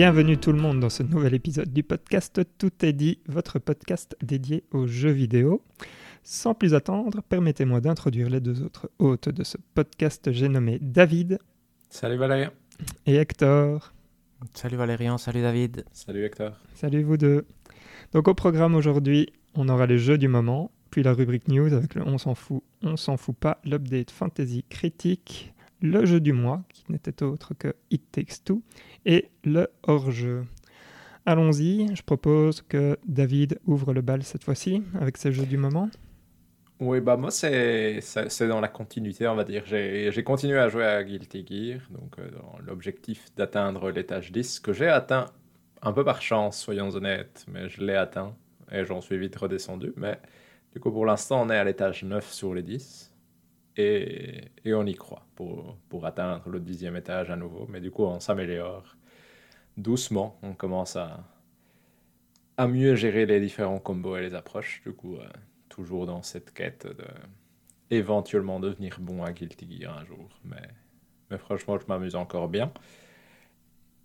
Bienvenue tout le monde dans ce nouvel épisode du podcast Tout est dit, votre podcast dédié aux jeux vidéo. Sans plus attendre, permettez-moi d'introduire les deux autres hôtes de ce podcast. J'ai nommé David Salut Valérien. et Hector. Salut Valérian, salut David. Salut Hector. Salut vous deux. Donc au programme aujourd'hui, on aura les jeux du moment, puis la rubrique news avec le on s'en fout, on s'en fout pas, l'update fantasy critique, le jeu du mois qui n'était autre que It Takes Two et le hors-jeu. Allons-y, je propose que David ouvre le bal cette fois-ci avec ses jeux du moment. Oui, bah moi c'est dans la continuité, on va dire. J'ai j'ai continué à jouer à Guilty Gear, donc euh, dans l'objectif d'atteindre l'étage 10, que j'ai atteint un peu par chance, soyons honnêtes, mais je l'ai atteint et j'en suis vite redescendu. Mais du coup, pour l'instant, on est à l'étage 9 sur les 10 et, on y croit pour, pour atteindre le dixième étage à nouveau. Mais du coup, on s'améliore doucement, on commence à, à mieux gérer les différents combos et les approches. Du coup, euh, toujours dans cette quête de éventuellement devenir bon à Guilty Gear un jour. Mais, mais franchement, je m'amuse encore bien.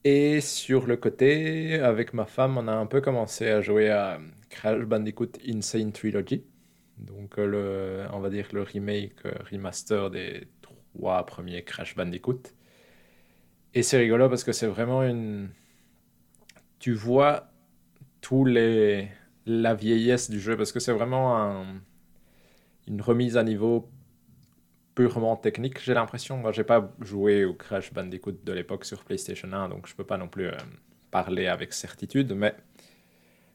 Et sur le côté, avec ma femme, on a un peu commencé à jouer à Crash Bandicoot Insane Trilogy. Donc, euh, le, on va dire le remake, euh, remaster des trois premiers Crash Bandicoot. Et c'est rigolo parce que c'est vraiment une. Tu vois tous les la vieillesse du jeu parce que c'est vraiment un- une remise à niveau purement technique, j'ai l'impression. Moi, j'ai pas joué au Crash Bandicoot de l'époque sur PlayStation 1, donc je peux pas non plus euh, parler avec certitude, mais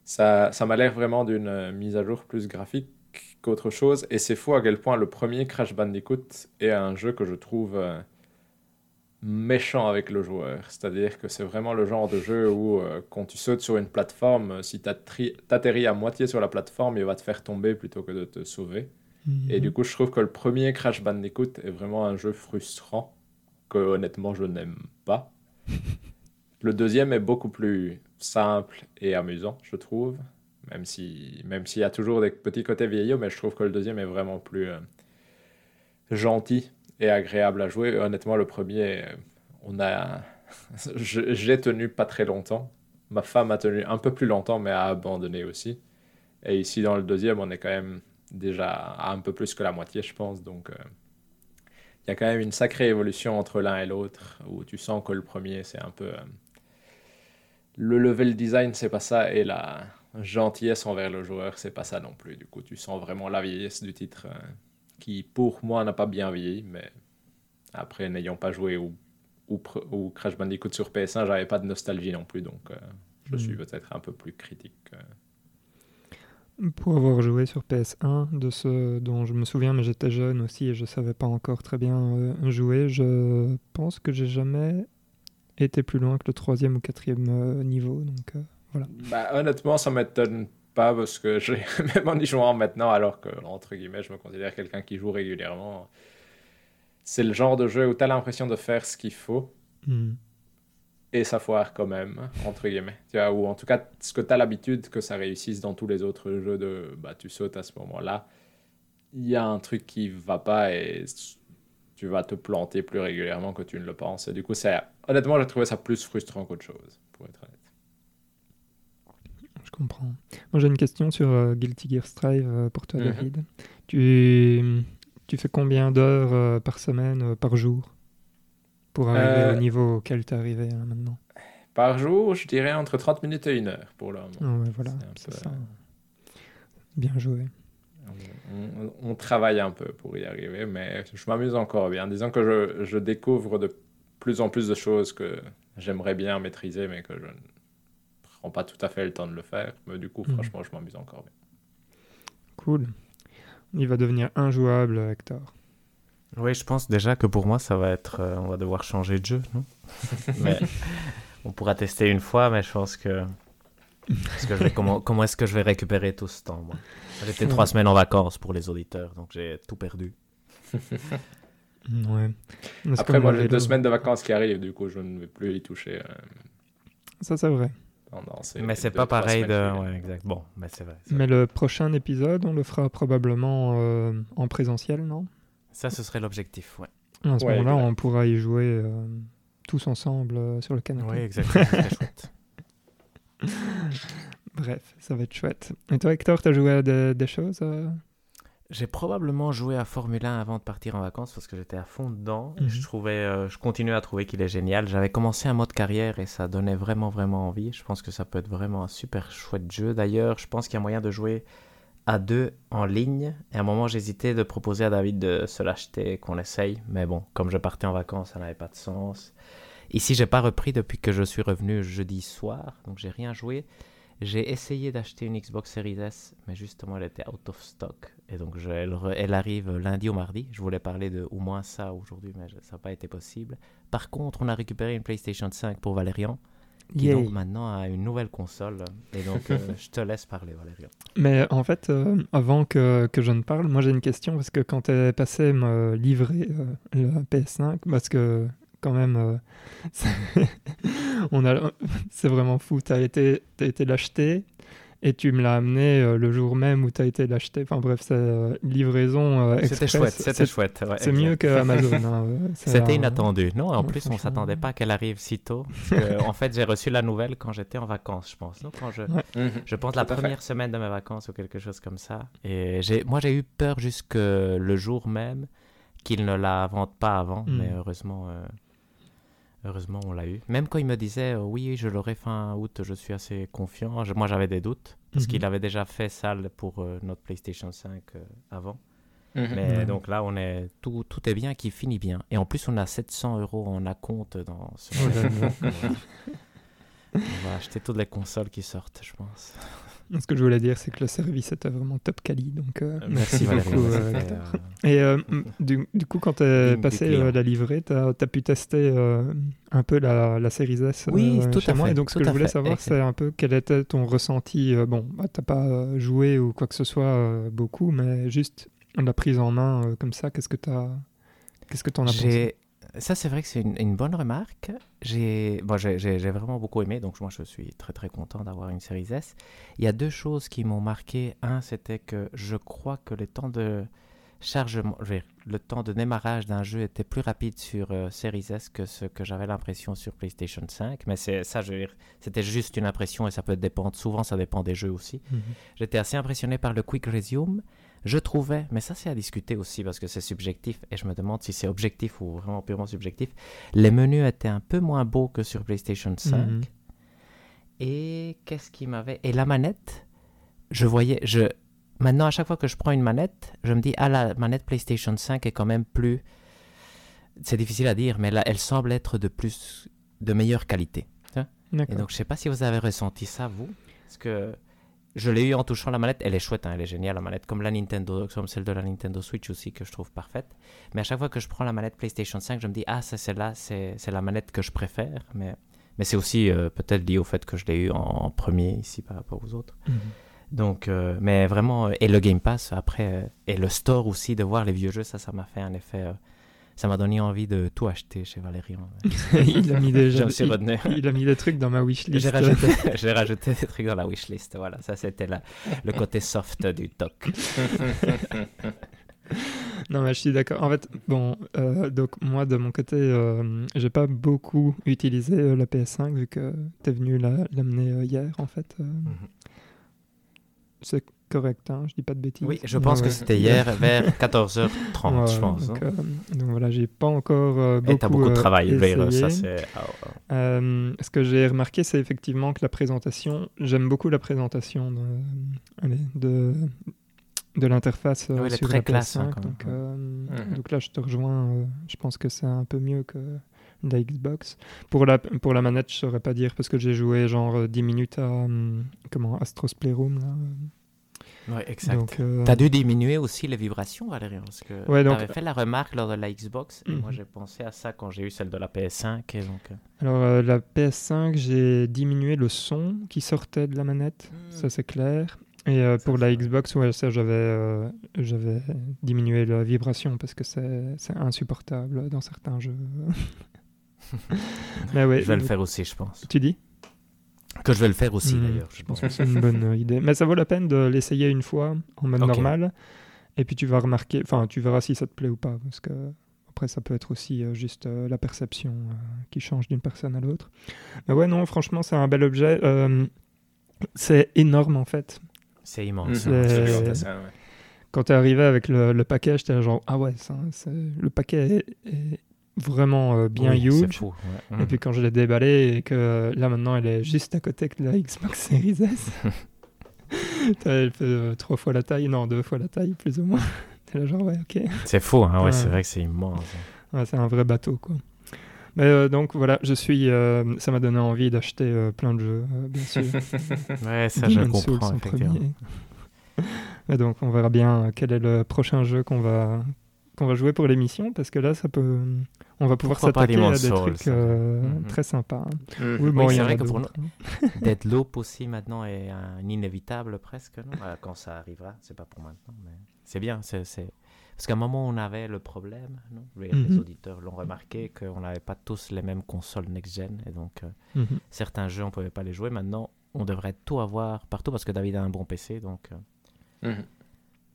ça, ça m'a l'air vraiment d'une mise à jour plus graphique qu'autre chose. Et c'est fou à quel point le premier Crash Bandicoot est un jeu que je trouve euh, méchant avec le joueur. C'est-à-dire que c'est vraiment le genre de jeu où euh, quand tu sautes sur une plateforme, si tu atterris à moitié sur la plateforme, il va te faire tomber plutôt que de te sauver. Et du coup, je trouve que le premier Crash Bandicoot est vraiment un jeu frustrant que honnêtement je n'aime pas. Le deuxième est beaucoup plus simple et amusant, je trouve. Même si, même s'il y a toujours des petits côtés vieillots, mais je trouve que le deuxième est vraiment plus euh, gentil et agréable à jouer. Honnêtement, le premier, euh, on a, j'ai tenu pas très longtemps. Ma femme a tenu un peu plus longtemps, mais a abandonné aussi. Et ici, dans le deuxième, on est quand même déjà à un peu plus que la moitié, je pense. Donc, euh, il y a quand même une sacrée évolution entre l'un et l'autre, où tu sens que le premier, c'est un peu... le level design, c'est pas ça, et la gentillesse envers le joueur, c'est pas ça non plus. Du coup, tu sens vraiment la vieillesse du titre, euh, qui pour moi n'a pas bien vieilli, mais après, n'ayant pas joué au Crash Bandicoot sur PS1, j'avais pas de nostalgie non plus, donc euh, je suis Mm. peut-être un peu plus critique. euh. Pour avoir joué sur PS1, de ce dont je me souviens, mais j'étais jeune aussi et je savais pas encore très bien euh, jouer, je pense que j'ai jamais été plus loin que le troisième ou quatrième niveau. Donc, Bah, honnêtement, ça m'étonne pas parce que j'ai même en y jouant maintenant, alors que, entre guillemets, je me considère quelqu'un qui joue régulièrement. C'est le genre de jeu où tu as l'impression de faire ce qu'il faut hmm. et ça foire quand même, entre guillemets. Tu vois, ou en tout cas, ce que tu as l'habitude que ça réussisse dans tous les autres jeux de bah, tu sautes à ce moment-là, il y a un truc qui va pas et tu vas te planter plus régulièrement que tu ne le penses. Et du coup, honnêtement, j'ai trouvé ça plus frustrant qu'autre chose, pour être honnête. Comprends. Moi, j'ai une question sur euh, Guilty Gear Strive euh, pour toi. David. Tu, tu fais combien d'heures euh, par semaine, euh, par jour, pour arriver au niveau auquel tu es arrivé hein, maintenant? Par jour, je dirais entre 30 minutes et une heure pour moment. Ah ouais, voilà, peu- ça. Bien joué. On, on- on travaille un peu pour y arriver, mais je m'amuse encore bien. Disons que je, je découvre de plus en plus de choses que j'aimerais bien maîtriser, mais que je ne prends pas tout à fait le temps de le faire. Mais du coup, Mhm. franchement, je m'amuse encore bien. Cool. Il va devenir injouable, Hector. Oui, je pense déjà que pour moi, ça va être. euh, on va devoir changer de jeu, non? Mais on pourra tester une fois, mais je pense que. parce que je vais- comment comment est-ce que je vais récupérer tout ce temps, moi? J'étais trois semaines en vacances pour les auditeurs, donc j'ai tout perdu. Ouais. Après, moi, j'ai deux semaines de vacances qui arrivent, du coup, je ne vais plus y toucher euh, Ça, c'est vrai. Mais c'est pas pareil de. Ouais, exact. Bon, mais c'est vrai. Mais le prochain épisode, on le fera probablement euh, en présentiel, non? Ça, ce serait l'objectif, ouais. À ce Ouais, moment-là, on pourra y jouer euh, tous ensemble euh, sur le canapé. Oui, exactement. chouette. Bref, ça va être chouette. Et toi, Hector, t'as joué à des, des choses euh? J'ai probablement joué à Formule 1 avant de partir en vacances parce que j'étais à fond dedans. et Mhm. Je trouvais, euh, je continue à trouver qu'il est génial. J'avais commencé un mode carrière et ça donnait vraiment vraiment envie. Je pense que ça peut être vraiment un super chouette jeu. D'ailleurs, je pense qu'il y a moyen de jouer à deux en ligne. Et à un moment, j'hésitais de proposer à David de se l'acheter, qu'on essaye. Mais bon, comme je partais en vacances, ça n'avait pas de sens. Ici, j'ai pas repris depuis que je suis revenu jeudi soir, donc j'ai rien joué. J'ai essayé d'acheter une Xbox Series S, mais justement, elle était out of stock. Et donc, je- elle, elle arrive lundi ou mardi. Je voulais parler de au moins ça aujourd'hui, mais ça n'a pas été possible. Par contre, on a récupéré une PlayStation 5 pour Valérian, qui Yay. donc maintenant a une nouvelle console. Et donc, euh, je te laisse parler, Valérian. Mais en fait, euh, avant que, que je ne parle, moi j'ai une question parce que quand tu es passé me livrer euh, le PS5, parce que quand même, euh, c'est- on a, c'est vraiment fou. Tu as été, t'as été l'acheter et tu me l'as amené euh, le jour même où tu as été l'acheter. Enfin bref, c'est euh, livraison euh, C'était chouette, c'était C'est- chouette. ouais, C'est mieux qu'Amazon. hein, euh, c'est C'était inattendu. Non, en Ouais, plus, on franchement. s'attendait pas qu'elle arrive si tôt. Que, en fait, j'ai reçu la nouvelle quand j'étais en vacances, je pense. Non, quand je, Ouais. Mhm. je pense la première semaine de mes vacances ou quelque chose comme ça. Et j'ai, moi, j'ai eu peur jusque le jour même qu'ils ne la vendent pas avant. Mm. Mais heureusement, euh, heureusement, on l'a eu. Même quand il me disait euh, oui, je l'aurai fin août, je suis assez confiant. Je- moi, j'avais des doutes parce Mhm. qu'il avait déjà fait ça pour euh, notre PlayStation 5 euh, avant. Mhm. Mais donc là, on est tout, tout est bien qui finit bien. Et en plus, on a 700 euros en acompte dans ce Oh là là. Voilà. On va acheter toutes les consoles qui sortent, je pense. Ce que je voulais dire, c'est que le service était vraiment top quali. Donc, euh, Merci beaucoup, euh, euh, Et euh, du, du coup, quand tu es passé euh, la livrée, tu as, pu tester euh, un peu la, la Series S Oui, euh, tout chez à moi. fait, Et donc, ce tout que je voulais fait. savoir, c'est un peu quel était ton ressenti. euh, bon, bah, tu pas euh, joué ou quoi que ce soit euh, beaucoup, mais juste la prise en main euh, comme ça, qu'est-ce que tu as. Qu'est-ce que tu en as pensé? Ça, c'est vrai que c'est une, une bonne remarque. J'ai bon, j'ai- vraiment beaucoup aimé, donc moi, je suis très très content d'avoir une série S. Il y a deux choses qui m'ont marqué. Un, c'était que je crois que le temps de chargement, le temps de démarrage d'un jeu était plus rapide sur euh, Series S que ce que j'avais l'impression sur PlayStation 5. Mais c'est ça, je veux dire, c'était juste une impression et ça peut dépendre. Souvent, ça dépend des jeux aussi. Mhm. J'étais assez impressionné par le Quick Resume. Je trouvais, mais ça c'est à discuter aussi parce que c'est subjectif et je me demande si c'est objectif ou vraiment purement subjectif. Les menus étaient un peu moins beaux que sur PlayStation 5. Mhm. Et qu'est-ce qui m'avait. Et la manette, je voyais. Je... Maintenant, à chaque fois que je prends une manette, je me dis, ah, la manette PlayStation 5 est quand même plus. C'est difficile à dire, mais là, elle semble être de plus. de meilleure qualité. Et donc, je sais pas si vous avez ressenti ça, vous. Parce que je l'ai eu en touchant la manette. Elle est chouette, hein, elle est géniale, la manette. Comme la Nintendo, comme celle de la Nintendo Switch aussi, que je trouve parfaite. Mais à chaque fois que je prends la manette PlayStation 5, je me dis, ah, ça, celle-là, c'est c'est la manette que je préfère. Mais, mais c'est aussi euh, peut-être lié au fait que je l'ai eu en, en premier ici par rapport aux autres. Mhm. Donc, euh, mais vraiment, euh, et le Game Pass après, et le store aussi, de voir les vieux jeux, ça, ça m'a fait un effet. euh, ça m'a donné envie de tout acheter chez Valérian. il, a mis des, Je me suis il, retenu. il a mis des trucs dans ma wishlist. J'ai rajouté, j'ai rajouté des trucs dans la wishlist. Voilà, ça c'était la- le côté soft du TOC. Non, mais je suis d'accord. En fait, bon, euh, donc moi de mon côté, euh, j'ai pas beaucoup utilisé euh, la PS5 vu que t'es venu la- l'amener euh, hier en fait. euh. C'est correct, hein, je dis pas de bêtises. Oui, je pense Ouais, que c'était hier vers 14h30, Ouais, je pense. Donc, hein. euh, donc voilà, j'ai pas encore euh, beaucoup. Et t'as beaucoup de euh, travail, vers ça c'est. ah, ah. Euh, ce que j'ai remarqué, c'est effectivement que la présentation, j'aime beaucoup la présentation de, allez, de, de l'interface euh, Oui, elle est sur très la classe, PS5. hein, même. donc, euh, donc là, je te rejoins. euh, je pense que c'est un peu mieux que la Xbox. Pour la, pour la manette, je saurais pas dire parce que j'ai joué genre euh, 10 minutes à hum, comment, Astro's Playroom. Là. Ouais, exact. Donc, euh, T'as dû diminuer aussi les vibrations, Valérian, parce que Ouais, donc- t'avais fait la remarque lors de la Xbox, et moi Mhm. j'ai pensé à ça quand j'ai eu celle de la PS5, et donc... euh, Alors, euh, la PS5, j'ai diminué le son qui sortait de la manette, ça c'est clair. Et euh, Ça, pour la Xbox, ouais, ça j'avais euh, j'avais diminué la vibration parce que c'est c'est insupportable dans certains jeux. Mais ouais, je vais le faire aussi, je pense. Tu dis? Que je vais le faire aussi, Mhm. d'ailleurs. Je pense que c'est une bonne idée. Mais ça vaut la peine de l'essayer une fois en mode normal. Et puis tu vas remarquer, enfin tu verras si ça te plaît ou pas. Parce que après, ça peut être aussi euh, juste euh, la perception euh, qui change d'une personne à l'autre. Mais ouais, non, franchement, c'est un bel objet. Euh, c'est énorme en fait. C'est immense. Mhm. C'est- C'est ouais. Quand tu es arrivé avec le, le paquet, j'étais genre, ah ouais, ça, c'est- le paquet est, est vraiment euh, bien Oui, huge. fou, ouais. Et puis quand je l'ai déballé et que là maintenant elle est juste à côté de la Xbox Series S, elle fait euh, trois fois la taille, non deux fois la taille plus ou moins. T'es là genre ouais ok, C'est fou, hein, ouais, Ouais. c'est vrai que c'est immense. Ouais, c'est un vrai bateau quoi. Mais euh, donc voilà, je suis, euh, ça m'a donné envie d'acheter euh, plein de jeux, bien sûr. Ouais, ça je Demon's Souls comprends, en effectivement. Mais donc on verra bien quel est le prochain jeu qu'on va qu'on va jouer pour l'émission parce que là ça peut, on va pouvoir s'attaquer à des Souls, trucs euh, Mhm. très sympas. hein. Mhm. Oui, bon, Oui, il y c'est en vrai a que pour hein. Deadloop aussi maintenant est un inévitable presque, non? Euh, quand ça arrivera, c'est pas pour maintenant, mais c'est bien. c'est Parce qu'à un moment, on avait le problème, non? Les, Mhm. auditeurs l'ont remarqué, qu'on n'avait pas tous les mêmes consoles next-gen, et donc euh, Mhm. certains jeux, on pouvait pas les jouer. Maintenant, on devrait tout avoir partout, parce que David a un bon PC, donc, euh, Mhm.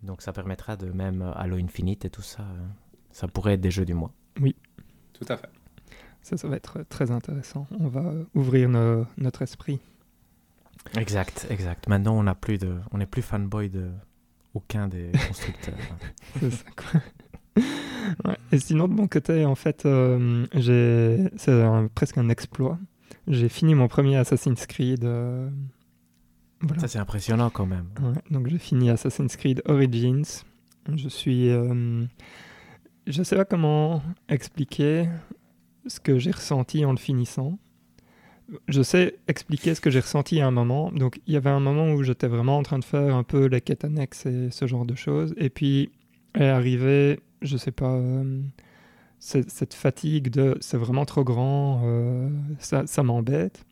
Donc ça permettra de même euh, Halo Infinite et tout ça. euh, ça pourrait être des jeux du mois. Tout à fait. Ça, ça va être très intéressant. On va euh, ouvrir no- notre esprit. Exact, exact. Maintenant, on n'a plus de, on n'est plus fanboy de aucun des constructeurs. C'est ça, quoi. Ouais. Et sinon, de mon côté, en fait, euh, j'ai... c'est un- presque un exploit. J'ai fini mon premier Assassin's Creed. euh, Voilà. Ça, c'est impressionnant quand même. Ouais, donc j'ai fini Assassin's Creed Origins. Je suis... euh, Je sais pas comment expliquer ce que j'ai ressenti en le finissant. Je sais expliquer ce que j'ai ressenti à un moment. Donc il y avait un moment où j'étais vraiment en train de faire un peu les quêtes annexes et ce genre de choses. Et puis est arrivé, je sais pas, euh, cette fatigue de c'est vraiment trop grand, euh, ça, ça m'embête.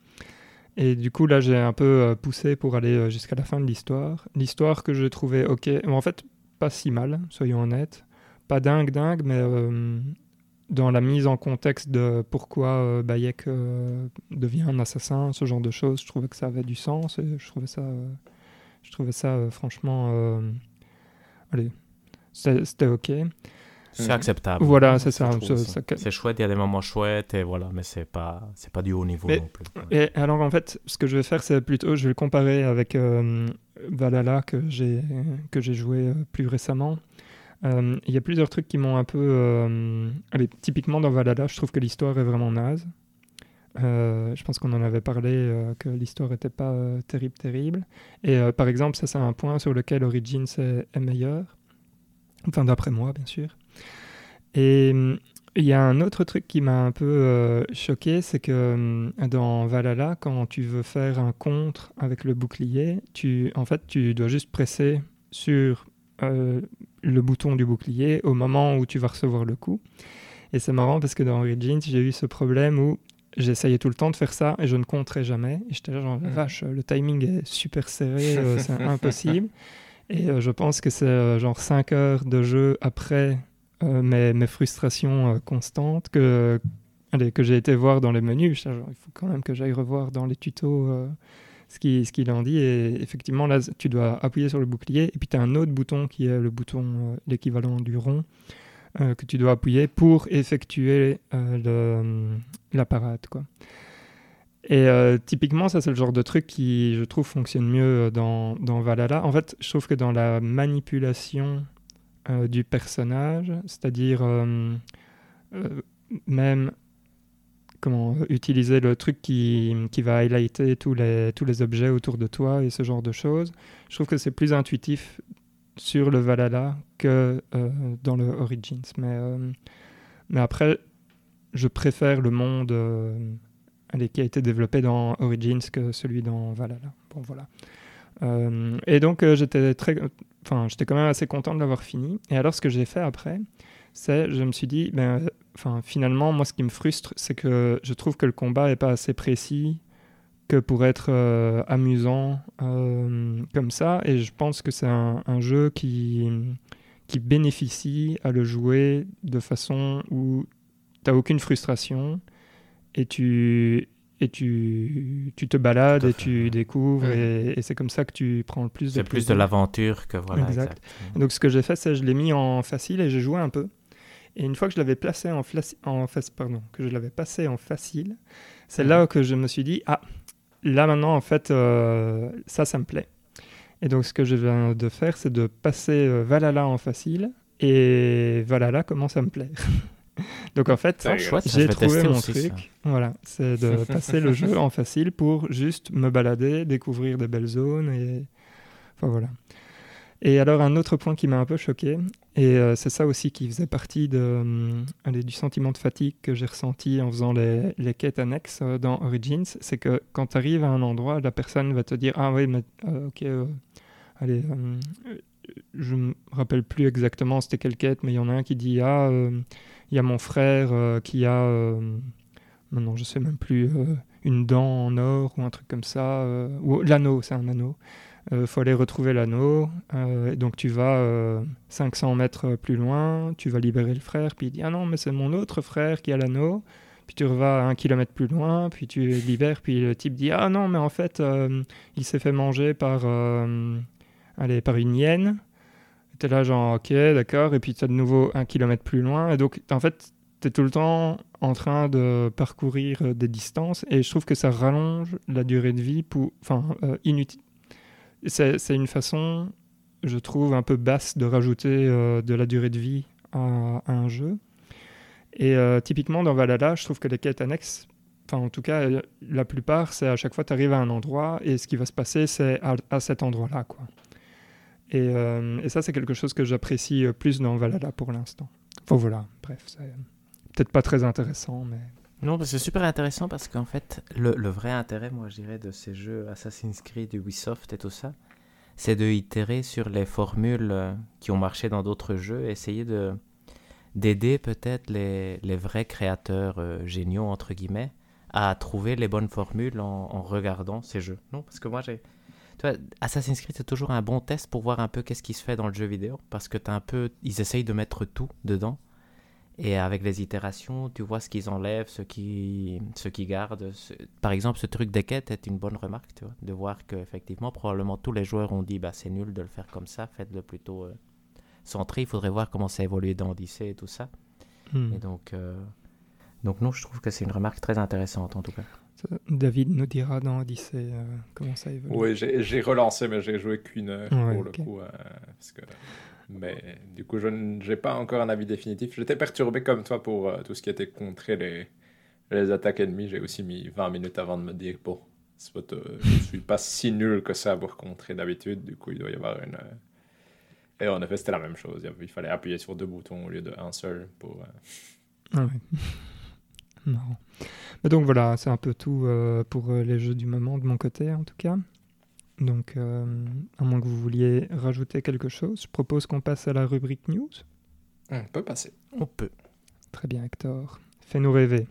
Et du coup, là, j'ai un peu euh, poussé pour aller euh, jusqu'à la fin de l'histoire. L'histoire que je trouvais ok, en fait, pas si mal, soyons honnêtes. Pas dingue, dingue, mais euh, dans la mise en contexte de pourquoi Bayek devient un assassin, ce genre de choses, je trouvais que ça avait du sens et je trouvais ça, je trouvais ça franchement. allez, c'était ok. C'est Mhm. acceptable. Voilà, c'est ça, C'est chouette, il y a des moments chouettes et voilà, mais c'est pas, c'est pas du haut niveau Mais- non plus. Ouais. Et alors en fait, ce que je vais faire, c'est plutôt, je vais le comparer avec euh, Valhalla que j'ai que j'ai joué euh, plus récemment. Euh, Il y a plusieurs trucs qui m'ont un peu, euh, allez, typiquement dans Valhalla, je trouve que l'histoire est vraiment naze. Euh, je pense qu'on en avait parlé euh, que l'histoire n'était pas euh, terrible, terrible. Et par exemple, ça c'est un point sur lequel Origins est, est meilleur. Enfin, d'après moi, bien sûr. Et hum, il y a un autre truc qui m'a un peu euh, choqué, c'est que hum, dans Valhalla, quand tu veux faire un contre avec le bouclier, tu, en fait, tu dois juste presser sur euh, le bouton du bouclier au moment où tu vas recevoir le coup. Et c'est marrant parce que dans Origins, j'ai eu ce problème où j'essayais tout le temps de faire ça et je ne compterais jamais. Et j'étais là genre, Mhm. vache, le timing est super serré, euh, c'est impossible. Et euh, je pense que c'est genre 5 heures de jeu après mes, mes frustrations euh, constantes que, que j'ai été voir dans les menus. Genre, il faut quand même que j'aille revoir dans les tutos euh, ce qu'il ce qu'il en dit. Et effectivement, là, tu dois appuyer sur le bouclier. Et puis, tu as un autre bouton qui est le bouton, euh, l'équivalent du rond, euh, que tu dois appuyer pour effectuer euh, la parade. Quoi. Et euh, typiquement, ça, c'est le genre de truc qui, je trouve, fonctionne mieux euh, dans, dans Valhalla. En fait, je trouve que dans la manipulation euh, du personnage, c'est-à-dire euh, euh, même comment utiliser le truc qui, qui va highlighter tous les, tous les objets autour de toi et ce genre de choses, je trouve que c'est plus intuitif sur le Valhalla que dans le Origins. Mais, mais après, je préfère le monde qui a été développé dans Origins que celui dans Valhalla. Bon, voilà. Euh, et donc, euh, j'étais très, enfin, j'étais quand même assez content de l'avoir fini. Et alors, ce que j'ai fait après, c'est, je me suis dit, ben, enfin, finalement, moi, ce qui me frustre, c'est que je trouve que le combat est pas assez précis que pour être euh, amusant comme ça. Et je pense que c'est un, un jeu qui, qui bénéficie à le jouer de façon où tu n'as aucune frustration et tu, et tu, tu te balades et tu découvres et, et c'est comme ça que tu prends le plus de C'est plus de l'aventure que voilà. Exact. exact. Donc ce que j'ai fait, c'est je l'ai mis en facile et j'ai joué un peu. Et une fois que je l'avais placé en, en pardon, que je l'avais passé en facile, c'est là que je me suis dit ah là maintenant en fait euh, ça ça me plaît. Et donc ce que je viens de faire, c'est de passer euh, Valhalla en facile et Valhalla commence à me plaire. donc en fait, j'ai trouvé mon truc. Voilà, c'est de passer le jeu en facile pour juste me balader, découvrir des belles zones et enfin voilà. Et alors un autre point qui m'a un peu choqué, et euh, c'est ça aussi qui faisait partie de, euh, du sentiment de fatigue que j'ai ressenti en faisant les, les quêtes annexes euh, dans Origins, c'est que quand tu arrives à un endroit, la personne va te dire Ah oui, mais ok, allez, je me rappelle plus exactement c'était quelle quête, mais il y en a un qui dit Ah, il y a mon frère qui a, maintenant je sais même plus, une dent en or ou un truc comme ça, ou l'anneau, c'est un anneau il euh, faut aller retrouver l'anneau. Euh, donc tu vas 500 euh, mètres plus loin, tu vas libérer le frère, puis il dit Ah non, mais c'est mon autre frère qui a l'anneau. Puis tu vas un kilomètre plus loin, puis tu libères, puis le type dit Ah non, mais en fait, il s'est fait manger par, allez, par une hyène. Tu es là, genre, ok, d'accord, et puis tu as de nouveau un kilomètre plus loin. Et donc, en fait, tu es tout le temps en train de parcourir des distances, et je trouve que ça rallonge la durée de vie, pour, enfin, inutile c'est une façon, je trouve, un peu basse de rajouter euh, de la durée de vie à, un jeu. Et euh, typiquement, dans Valhalla, je trouve que les quêtes annexes, enfin en tout cas, euh, la plupart, c'est à chaque fois tu arrives à un endroit et ce qui va se passer, c'est à, cet endroit-là. quoi. Et, et, ça, c'est quelque chose que j'apprécie plus dans Valhalla pour l'instant. Enfin voilà, bref, c'est peut-être pas très intéressant, mais... Non, c'est super intéressant parce qu'en fait, le, vrai intérêt, moi je dirais, de ces jeux Assassin's Creed, Ubisoft et tout ça, c'est de itérer sur les formules euh, qui ont marché dans d'autres jeux, essayer de d'aider peut-être les, les, vrais créateurs euh, géniaux, entre guillemets, à trouver les bonnes formules en regardant ces jeux. Non, parce que moi j'ai... Vois, Assassin's Creed, c'est toujours un bon test pour voir un peu qu'est-ce qui se fait dans le jeu vidéo, parce que as un peu... Ils essayent de mettre tout dedans. Et avec les itérations, tu vois ce qu'ils enlèvent, ce qu'ils ce qui gardent. Par exemple, ce truc des quêtes est une bonne remarque, tu vois, de voir qu'effectivement, probablement tous les joueurs ont dit bah, c'est nul de le faire comme ça, faites-le plutôt euh, centré. Il faudrait voir comment ça a évolué dans Odyssey et tout ça. Hmm. Et donc, euh, donc, non, je trouve que c'est une remarque très intéressante en tout cas. David nous dira dans Odyssey euh, comment ça évolue. Oui, j'ai relancé, mais j'ai joué qu'une heure pour le coup. parce que mais du coup, je n'ai pas encore un avis définitif. J'étais perturbé comme toi pour euh, tout ce qui était contrer les, les attaques ennemies. J'ai aussi mis 20 minutes avant de me dire, bon, euh, je ne suis pas si nul que ça pour contrer d'habitude. Du coup, il doit y avoir une... Euh, et en effet, c'était la même chose. Il fallait appuyer sur deux boutons au lieu d'un seul pour... Ah oui. Non. Mais donc voilà, c'est un peu tout pour les jeux du moment de mon côté en tout cas. Donc, euh, à moins que vous vouliez rajouter quelque chose, je propose qu'on passe à la rubrique news. On peut passer. On peut. Très bien, Hector. Fais-nous rêver.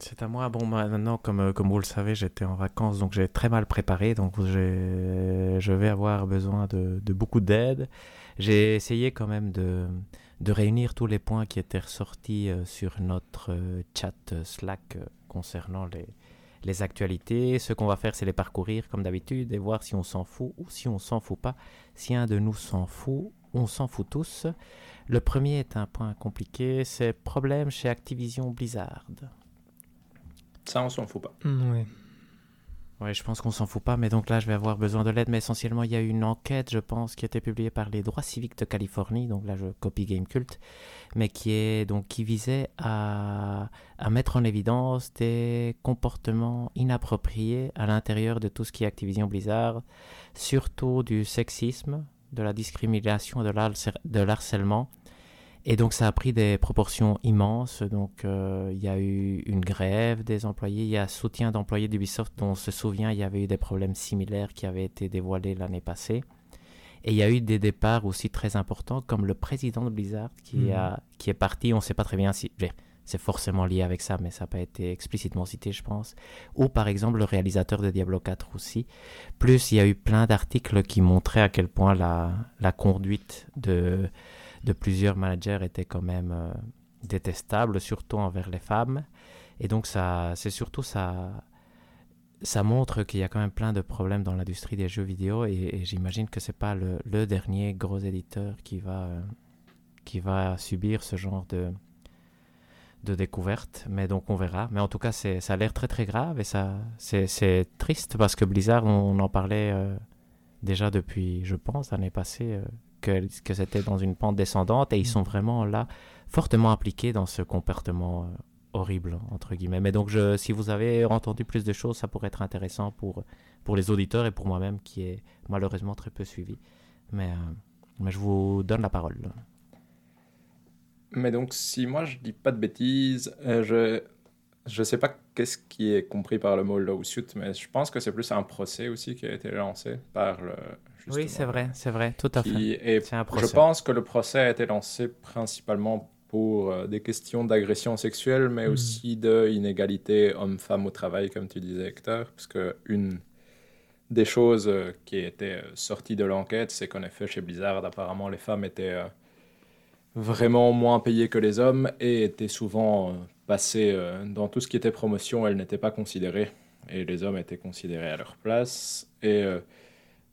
C'est à moi. Bon, maintenant, comme, euh, comme vous le savez, j'étais en vacances, donc j'ai très mal préparé. Donc, je vais avoir besoin de, de beaucoup d'aide. J'ai essayé quand même de, de, réunir tous les points qui étaient ressortis euh, sur notre chat Slack concernant les, les actualités. Ce qu'on va faire, c'est les parcourir comme d'habitude et voir si on s'en fout ou si on s'en fout pas. Si un de nous s'en fout, on s'en fout tous. Le premier est un point compliqué, c'est problème chez Activision Blizzard. Ça, on s'en fout pas. Mm, oui. Oui, je pense qu'on s'en fout pas, mais donc là, je vais avoir besoin de l'aide. Mais essentiellement, il y a une enquête, je pense, qui a été publiée par les droits civiques de Californie. Donc là, je copie Game Cult, mais qui est donc qui visait à, à mettre en évidence des comportements inappropriés à l'intérieur de tout ce qui est Activision Blizzard, surtout du sexisme, de la discrimination, de l'harcèlement et donc ça a pris des proportions immenses. Donc euh, il y a eu une grève des employés, il y a soutien d'employés d'Ubisoft dont on se souvient, il y avait eu des problèmes similaires qui avaient été dévoilés l'année passée. Et il y a eu des départs aussi très importants, comme le président de Blizzard qui, mhm. a, qui est parti, on ne sait pas très bien si... C'est forcément lié avec ça, mais ça n'a pas été explicitement cité, je pense. Ou par exemple le réalisateur de Diablo 4 aussi. Plus il y a eu plein d'articles qui montraient à quel point la, la conduite de, de plusieurs managers était quand même euh, détestable, surtout envers les femmes. Et donc, ça, c'est surtout ça, ça montre qu'il y a quand même plein de problèmes dans l'industrie des jeux vidéo. Et, j'imagine que c'est pas le, dernier gros éditeur qui va, euh, qui va subir ce genre de, de découverte. Mais donc on verra. Mais en tout cas, ça a l'air très très grave et ça c'est triste parce que Blizzard, on, en parlait euh, déjà depuis, je pense, l'année passée, euh, que, que c'était dans une pente descendante et ils mm. sont vraiment là fortement impliqués dans ce comportement euh, horrible, entre guillemets. Mais donc, je, si vous avez entendu plus de choses, ça pourrait être intéressant pour, pour les auditeurs et pour moi-même qui est malheureusement très peu suivi. Mais, mais je vous donne la parole. Mais donc, si moi je dis pas de bêtises, euh, je je sais pas qu'est-ce qui est compris par le mot lawsuit, mais je pense que c'est plus un procès aussi qui a été lancé par le. Oui, c'est vrai, c'est vrai, tout à fait. C'est un. Je pense que le procès a été lancé principalement pour euh, des questions d'agression sexuelle, mais hmm. aussi d'inégalité homme-femme au travail, comme tu disais, Hector, parce que une des choses euh, qui était sortie de l'enquête, c'est qu'en effet, chez Blizzard, apparemment, les femmes étaient vraiment moins payées que les hommes et étaient souvent euh, passées euh, dans tout ce qui était promotion, elles n'étaient pas considérées et les hommes étaient considérés à leur place. Et,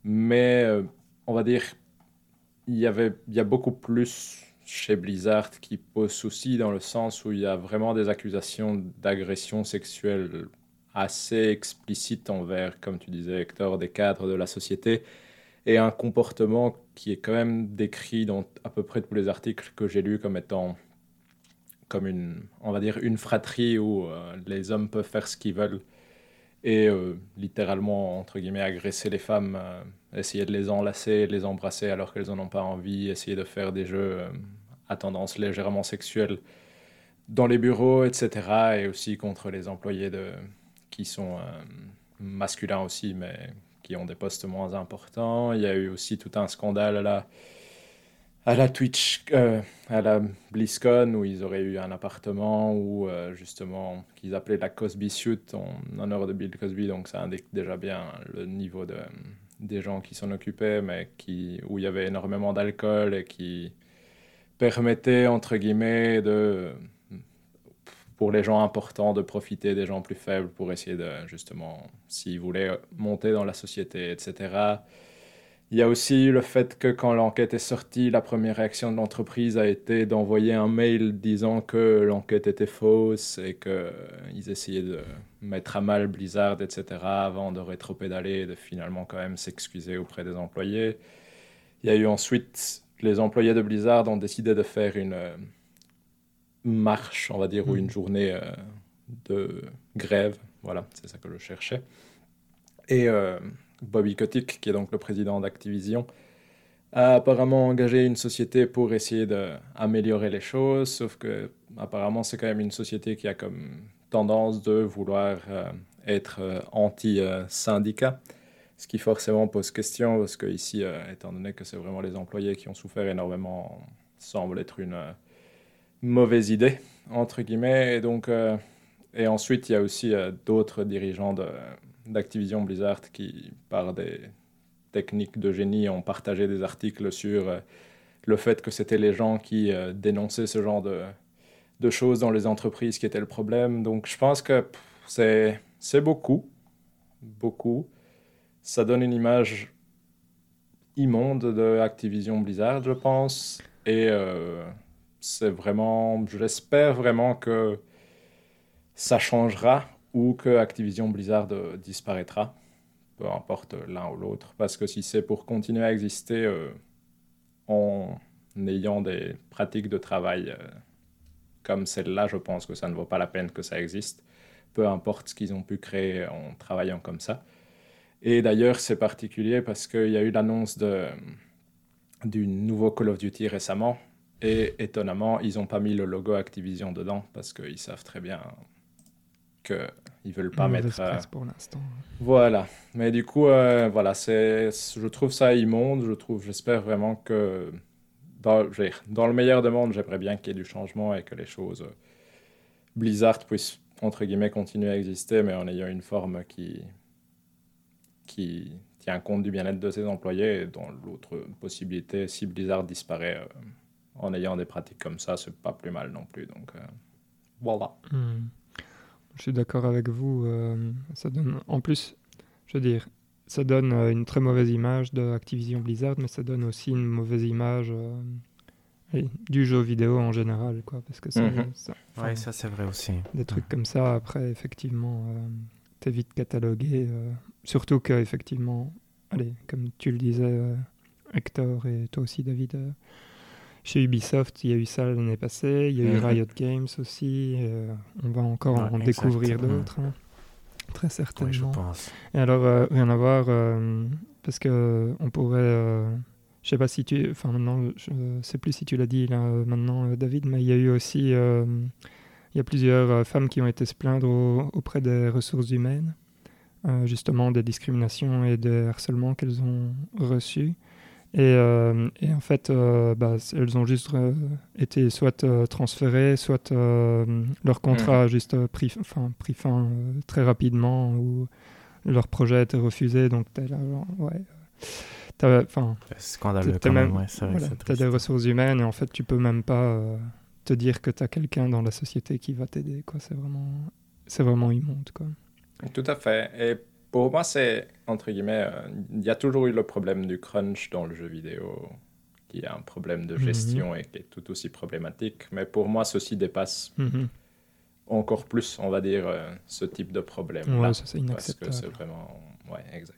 euh, mais on va dire, il y, avait, il y a beaucoup plus chez Blizzard qui pose souci dans le sens où il y a vraiment des accusations d'agression sexuelle assez explicites envers, comme tu disais Hector, des cadres de la société et un comportement qui est quand même décrit dans à peu près tous les articles que j'ai lus comme étant comme une, on va dire, une fratrie où euh, les hommes peuvent faire ce qu'ils veulent et euh, littéralement, entre guillemets, agresser les femmes, euh, essayer de les enlacer, de les embrasser alors qu'elles n'en ont pas envie, essayer de faire des jeux à tendance légèrement sexuelle dans les bureaux, etc. Et aussi contre les employés de, qui sont masculins aussi, mais qui ont des postes moins importants. Il y a eu aussi tout un scandale à la, à la Twitch, euh, à la BlizzCon, où ils auraient eu un appartement où euh, justement qu'ils appelaient la Cosby Suite en honneur de Bill Cosby. Donc ça indique déjà bien le niveau de, des gens qui s'en occupaient, mais qui, où il y avait énormément d'alcool et qui permettait, entre guillemets, de pour les gens importants de profiter des gens plus faibles pour essayer de, justement, s'ils voulaient monter dans la société, etc. Il y a aussi le fait que quand l'enquête est sortie, la première réaction de l'entreprise a été d'envoyer un mail disant que l'enquête était fausse et qu'ils essayaient de mettre à mal Blizzard, etc. avant de rétropédaler et de finalement quand même s'excuser auprès des employés. Il y a eu ensuite, les employés de Blizzard ont décidé de faire une marche, on va dire, ou une mm. journée euh, de grève. Voilà, c'est ça que je cherchais. Et euh, Bobby Kotick, qui est donc le président d'Activision, a apparemment engagé une société pour essayer d'améliorer les choses, sauf que apparemment c'est quand même une société qui a comme tendance de vouloir euh, être anti-syndicat, ce qui forcément pose question, parce que ici, étant donné que c'est vraiment les employés qui ont souffert énormément, semble être une mauvaise idée, entre guillemets. Et, donc, euh, et ensuite, il y a aussi euh, d'autres dirigeants d'Activision Blizzard qui, par des techniques de génie, ont partagé des articles sur euh, le fait que c'était les gens qui dénonçaient ce genre de, choses dans les entreprises qui étaient le problème. Donc je pense que c'est beaucoup, beaucoup. Ça donne une image immonde de Activision Blizzard, je pense. Et c'est vraiment, j'espère vraiment que ça changera ou que Activision Blizzard euh, disparaîtra, peu importe l'un ou l'autre, parce que si c'est pour continuer à exister euh, en ayant des pratiques de travail euh, comme celle-là, je pense que ça ne vaut pas la peine que ça existe, peu importe ce qu'ils ont pu créer en travaillant comme ça. Et d'ailleurs, c'est particulier parce qu'il y a eu l'annonce du nouveau Call of Duty récemment, et étonnamment, ils n'ont pas mis le logo Activision dedans parce qu'ils savent très bien ne veulent pas mettre. Euh... pour l'instant. Voilà. Mais du coup, euh, voilà, c'est, je trouve ça immonde. Je trouve, j'espère vraiment que dans, dans le meilleur des mondes, j'aimerais bien qu'il y ait du changement et que les choses Blizzard puissent entre guillemets continuer à exister, mais en ayant une forme qui qui tient compte du bien-être de ses employés. Et dans l'autre possibilité, si Blizzard disparaît, euh, en ayant des pratiques comme ça, c'est pas plus mal non plus. Donc euh, voilà. Hmm. Je suis d'accord avec vous. Euh, ça donne, en plus, je veux dire, ça donne euh, une très mauvaise image de Activision Blizzard, mais ça donne aussi une mauvaise image allez, du jeu vidéo en général, quoi, parce que ça, Mhm. ça- Ouais, ça c'est vrai aussi. des trucs comme ça, après, effectivement, euh, t'es vite catalogué. euh, surtout que, effectivement, allez, comme tu le disais, euh, Hector et toi aussi, David, euh, chez Ubisoft, il y a eu ça l'année passée, il y a eu Mhm. Riot Games aussi, euh, on va encore Ouais, en découvrir d'autres, hein, très Oui, je certainement. pense. Et alors, euh, rien à voir, euh, parce que on pourrait. je sais pas si tu. Enfin, maintenant, je sais plus si tu l'as dit là, maintenant, David, mais il y a eu aussi. il y a plusieurs femmes qui ont été se plaindre au- auprès des ressources humaines, justement des discriminations et des harcèlements qu'elles ont reçus. Et, euh, et en fait, euh, bah, elles ont juste euh, été soit euh, transférées, soit euh, leur contrat a juste euh, pris, enfin, pris fin euh, très rapidement, ou leur projet a été refusé. Donc, t'es là, genre, ouais. t'as- scandaleux T'as quand même, même- ouais, c'est vrai voilà, que c'est t'as des ressources humaines et en fait, tu peux même pas euh, te dire que tu as quelqu'un dans la société qui va t'aider. quoi. C'est vraiment, c'est vraiment immonde. Quoi. Tout à fait. Et pour moi, c'est, entre guillemets, euh, il y a toujours eu le problème du crunch dans le jeu vidéo, qui est un problème de Mhm. gestion et qui est tout aussi problématique. Mais pour moi, ceci dépasse Mhm. encore plus, on va dire, euh, ce type de problème. Ouais, ça, c'est parce que c'est vraiment. Ouais, exact.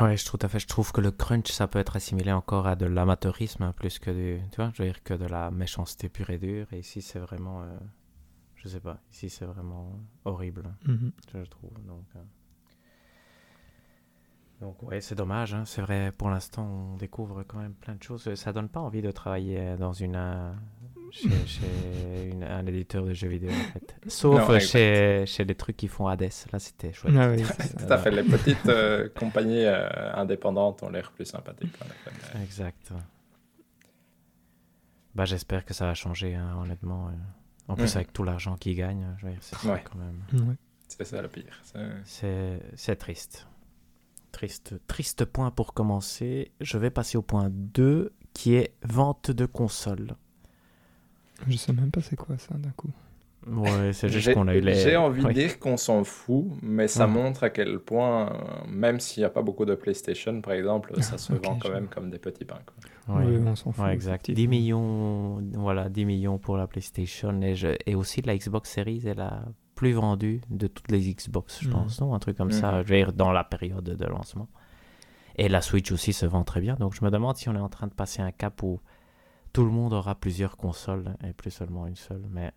Ouais, je trouve tout à fait. Je trouve que le crunch, ça peut être assimilé encore à de l'amateurisme hein, plus que du, tu vois, je veux dire que de la méchanceté pure et dure. Et ici, c'est vraiment, euh, je sais pas, ici c'est vraiment horrible, Mhm. je trouve. Donc, euh, donc ouais, c'est dommage. hein. C'est vrai, pour l'instant, on découvre quand même plein de choses. Ça donne pas envie de travailler dans une euh, chez, chez une- un éditeur de jeux vidéo en fait. Sauf Non, euh, chez, chez les trucs qui font Hades. Là, c'était chouette. Ah oui. Tout à fait. Les petites euh, compagnies euh, indépendantes ont l'air plus sympathiques, Exact. Bah, j'espère que ça va changer, hein, honnêtement. euh. En plus, Mhm. avec tout l'argent qu'ils gagnent, je veux dire, c'est ça Ouais. quand même. C'est ça le pire. C'est triste. Triste. Triste point pour commencer. Je vais passer au point 2, qui est vente de consoles. Je sais même pas c'est quoi ça d'un coup. Ouais, c'est juste J'ai qu'on a eu les... j'ai envie Ouais. de dire qu'on s'en fout, mais ça montre à quel point, euh, même s'il n'y a pas beaucoup de PlayStation, par exemple, ça se vend quand même comme des petits pains. quoi. Ouais. Oui, on s'en fout. Ouais, exact. 10 effectivement. millions, voilà, 10 millions pour la PlayStation et, je- et aussi la Xbox Series est la plus vendue de toutes les Xbox, je Mhm. pense, non? Un truc comme Mhm. ça, je veux dire, dans la période de lancement. Et la Switch aussi se vend très bien, donc je me demande si on est en train de passer un cap où tout le monde aura plusieurs consoles et plus seulement une seule, mais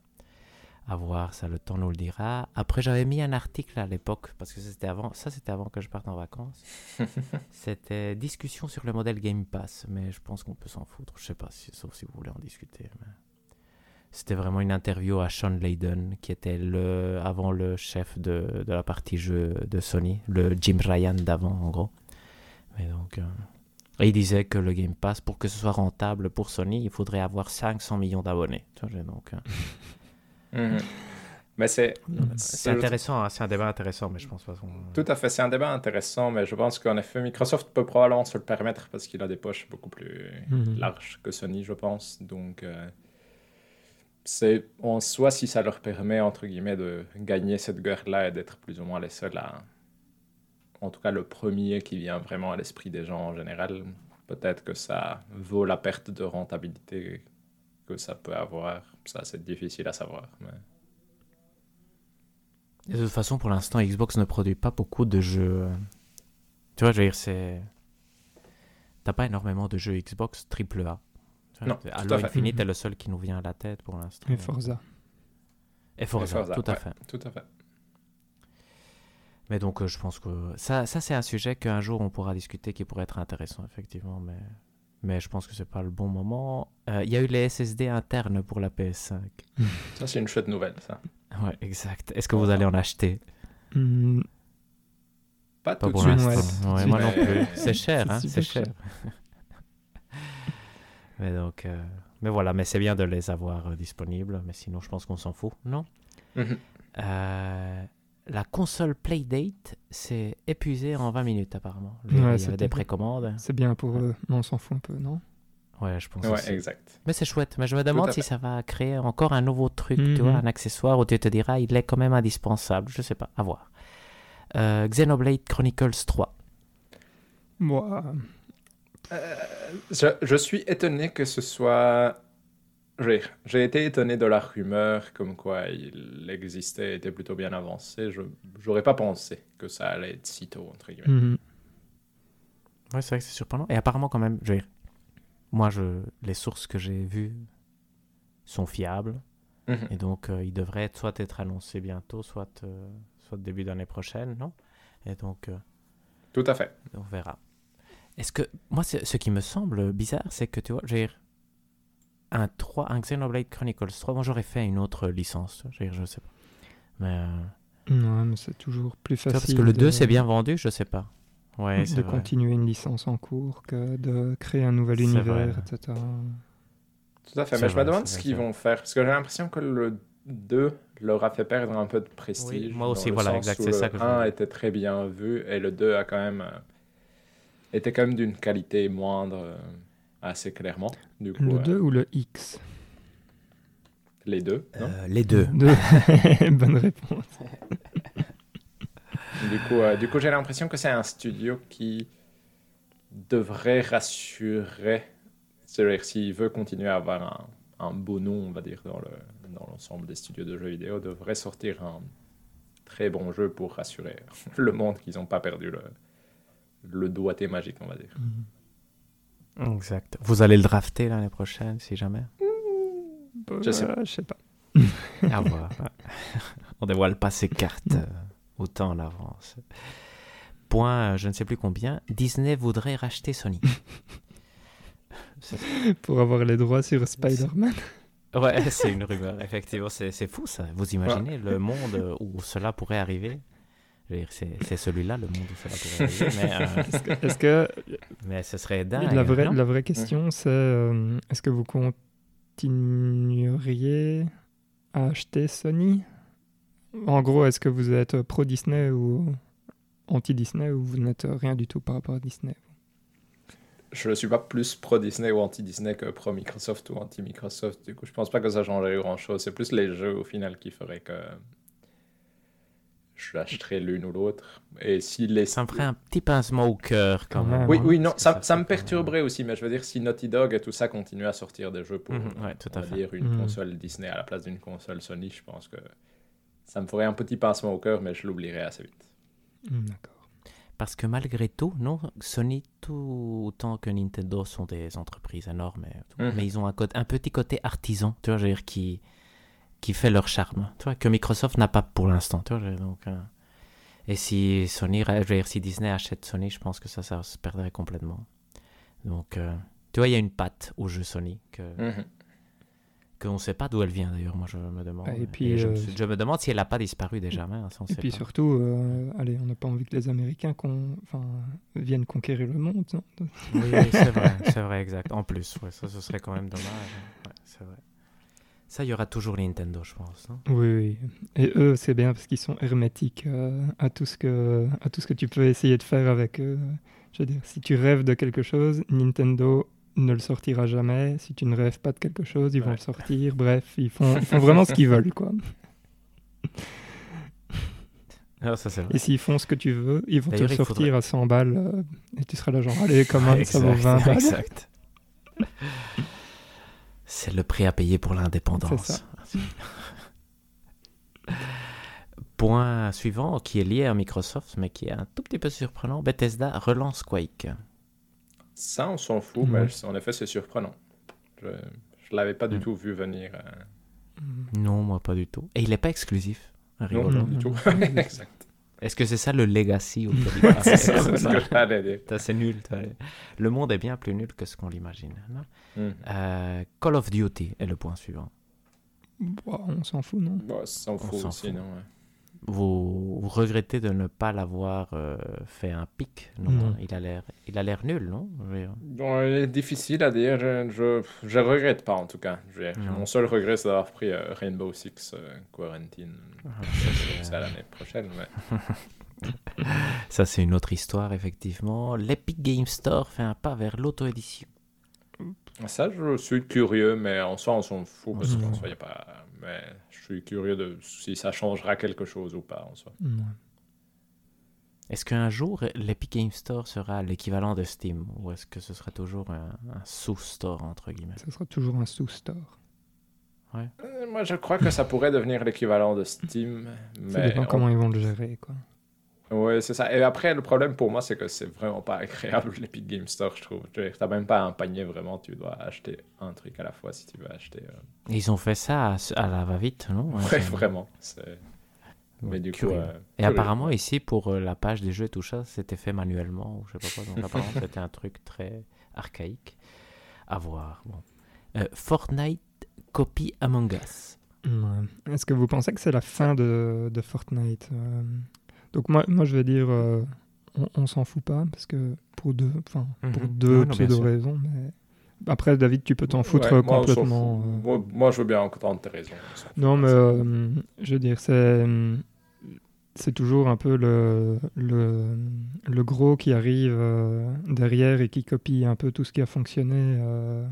à voir, ça le temps nous le dira. Après, j'avais mis un article à l'époque, parce que c'était avant, ça c'était avant que je parte en vacances. C'était discussion sur le modèle Game Pass, mais je pense qu'on peut s'en foutre. Je sais pas, si, sauf si vous voulez en discuter. mais C'était vraiment une interview à Sean Layden, qui était le, avant le chef de, de la partie jeu de Sony, le Jim Ryan d'avant en gros. Mais donc, euh, et il disait que le Game Pass, pour que ce soit rentable pour Sony, il faudrait avoir 500 millions d'abonnés. Tu vois, j'ai Donc, euh, Mhm. Mais c'est c'est intéressant, hein, c'est un débat intéressant, mais je pense pas qu'on... tout à fait, c'est un débat intéressant, mais je pense qu'en effet, Microsoft peut probablement se le permettre parce qu'il a des poches beaucoup plus Mhm. larges que Sony, je pense. Donc, euh, c'est en soi, si ça leur permet, entre guillemets, de gagner cette guerre-là et d'être plus ou moins les seuls à. En tout cas, le premier qui vient vraiment à l'esprit des gens en général, peut-être que ça vaut la perte de rentabilité que ça peut avoir. Ça, c'est difficile à savoir. De toute façon, pour l'instant, Xbox ne produit pas beaucoup de jeux. Tu vois, je veux dire, c'est. T'as pas énormément de jeux Xbox triple Non, Halo. Infinite Mhm. est le seul qui nous vient à la tête pour l'instant. Et Forza. Et Forza, Et Forza, tout à ouais. fait. Tout à fait. Mais donc, euh, je pense que ça, ça c'est un sujet qu'un jour on pourra discuter qui pourrait être intéressant, effectivement. Mais, mais je pense que c'est pas le bon moment. Euh, Il y a eu les SSD internes pour la PS5. Ça, c'est une chouette nouvelle, ça. Ouais, exact. Est-ce que vous allez en acheter? Hmm, Pas, Pas tout pour de suite. Ouais, moi non plus. C'est cher, hein, c'est cher. Mais donc, euh, mais voilà, mais c'est bien de les avoir euh, disponibles. Mais sinon, je pense qu'on s'en fout, non? Mhm. Euh, La console Playdate s'est épuisée en 20 minutes apparemment. Il y avait des précommandes. C'est bien pour eux, mais on s'en fout un peu, non? Ouais, je pense Ouais, aussi. exact. Mais c'est chouette. Mais je me demande si ça va créer encore un nouveau truc, tu Mhm. vois, un accessoire où tu te diras, il est quand même indispensable. Je sais pas, à voir. Euh, Xenoblade Chronicles 3. Moi, Je, je suis étonné que ce soit j'ai été étonné de la rumeur comme quoi il existait, était plutôt bien avancé. Je j'aurais pas pensé que ça allait être si tôt, entre guillemets. Mhm. Ouais, c'est vrai que c'est surprenant. Et apparemment, quand même, je moi, je, les sources que j'ai vues sont fiables. Mhm. Et donc, euh, il devrait être, soit être annoncé bientôt, soit, euh, soit début d'année prochaine, non? Et donc, euh, Tout à fait. on verra. Est-ce que, moi, ce qui me semble bizarre, c'est que, tu vois, dire, un 3, un Xenoblade Chronicles 3, moi, j'aurais fait une autre licence, je sais pas. Mais, euh, Ouais, mais c'est toujours plus facile. parce que le de- 2 c'est bien vendu, je sais pas. Ouais, de continuer une licence en cours que de créer un nouvel univers, vrai. etc. Tout à fait. Mais je me demande ce qu'ils vont faire. Parce que j'ai l'impression que le 2 leur a fait perdre un peu de prestige. Oui, moi aussi, voilà, exact, c'est ça que je 1 voulais. était très bien vu et le 2 a quand même. Euh, était quand même d'une qualité moindre, euh, assez clairement. Du coup, Le euh, 2 ou le X? Les deux. non? Euh, les deux. Deux. Bonne réponse. Du coup, euh, du coup j'ai l'impression que c'est un studio qui devrait rassurer. C'est-à-dire, s'il veut continuer à avoir un, un beau nom, on va dire, dans le- dans l'ensemble des studios de jeux vidéo, devrait sortir un très bon jeu pour rassurer le monde qu'ils n'ont pas perdu le, le doigté magique, on va dire. Exact. Vous allez le drafter l'année prochaine, si jamais? Je sais Euh, je sais pas. À voir. On dévoile pas ses cartes euh, autant en avance. Point, euh, je ne sais plus combien. Disney voudrait racheter Sony. Pour avoir les droits sur Spider-Man. Ouais, c'est une rumeur, effectivement. C'est fou, ça. Vous imaginez le monde où cela pourrait arriver? C'est celui-là, le monde où pourrait arriver. Mais, euh, Est-ce que, mais ce serait dingue. la, vraie, non? la vraie question, c'est euh, est-ce que vous continueriez à acheter Sony? En gros, est-ce que vous êtes pro-Disney ou anti-Disney ou vous n'êtes rien du tout par rapport à Disney? Je ne suis pas plus pro-Disney ou anti-Disney que pro-Microsoft ou anti-Microsoft. Du coup, je pense pas que ça changerait grand-chose. C'est plus les jeux, au final, qui feraient que je l'achèterais l'une ou l'autre. Et si les... Ça me ferait un petit pincement au cœur quand même. Oui, hein. oui, non, ça, ça ça me même- perturberait aussi, mais je veux dire, si Naughty Dog et tout ça continuent à sortir des jeux pour, Mhm, ouais, tout on à va fait. dire, une Mhm. console Disney à la place d'une console Sony, je pense que ça me ferait un petit pincement au cœur, mais je l'oublierais assez vite. Hmm, D'accord. Parce que malgré tout, non, Sony, tout autant que Nintendo sont des entreprises énormes, et tout, Mhm. mais ils ont un, côté- un petit côté artisan, tu vois, je veux dire, qui, qui fait leur charme, tu vois, que Microsoft n'a pas pour l'instant, donc, euh, et si Sony, je veux dire, si Disney achète Sony, je pense que ça, ça se perdrait complètement. Donc, euh, tu vois, il y a une patte au jeu Sony que Mhm. qu'on ne sait pas d'où elle vient d'ailleurs, moi je me demande. Et puis, je, me euh, suis- je me demande si elle n'a pas disparu déjà, mais ça, on Et puis pas. surtout, euh, allez, on n'a pas envie que les Américains con- enfin, viennent conquérir le monde. non? Oui, oui, c'est vrai, c'est vrai, exact. En plus, ouais, ça, ce serait quand même dommage. Ouais, c'est vrai. Ça, il y aura toujours Nintendo, je pense. hein. Oui, oui. Et eux, c'est bien parce qu'ils sont hermétiques euh, à, tout ce que, à tout ce que tu peux essayer de faire avec eux. Je veux dire, si tu rêves de quelque chose, Nintendo ne le sortira jamais. Si tu ne rêves pas de quelque chose, ils vont le sortir. Bref, ils font, ils font vraiment ce qu'ils veulent, quoi. Ah, ça, c'est vrai. Et s'ils font ce que tu veux, ils vont te le sortir faudrait- à 100 balles. euh, et tu seras là genre, allez, comment ça vaut Exact, 20 balles Exact. C'est le prix à payer pour l'indépendance. Point suivant, qui est lié à Microsoft, mais qui est un tout petit peu surprenant. Bethesda relance Quake. Ça, on s'en fout, mais en effet, c'est surprenant. Je ne l'avais pas du Mm. tout vu venir. euh, Non, moi pas du tout. Et il n'est pas exclusif. Rigolo. non, Non, du tout. exact. Est-ce que c'est ça le legacy C'est ce nul. Le monde est bien plus nul que ce qu'on l'imagine. non Mm. Euh, Call of Duty est le point suivant. Bon, on s'en fout, non? Bon, ça s'en On fout aussi, fout. non ouais. Vous, vous regrettez de ne pas l'avoir euh, fait un pic Non, Non. il a l'air, il a l'air nul, non? Bon, il est difficile à dire. Je, je, regrette pas, en tout cas. Je. Mon seul regret, c'est d'avoir pris euh, Rainbow Six euh, Quarantine. Ah, C'est à l'année prochaine, mais... Ça, c'est une autre histoire, effectivement. L'Epic Game Store fait un pas vers l'auto-édition. Ça, je suis curieux, mais en soi, on s'en fout parce qu'en soi, il n'y a pas. Mais suis curieux de si ça changera quelque chose ou pas en soi. Est-ce qu'un jour, l'Epic Game Store sera l'équivalent de Steam Ou est-ce que ce sera toujours un, un sous-store, entre guillemets? Ça sera toujours un sous-store. Ouais. Euh, Moi, je crois que ça pourrait devenir l'équivalent de Steam. Ça mais dépend on- comment ils vont le gérer, quoi. Ouais, c'est ça. Et après, le problème pour moi, c'est que c'est vraiment pas agréable l'Epic Game Store, je trouve. Dire, T'as même pas un panier vraiment, tu dois acheter un truc à la fois si tu veux acheter. euh, Ils ont fait ça à, à la va-vite, non? Ouais, c'est- vraiment. c'est- Ouais, Mais du coup. euh, Et curieux. apparemment, ici, pour euh, la page des jeux et tout ça, c'était fait manuellement, ou je sais pas quoi. Donc, apparemment, c'était un truc très archaïque. À voir. Bon. Euh, Fortnite copie Among Us. Ouais. Est-ce que vous pensez que c'est la fin de, de Fortnite euh, Donc moi, moi, je vais dire, euh, on, on s'en fout pas, parce que pour deux, enfin, pour Mhm. deux pseudo-raisons, mais... Après, David, tu peux t'en foutre Ouais, moi, complètement. euh. Moi, moi, je veux bien entendre tes raisons. Non, mais euh, je veux dire, c'est c'est toujours un peu le, le, le gros qui arrive euh, derrière et qui copie un peu tout ce qui a fonctionné euh,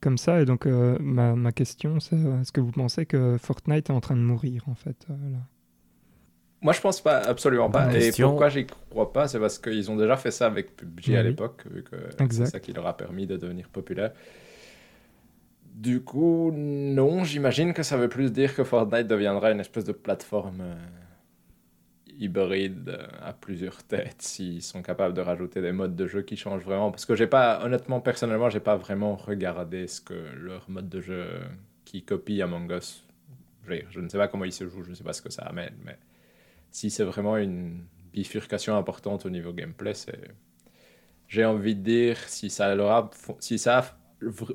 comme ça. Et donc, ma, ma question, c'est est-ce que vous pensez que Fortnite est en train de mourir, en fait là? Moi, je pense pas, absolument pas. Et pourquoi j'y crois pas, c'est parce qu'ils ont déjà fait ça avec PUBG à l'époque, vu que c'est ça qui leur a permis de devenir populaire. Du coup, non, j'imagine que ça veut plus dire que Fortnite deviendra une espèce de plateforme euh, hybride euh, à plusieurs têtes s'ils sont capables de rajouter des modes de jeu qui changent vraiment. Parce que j'ai pas, honnêtement, personnellement, j'ai pas vraiment regardé ce que leur mode de jeu qui copie Among Us. Je ne sais pas comment il se joue, je ne sais pas ce que ça amène, mais si c'est vraiment une bifurcation importante au niveau gameplay, c'est. J'ai envie de dire, si ça leur a. Si ça a-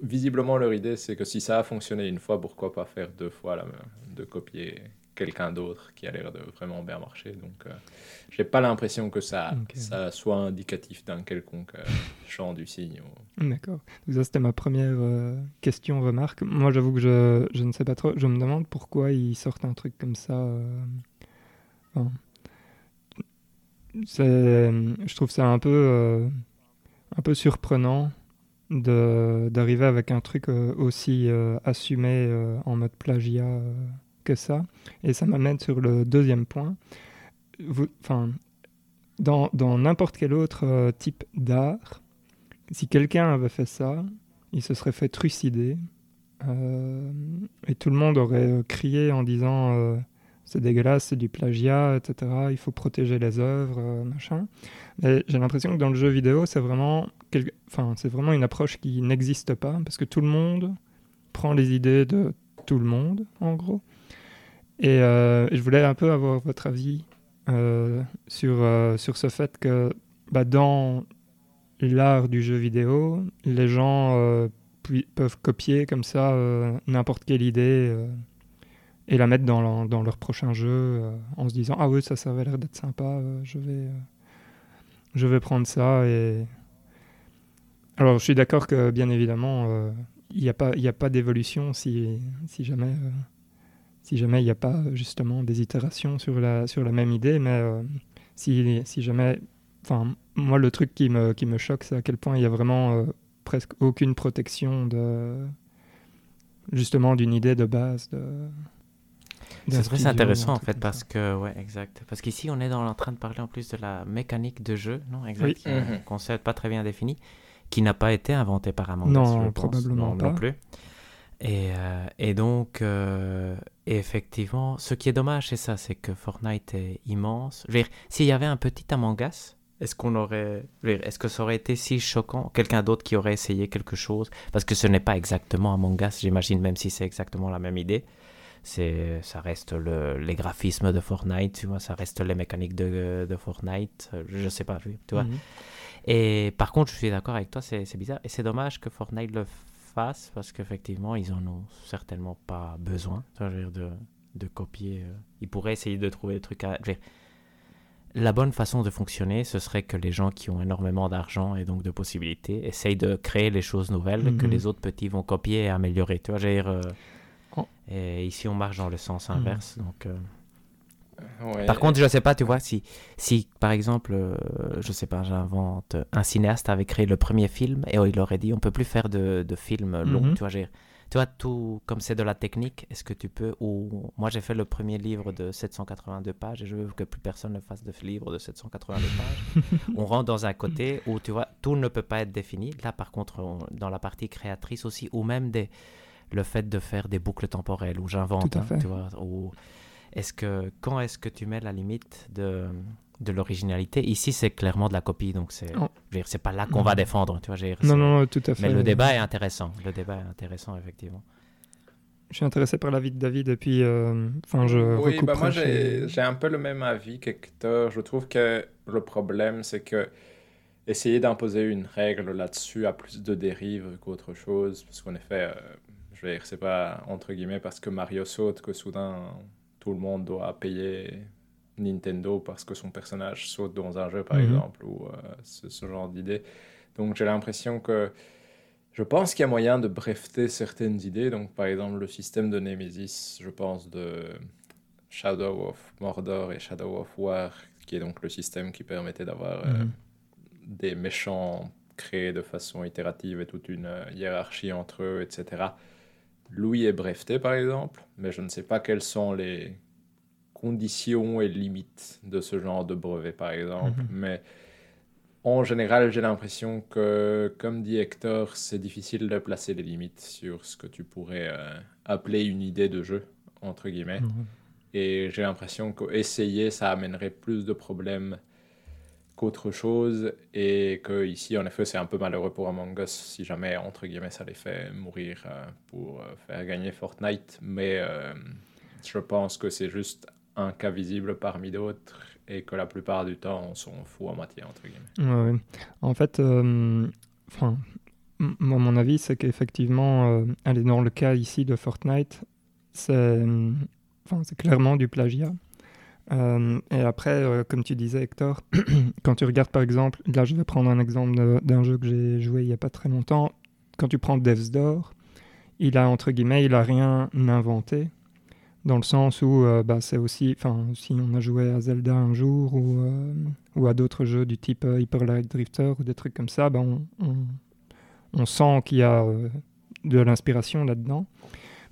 Visiblement, leur idée, c'est que si ça a fonctionné une fois, pourquoi pas faire deux fois la même De copier quelqu'un d'autre qui a l'air de vraiment bien marcher. Donc, euh, j'ai pas l'impression que ça, ça soit indicatif d'un quelconque euh, champ du signe. ou- D'accord. Donc Ça, c'était ma première euh, question, remarque. Moi, j'avoue que je, je ne sais pas trop. Je me demande pourquoi ils sortent un truc comme ça. Je trouve ça un peu, euh, un peu surprenant d'arriver avec un truc euh, aussi euh, assumé en mode plagiat que ça. Et ça m'amène sur le deuxième point. Enfin, dans, n'importe quel autre type d'art, si quelqu'un avait fait ça, il se serait fait trucider. et tout le monde aurait crié en disant c'est dégueulasse, c'est du plagiat, etc. Il faut protéger les œuvres, euh, machin. Mais j'ai l'impression que dans le jeu vidéo, c'est vraiment, enfin, c'est vraiment une approche qui n'existe pas parce que tout le monde prend les idées de tout le monde, en gros. Et, euh, je voulais un peu avoir votre avis euh, sur, sur ce fait que bah, dans l'art du jeu vidéo, les gens peuvent copier comme ça n'importe quelle idée et la mettre dans, leur- prochain jeu euh, en se disant ah oui ça ça avait l'air d'être sympa euh, je vais euh, je vais prendre ça et alors je suis d'accord que bien évidemment il n'y a pas il a pas d'évolution si si jamais si jamais il n'y a pas justement des itérations sur la sur la même idée mais si si jamais enfin moi le truc qui me qui me choque c'est à quel point il y a vraiment presque aucune protection de justement d'une idée de base C'est très intéressant en fait parce que ouais exact parce qu'ici on est dans, en train de parler en plus de la mécanique de jeu non exact? Oui. un Mhm. concept pas très bien défini qui n'a pas été inventé par Among Us, Non, je pense. probablement non, pas. non plus et, euh, et donc euh, effectivement ce qui est dommage c'est ça c'est que Fortnite est immense je veux dire s'il y avait un petit Among Us est-ce qu'on aurait je veux dire, est-ce que ça aurait été si choquant? Quelqu'un d'autre qui aurait essayé quelque chose? Parce que ce n'est pas exactement Among Us j'imagine même si c'est exactement la même idée c'est ça reste le, les graphismes de Fortnite tu vois ça reste les mécaniques de, de Fortnite je sais pas tu vois Mhm. et par contre je suis d'accord avec toi c'est bizarre et c'est dommage que Fortnite le fasse parce qu'effectivement ils en ont certainement pas besoin de, de copier euh. ils pourraient essayer de trouver des trucs à dire, la bonne façon de fonctionner, ce serait que les gens qui ont énormément d'argent et donc de possibilités essayent de créer les choses nouvelles que Mhm. les autres petits vont copier et améliorer. Tu vois, euh, Oh. et ici on marche dans le sens inverse. Donc, euh, Ouais. Par contre, je sais pas, tu vois, si, si par exemple, euh, je sais pas, j'invente, un cinéaste avait créé le premier film et oh, il aurait dit on peut plus faire de, de films longs, Mhm. tu vois, tu vois, tout comme c'est de la technique, est-ce que tu peux, ou moi j'ai fait le premier livre de 782 pages et je veux que plus personne ne fasse de livre de 782 pages. on rentre dans un côté où tu vois, tout ne peut pas être défini. Là, par contre, on- dans la partie créatrice aussi, ou même des, le fait de faire des boucles temporelles où j'invente, hein, tu vois, ou est-ce que quand est-ce que tu mets la limite de de l'originalité? Ici, c'est clairement de la copie, donc c'est, Oh. c'est pas là qu'on va Non. défendre, tu vois. je veux dire, Non, non, tout à fait. Mais le débat est intéressant. Le débat est intéressant, effectivement. Je suis intéressé par l'avis de David et puis, euh, enfin, je Oui, bah moi chez- j'ai un peu le même avis qu'Hector. Je trouve que le problème, c'est que essayer d'imposer une règle là-dessus a plus de dérives qu'autre chose. Parce qu'en effet, euh, je veux dire, c'est pas entre guillemets parce que Mario saute que soudain tout le monde doit payer Nintendo parce que son personnage saute dans un jeu, par Mhm. exemple, ou euh, ce, ce genre d'idée. Donc j'ai l'impression que je pense qu'il y a moyen de breveter certaines idées. Donc, par exemple, le système de Nemesis, je pense, de Shadow of Mordor et Shadow of War, qui est donc le système qui permettait d'avoir euh, Mhm. des méchants créés de façon itérative et toute une euh, hiérarchie entre eux, etc. Louis est breveté, par exemple, mais je ne sais pas quelles sont les conditions et limites de ce genre de brevet, par exemple. Mhm. Mais en général, j'ai l'impression que, comme dit Hector, c'est difficile de placer les limites sur ce que tu pourrais euh, appeler une idée de jeu, entre guillemets. Mhm. Et j'ai l'impression qu'essayer, ça amènerait plus de problèmes qu'autre chose. Et que ici, en effet, c'est un peu malheureux pour Among Us si jamais, entre guillemets, ça les fait mourir euh, pour euh, faire gagner Fortnite. Mais euh, je pense que c'est juste un cas visible parmi d'autres et que la plupart du temps, on s'en fout en matière, entre guillemets. En fait, enfin, moi, mon avis, c'est qu'effectivement, allez, dans le cas ici de Fortnite, c'est clairement du plagiat. Euh, et après, euh, comme tu disais, Hector, quand tu regardes par exemple, là je vais prendre un exemple d'un jeu que j'ai joué il n'y a pas très longtemps. Quand tu prends Death's Door, il a entre guillemets, il a rien inventé. Dans le sens où euh, bah, c'est aussi, enfin, si on a joué à Zelda un jour ou, ou à d'autres jeux du type Hyper Light Drifter ou des trucs comme ça, bah, on, sent qu'il y a de l'inspiration là-dedans.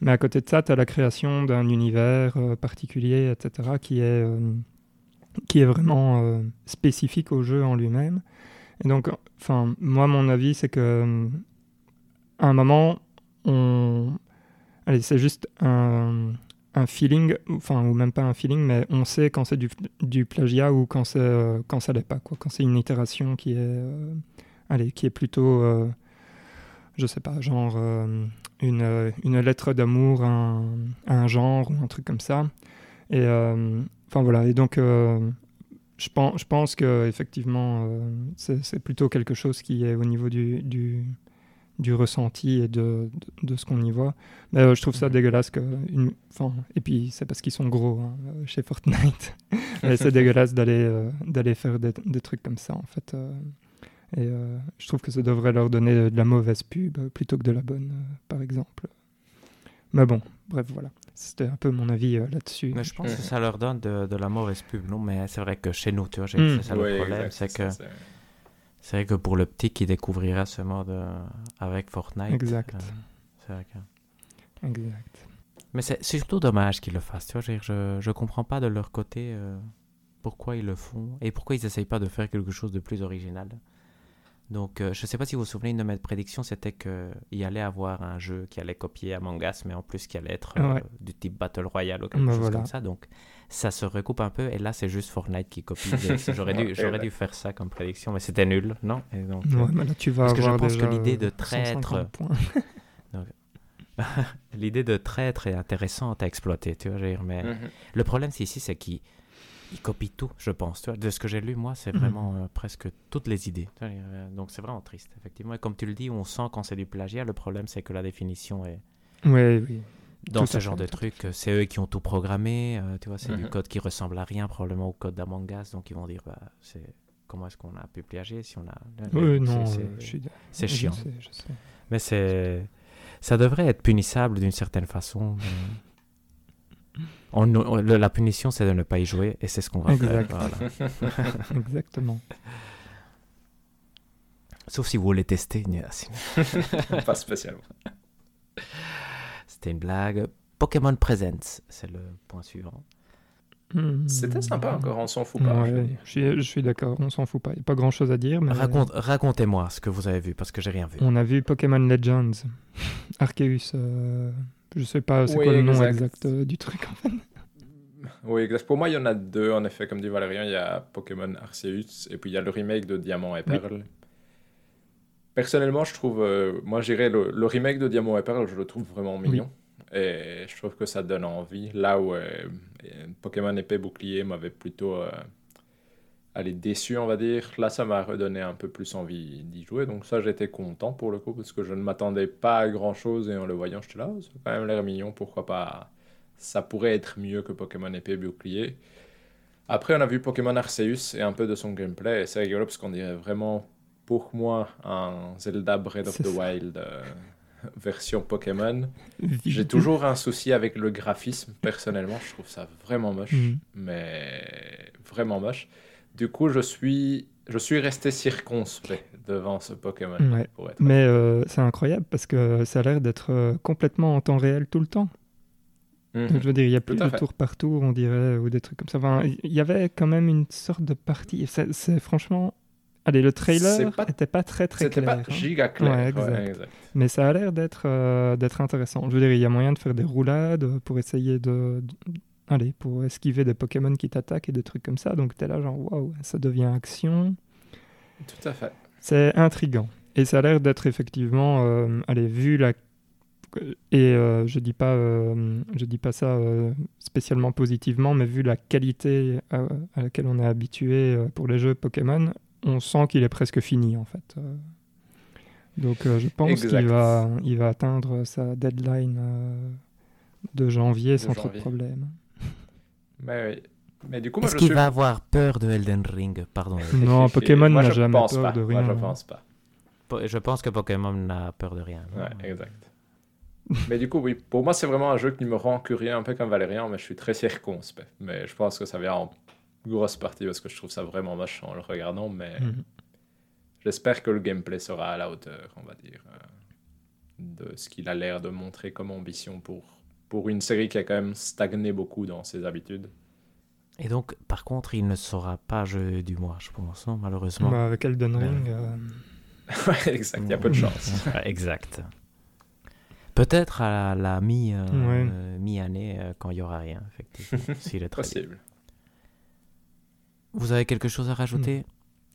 Mais à côté de ça, tu as la création d'un univers euh, particulier, etc., qui est, euh, qui est vraiment euh, spécifique au jeu en lui-même. Et donc, enfin, moi, mon avis, c'est que à un moment, on... Allez, c'est juste un, un feeling, enfin, ou même pas un feeling, mais on sait quand c'est du, du plagiat ou quand, c'est, quand ça l'est pas, quoi. Quand c'est une itération qui est, allez, qui est plutôt, je sais pas, genre euh, une, euh, une lettre d'amour à un, à un genre ou un truc comme ça. Et euh, enfin voilà, et donc je pense, je pense que effectivement c'est plutôt quelque chose qui est au niveau du, du, du ressenti et de, de, de ce qu'on y voit. Mais je trouve ça Mhm. dégueulasse que une, et puis c'est parce qu'ils sont gros hein, chez Fortnite. C'est dégueulasse d'aller d'aller faire des, des trucs comme ça en fait. Et euh, je trouve que ça devrait leur donner de la mauvaise pub euh, plutôt que de la bonne, euh, par exemple. Mais bon, bref, voilà. C'était un peu mon avis euh, là-dessus. Mais je pense que ça leur donne de, de la mauvaise pub, non? Mais c'est vrai que chez nous, tu vois, j'ai- Mm. c'est ça le problème, c'est que c'est- vrai que pour le petit qui découvrira ce mode euh, avec Fortnite, Exact. euh, c'est vrai que- Exact. Mais c'est surtout dommage qu'ils le fassent, tu vois. Je, je, je comprends pas de leur côté euh, pourquoi ils le font et pourquoi ils essayent pas de faire quelque chose de plus original. Donc, euh, je sais pas si vous vous souvenez, une de mes prédictions, c'était qu'il allait avoir un jeu qui allait copier Among Us, mais en plus qui allait être euh, Ouais. du type Battle Royale ou quelque Bah chose voilà. comme ça. Donc, ça se recoupe un peu et là, c'est juste Fortnite qui copie. J'aurais dû, Ok, j'aurais ouais. dû faire ça comme prédiction, mais c'était nul, non? Et donc, euh, Ouais, mais là, tu vas parce que je pense que l'idée de traître- 150 points. l'idée de traître est intéressante à exploiter, tu vois. je veux dire, mais Mhm. Le problème, c'est ici, c'est qu'ils ils copient tout, je pense. Tu vois. De ce que j'ai lu, moi, c'est Mhm. vraiment euh, presque toutes les idées. Euh, Donc, c'est vraiment triste, effectivement. Et comme tu le dis, on sent quand c'est du plagiat. Le problème, c'est que la définition est. Oui, oui. Dans Tout ce genre fait, de trucs, euh, c'est eux qui ont tout programmé. euh, tu vois, c'est du Mhm. code qui ressemble à rien, probablement au code d'Among Us. Donc, ils vont dire, bah, c'est comment est-ce qu'on a pu plagier si on a. Oui, non, c'est- je chiant. sais, je sais. Mais c'est. Ça devrait être punissable d'une certaine façon. mais- On- on- le- la punition, c'est de ne pas y jouer, et c'est ce qu'on va Exact. faire. voilà. Exactement. Sauf si vous voulez tester. Pas spécialement. C'était une blague. Pokémon Presents, c'est le point suivant. Hmm. C'était sympa encore, on s'en fout pas. Ouais, je suis, je suis d'accord, on s'en fout pas. Il n'y a pas grand chose à dire. Mais Raconte- Racontez-moi ce que vous avez vu, parce que j'ai rien vu. On a vu Pokémon Legends, Arceus. euh, je sais pas c'est Oui, quoi le nom exact. euh, du truc. en fait. Oui, exact. Pour moi, il y en a deux, en effet, comme dit Valérian. Il y a Pokémon Arceus et puis il y a le remake de Diamant et Oui. Perle. Personnellement, je trouve, euh, moi, j'irais le, le remake de Diamant et Perle, je le trouve vraiment mignon. Et je trouve que ça donne envie. Là où euh, Pokémon épée bouclier m'avait plutôt euh, allez, déçu, on va dire. Là, ça m'a redonné un peu plus envie d'y jouer. Donc ça, j'étais content pour le coup, parce que je ne m'attendais pas à grand-chose. Et en le voyant, j'étais là, Oh, a quand même l'air mignon, pourquoi pas? Ça pourrait être mieux que Pokémon épée bouclier. Après, on a vu Pokémon Arceus et un peu de son gameplay. Et c'est rigolo parce qu'on dirait vraiment, pour moi, un Zelda Breath of C'est the ça. Wild euh, version Pokémon. J'ai toujours un souci avec le graphisme, personnellement. Je trouve ça vraiment moche. Mhm. Mais vraiment moche. Du coup, je suis, je suis resté circonspect devant ce Pokémon. Ouais. pour être Mais euh, c'est incroyable parce que ça a l'air d'être euh, complètement en temps réel tout le temps. Mhm. Je veux dire, il n'y a plus de fait. tour par tour, on dirait, ou des trucs comme ça. Enfin, il y avait quand même une sorte de partie. C'est franchement. Allez, le trailer pas- n'était pas très très C'était clair. pas hein. giga clair. Ouais, ouais, exact. exact. Mais ça a l'air d'être euh, d'être intéressant. Je veux dire, il y a moyen de faire des roulades pour essayer de- Allez, pour esquiver des Pokémon qui t'attaquent et des trucs comme ça. Donc, t'es là, genre, waouh, ça devient action. Tout à fait. C'est intriguant. Et ça a l'air d'être effectivement, euh, allez, vu la. Et euh, je dis pas, euh, je dis pas ça euh, spécialement positivement, mais vu la qualité à, à laquelle on est habitué pour les jeux Pokémon, on sent qu'il est presque fini en fait. Donc je pense qu'il va, il va atteindre sa deadline de janvier sans trop de janvier. Mais, oui. Mais du coup, moi, Est-ce qu'il suis... va avoir peur de Elden Ring Pardon? Non, Pokémon Moi, n'a je jamais pense peur pas. de Moi, rien. je pense pas. Po- Je pense que Pokémon n'a peur de rien. Ouais, exact. Mais du coup, oui, pour moi, c'est vraiment un jeu qui me rend curieux, un peu comme Valérian, mais je suis très circonspect. Mais je pense que ça vient en grosse partie parce que je trouve ça vraiment moche en le regardant, mais Mhm. j'espère que le gameplay sera à la hauteur, on va dire, euh, de ce qu'il a l'air de montrer comme ambition pour, pour une série qui a quand même stagné beaucoup dans ses habitudes. Et donc, par contre, il ne sera pas jeu du mois, je pense, non, malheureusement. Bah, avec Elden Ouais. Ring, euh, Ouais, exact, il y a peu de chance. Exact. Peut-être à la mi, euh, Ouais. euh, euh, quand il n'y aura rien, effectivement. s'il est. Possible. Vous avez quelque chose à rajouter?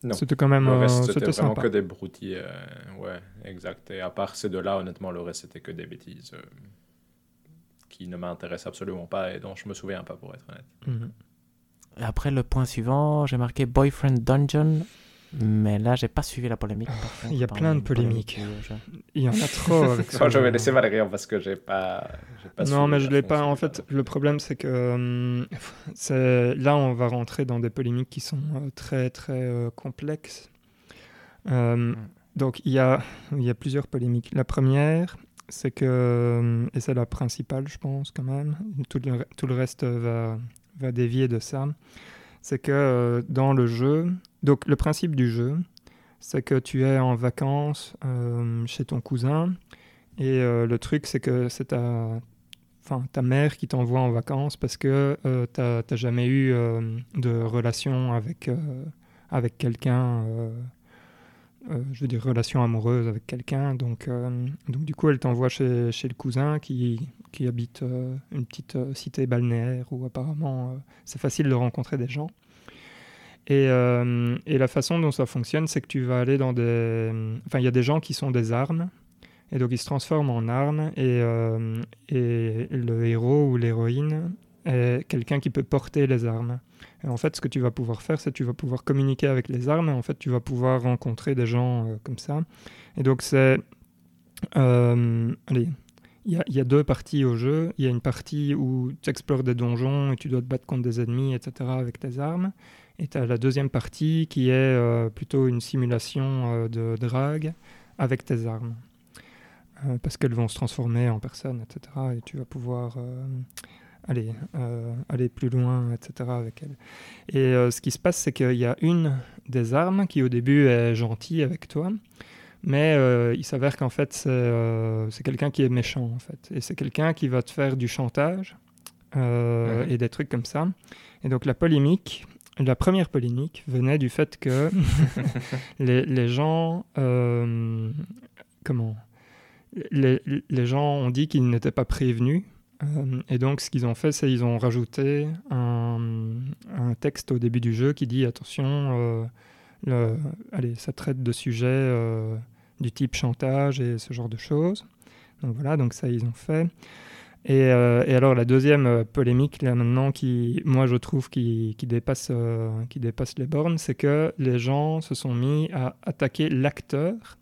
Non. c'était quand même Le euh, reste, c'était c'était vraiment sympa. que des broutilles. euh, ouais, exact. Et à part ces deux-là, honnêtement, le reste, c'était que des bêtises euh, qui ne m'intéressent absolument pas et dont je me souviens pas, pour être honnête. Mhm. Et Après, le point suivant, j'ai marqué Boyfriend Dungeon. Mais là, j'ai pas suivi la polémique. contre, Il y a plein de polémiques. Il y en a trop avec ce Moi, je vais laisser Valérian parce que j'ai pas. pas Non, mais je l'ai pas. En fait, le problème, c'est que c'est là, on va rentrer dans des polémiques qui sont euh, très, très euh, complexes. Euh, Donc, il y a, il y a plusieurs polémiques. La première, c'est que, hum, et c'est la principale, je pense, quand même, tout le, tout le reste va, va dévier de ça, c'est que euh, dans le jeu, donc le principe du jeu, c'est que tu es en vacances euh, chez ton cousin, et euh, le truc, c'est que c'est ta, ta mère qui t'envoie en vacances parce que euh, tu n'as jamais eu euh, de relation avec, euh, avec quelqu'un, euh, je veux dire relation amoureuse avec quelqu'un. Donc, euh, donc du coup, elle t'envoie chez, chez le cousin qui, qui habite euh, une petite cité balnéaire où apparemment c'est facile de rencontrer des gens. Et, et la façon dont ça fonctionne, c'est que tu vas aller dans des... Enfin, il y a des gens qui sont des armes, et donc ils se transforment en armes, et, et le héros ou l'héroïne est quelqu'un qui peut porter les armes. Et en fait, ce que tu vas pouvoir faire, c'est que tu vas pouvoir communiquer avec les armes, et en fait, tu vas pouvoir rencontrer des gens euh, comme ça. Et donc, c'est... euh, allez, il y, a, deux parties au jeu. Il y a une partie où tu explores des donjons et tu dois te battre contre des ennemis, etc., avec tes armes. Et tu as la deuxième partie qui est euh, plutôt une simulation euh, de drague avec tes armes. Euh, parce qu'elles vont se transformer en personnes, etc. Et tu vas pouvoir euh, aller, euh, aller plus loin, etc. avec elles. Et euh, ce qui se passe, c'est qu'il y a une des armes qui au début est gentille avec toi. Mais euh, il s'avère qu'en fait, c'est euh, c'est quelqu'un qui est méchant, en fait. Et c'est quelqu'un qui va te faire du chantage et des trucs comme ça. Et donc la polémique, la première polémique venait du fait que les, les, gens, comment, les, les, gens ont dit qu'ils n'étaient pas prévenus. Euh, et donc ce qu'ils ont fait, c'est qu'ils ont rajouté un, texte au début du jeu qui dit attention, le, allez, ça traite de sujets du type chantage et ce genre de choses. Donc voilà, donc ça ils ont fait. Et, euh, alors la deuxième euh, polémique là maintenant qui, moi je trouve qui, dépasse, euh, qui dépasse les bornes, c'est que les gens se sont mis à attaquer l'acteur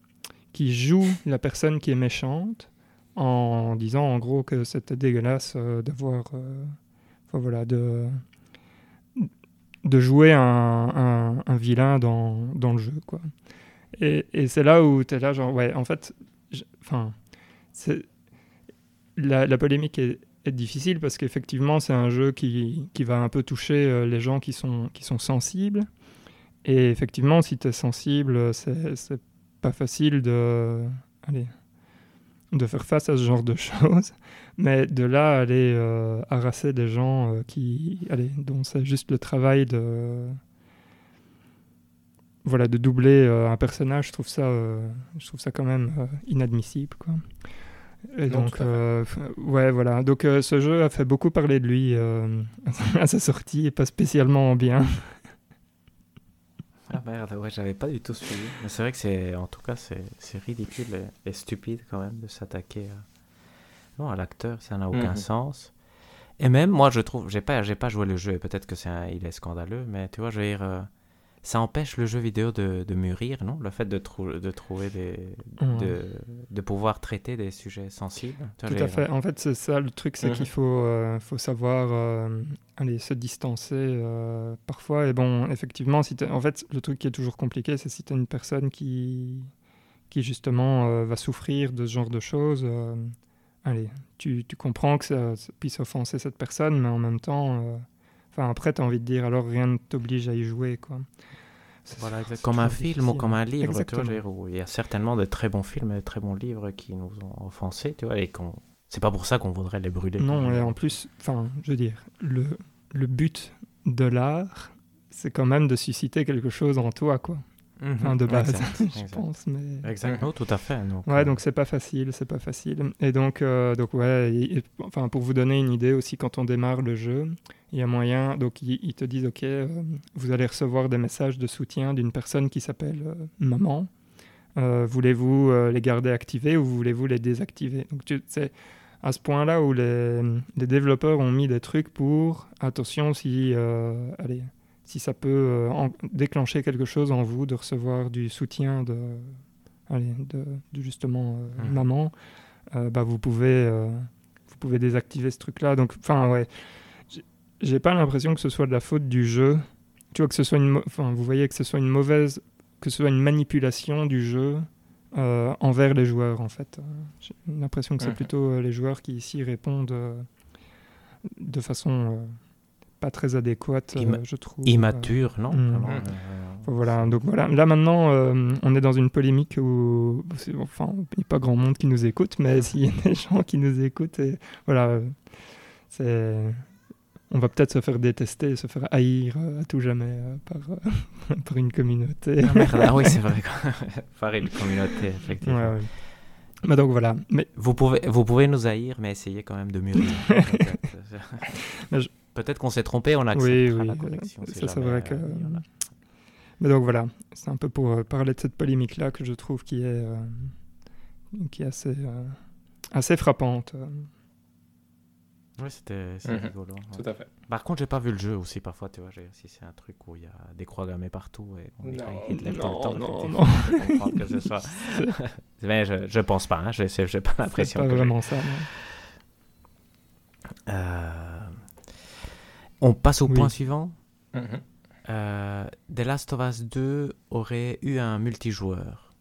qui joue la personne qui est méchante en disant en gros que c'était dégueulasse d'avoir, enfin voilà, de de jouer un, vilain dans, dans, le jeu quoi. Et, et c'est là où tu es là genre ouais en fait, enfin la, la, polémique est, est, difficile parce qu'effectivement, c'est un jeu qui, qui, va un peu toucher euh, les gens qui sont, qui sont sensibles. Et effectivement, si tu es sensible, c'est pas facile de, allez, de faire face à ce genre de choses. Mais de là, aller euh, harasser des gens euh, qui, allez, dont c'est juste le travail de, voilà, de doubler euh, un personnage, je trouve ça, je trouve ça quand même inadmissible, quoi. Et Non, donc, ouais, voilà. Donc, ce jeu a fait beaucoup parler de lui à sa sortie et pas spécialement bien. Ah merde, ouais, j'avais pas du tout suivi. Mais c'est vrai que c'est, en tout cas, c'est, c'est ridicule et, et stupide quand même de s'attaquer à, non, à l'acteur, ça n'a aucun Mhm. sens. Et même, moi, je trouve, j'ai pas, j'ai pas joué le jeu et peut-être que c'est il est scandaleux, mais tu vois, je veux dire, euh, ça empêche le jeu vidéo de, de mûrir, non? Le fait de, trou- de trouver des, de, de pouvoir traiter des sujets sensibles. Tout à fait. En fait, c'est ça le truc, c'est Mhm. qu'il faut, euh, faut savoir euh, aller se distancer euh, parfois. Et bon, effectivement, si en fait, le truc qui est toujours compliqué, c'est si tu as une personne qui, qui justement va souffrir de ce genre de choses. allez, tu, tu comprends que ça, ça puisse offenser cette personne, mais en même temps, enfin après, tu as envie de dire alors rien ne t'oblige à y jouer. Quoi. Voilà, comme un film ou comme un livre, tu vois, il y a certainement de très bons films et de très bons livres qui nous ont offensés, tu vois, et qu'on... C'est pas pour ça qu'on voudrait les brûler. Non, et en plus, enfin, je veux dire, le, le but de l'art, c'est quand même de susciter quelque chose en toi, quoi. Mhm. Enfin, de base, Exact, je exact. pense. Mais... Exact, non, tout à fait. Donc, Ouais, euh, donc c'est pas facile, c'est pas facile. Et donc, euh, donc ouais, et- et- enfin, pour vous donner une idée aussi, quand on démarre le jeu, il y a moyen, donc ils, ils te disent, ok, euh, vous allez recevoir des messages de soutien d'une personne qui s'appelle euh, maman. Voulez-vous les garder activés ou voulez-vous les désactiver? Donc c'est à ce point-là où les, les développeurs ont mis des trucs pour, attention, si, allez, si ça peut euh, en- déclencher quelque chose en vous, de recevoir du soutien de, allez, de, de justement euh, Mhm. maman, euh, bah, vous, pouvez, vous pouvez désactiver ce truc-là. Donc, enfin, ouais, J'ai- pas l'impression que ce soit de la faute du jeu. Tu vois, que ce soit une, enfin, vous voyez que ce soit une mauvaise, que ce soit une manipulation du jeu euh, envers les joueurs, en fait. J'ai l'impression que c'est plutôt euh, les joueurs qui ici répondent euh, de façon pas très adéquate, euh, je trouve. Immature, non Enfin, Voilà, donc voilà. Là maintenant, euh, on est dans une polémique où, enfin, il n'y a pas grand monde qui nous écoute, mais s'il y a des gens qui nous écoutent, et voilà, c'est, on va peut-être se faire détester, se faire haïr euh, à tout jamais euh, par, par une communauté. Ah, merde, ah oui, c'est vrai. Par une communauté, effectivement. Ouais, ouais. Mais donc voilà. Mais Vous pouvez, vous pouvez nous haïr, mais essayez quand même de mûrir. Peut-être, qu'on s'est trompé, on acceptera Oui, oui, la correction. ça, c'est jamais, vrai que- il y en a. Mais donc voilà, c'est un peu pour euh, parler de cette polémique-là que je trouve qui est, euh, qui est assez, euh, assez frappante. Oui, c'était c'est Mhm. rigolo. ouais. Tout à fait. Par contre, j'ai pas vu le jeu aussi parfois, tu vois. Si c'est un truc où il y a des croix gammées partout et on Non, Hitler tout non, le temps. non, non. je que ce soit. Mais je, je pense pas, hein, j'ai j'ai pas C'est l'impression pas que vraiment ça. non. Euh, On passe au Oui. point suivant. Mhm. Euh, The Last of Us 2 aurait eu un multijoueur.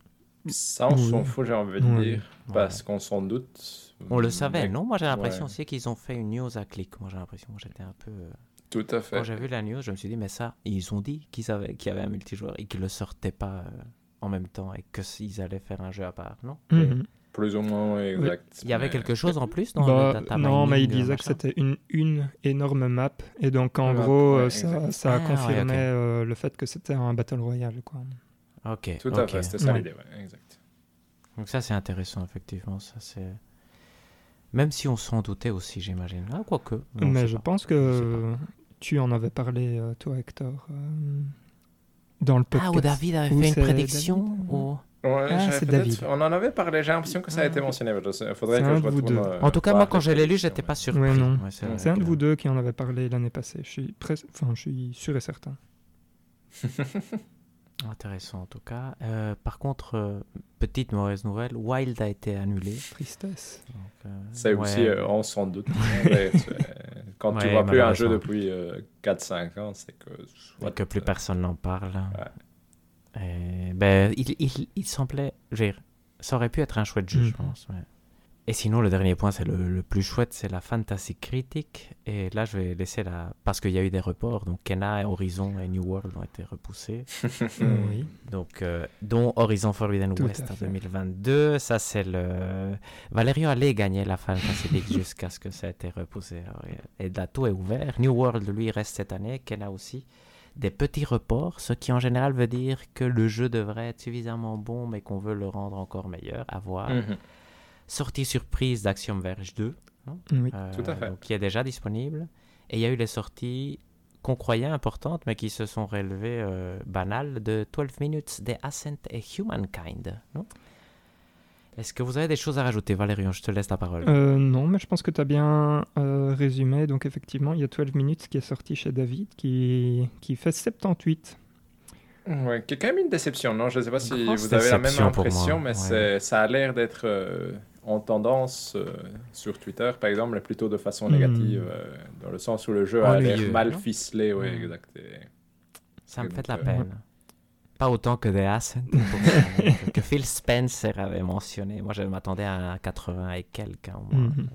Ça, on Oui. s'en fout, j'ai envie de Oui. dire, parce qu'on s'en doute. On le savait, Mais- non? Moi j'ai l'impression Ouais. aussi qu'ils ont fait une news à clic. Moi j'ai l'impression, moi, j'étais un peu. euh, Tout à fait. Quand j'ai vu la news, je me suis dit, mais ça, ils ont dit qu'ils avaient, qu'il y avait un multijoueur et qu'ils le sortaient pas euh, en même temps et que s'ils allaient faire un jeu à part, non? Mhm. Plus ou moins exact. Il y avait quelque chose en plus dans Bah, le data non, mais il disait que c'était une, une énorme map. Et donc, en map, gros, ouais, euh, ça, ça Ah, ouais, confirmait euh, le fait que c'était un Battle Royale. Quoi. Ok. Tout à fait, c'était ça Ouais. l'idée, ouais, exact. Donc ça c'est intéressant effectivement. Ça c'est même si on s'en doutait aussi, j'imagine. Ah quoique. mais je pas. pense que tu en avais parlé, euh, toi, Hector, euh, dans le podcast. Ah, ou David avait fait une prédiction David? ou... Ouais, Ah, c'est David. On en avait parlé, j'ai l'impression que ça a été mentionné. Il faudrait que je retourne. deux. euh, En tout cas, moi, quand je l'ai lu, j'étais pas surpris. Ouais, non. Ouais, c'est un de vous deux qui en avait parlé l'année passée. Je suis, pres- enfin, je suis sûr et certain. Intéressant en tout cas. Euh, par contre, euh, petite mauvaise nouvelle, Wild a été annulé. Tristesse. Donc, euh, ouais. aussi, euh, on s'en doute. Ouais, Quand tu Ouais, vois plus un jeu depuis euh, 4-5 ans, c'est que. Et soit, que plus personne n'en parle. Et, ben, il, il, il semblait. dire, ça aurait pu être un chouette jeu, je Mhm. pense. ouais. Et sinon, le dernier point, c'est le, le plus chouette, c'est la fantasy critique. Et là, je vais laisser la. Parce qu'il y a eu des reports, donc Kena, Horizon et New World ont été repoussés. oui. Donc, euh, dont Horizon Forbidden Tout West en fait. 2022. Ça, c'est le. Valerio allait gagner la Fantasy League jusqu'à ce que ça ait été repoussé. Et là, tout est ouvert. New World, lui, reste cette année. Kena aussi. Des petits reports, ce qui en général veut dire que le jeu devrait être suffisamment bon, mais qu'on veut le rendre encore meilleur. À voir. Mhm. Sortie surprise d'Axiom Verge 2. Oui. euh, Tout à fait. donc, qui est déjà disponible. Et il y a eu les sorties qu'on croyait importantes, mais qui se sont relevées euh, banales de 12 Minutes, The Ascent et Humankind. non? Est-ce que vous avez des choses à rajouter, Valérian? Je te laisse la parole. Euh, non, mais je pense que tu as bien euh, résumé. Donc, effectivement, il y a 12 Minutes qui est sorti chez David, qui, qui fait 78. Ouais, qui est quand même une déception, non? Je ne sais pas si Grosse vous avez la même impression, mais ouais. ça a l'air d'être euh, en tendance euh, sur Twitter, par exemple, mais plutôt de façon Hmm. négative, euh, dans le sens où le jeu a l'air mal ficelé, oui, Hmm. exact. et- Ça me fait de la euh, peine. Pas autant que The Ascent, pour- que Phil Spencer avait mentionné. Moi, je m'attendais à un 80 et quelques, hein. Mhm.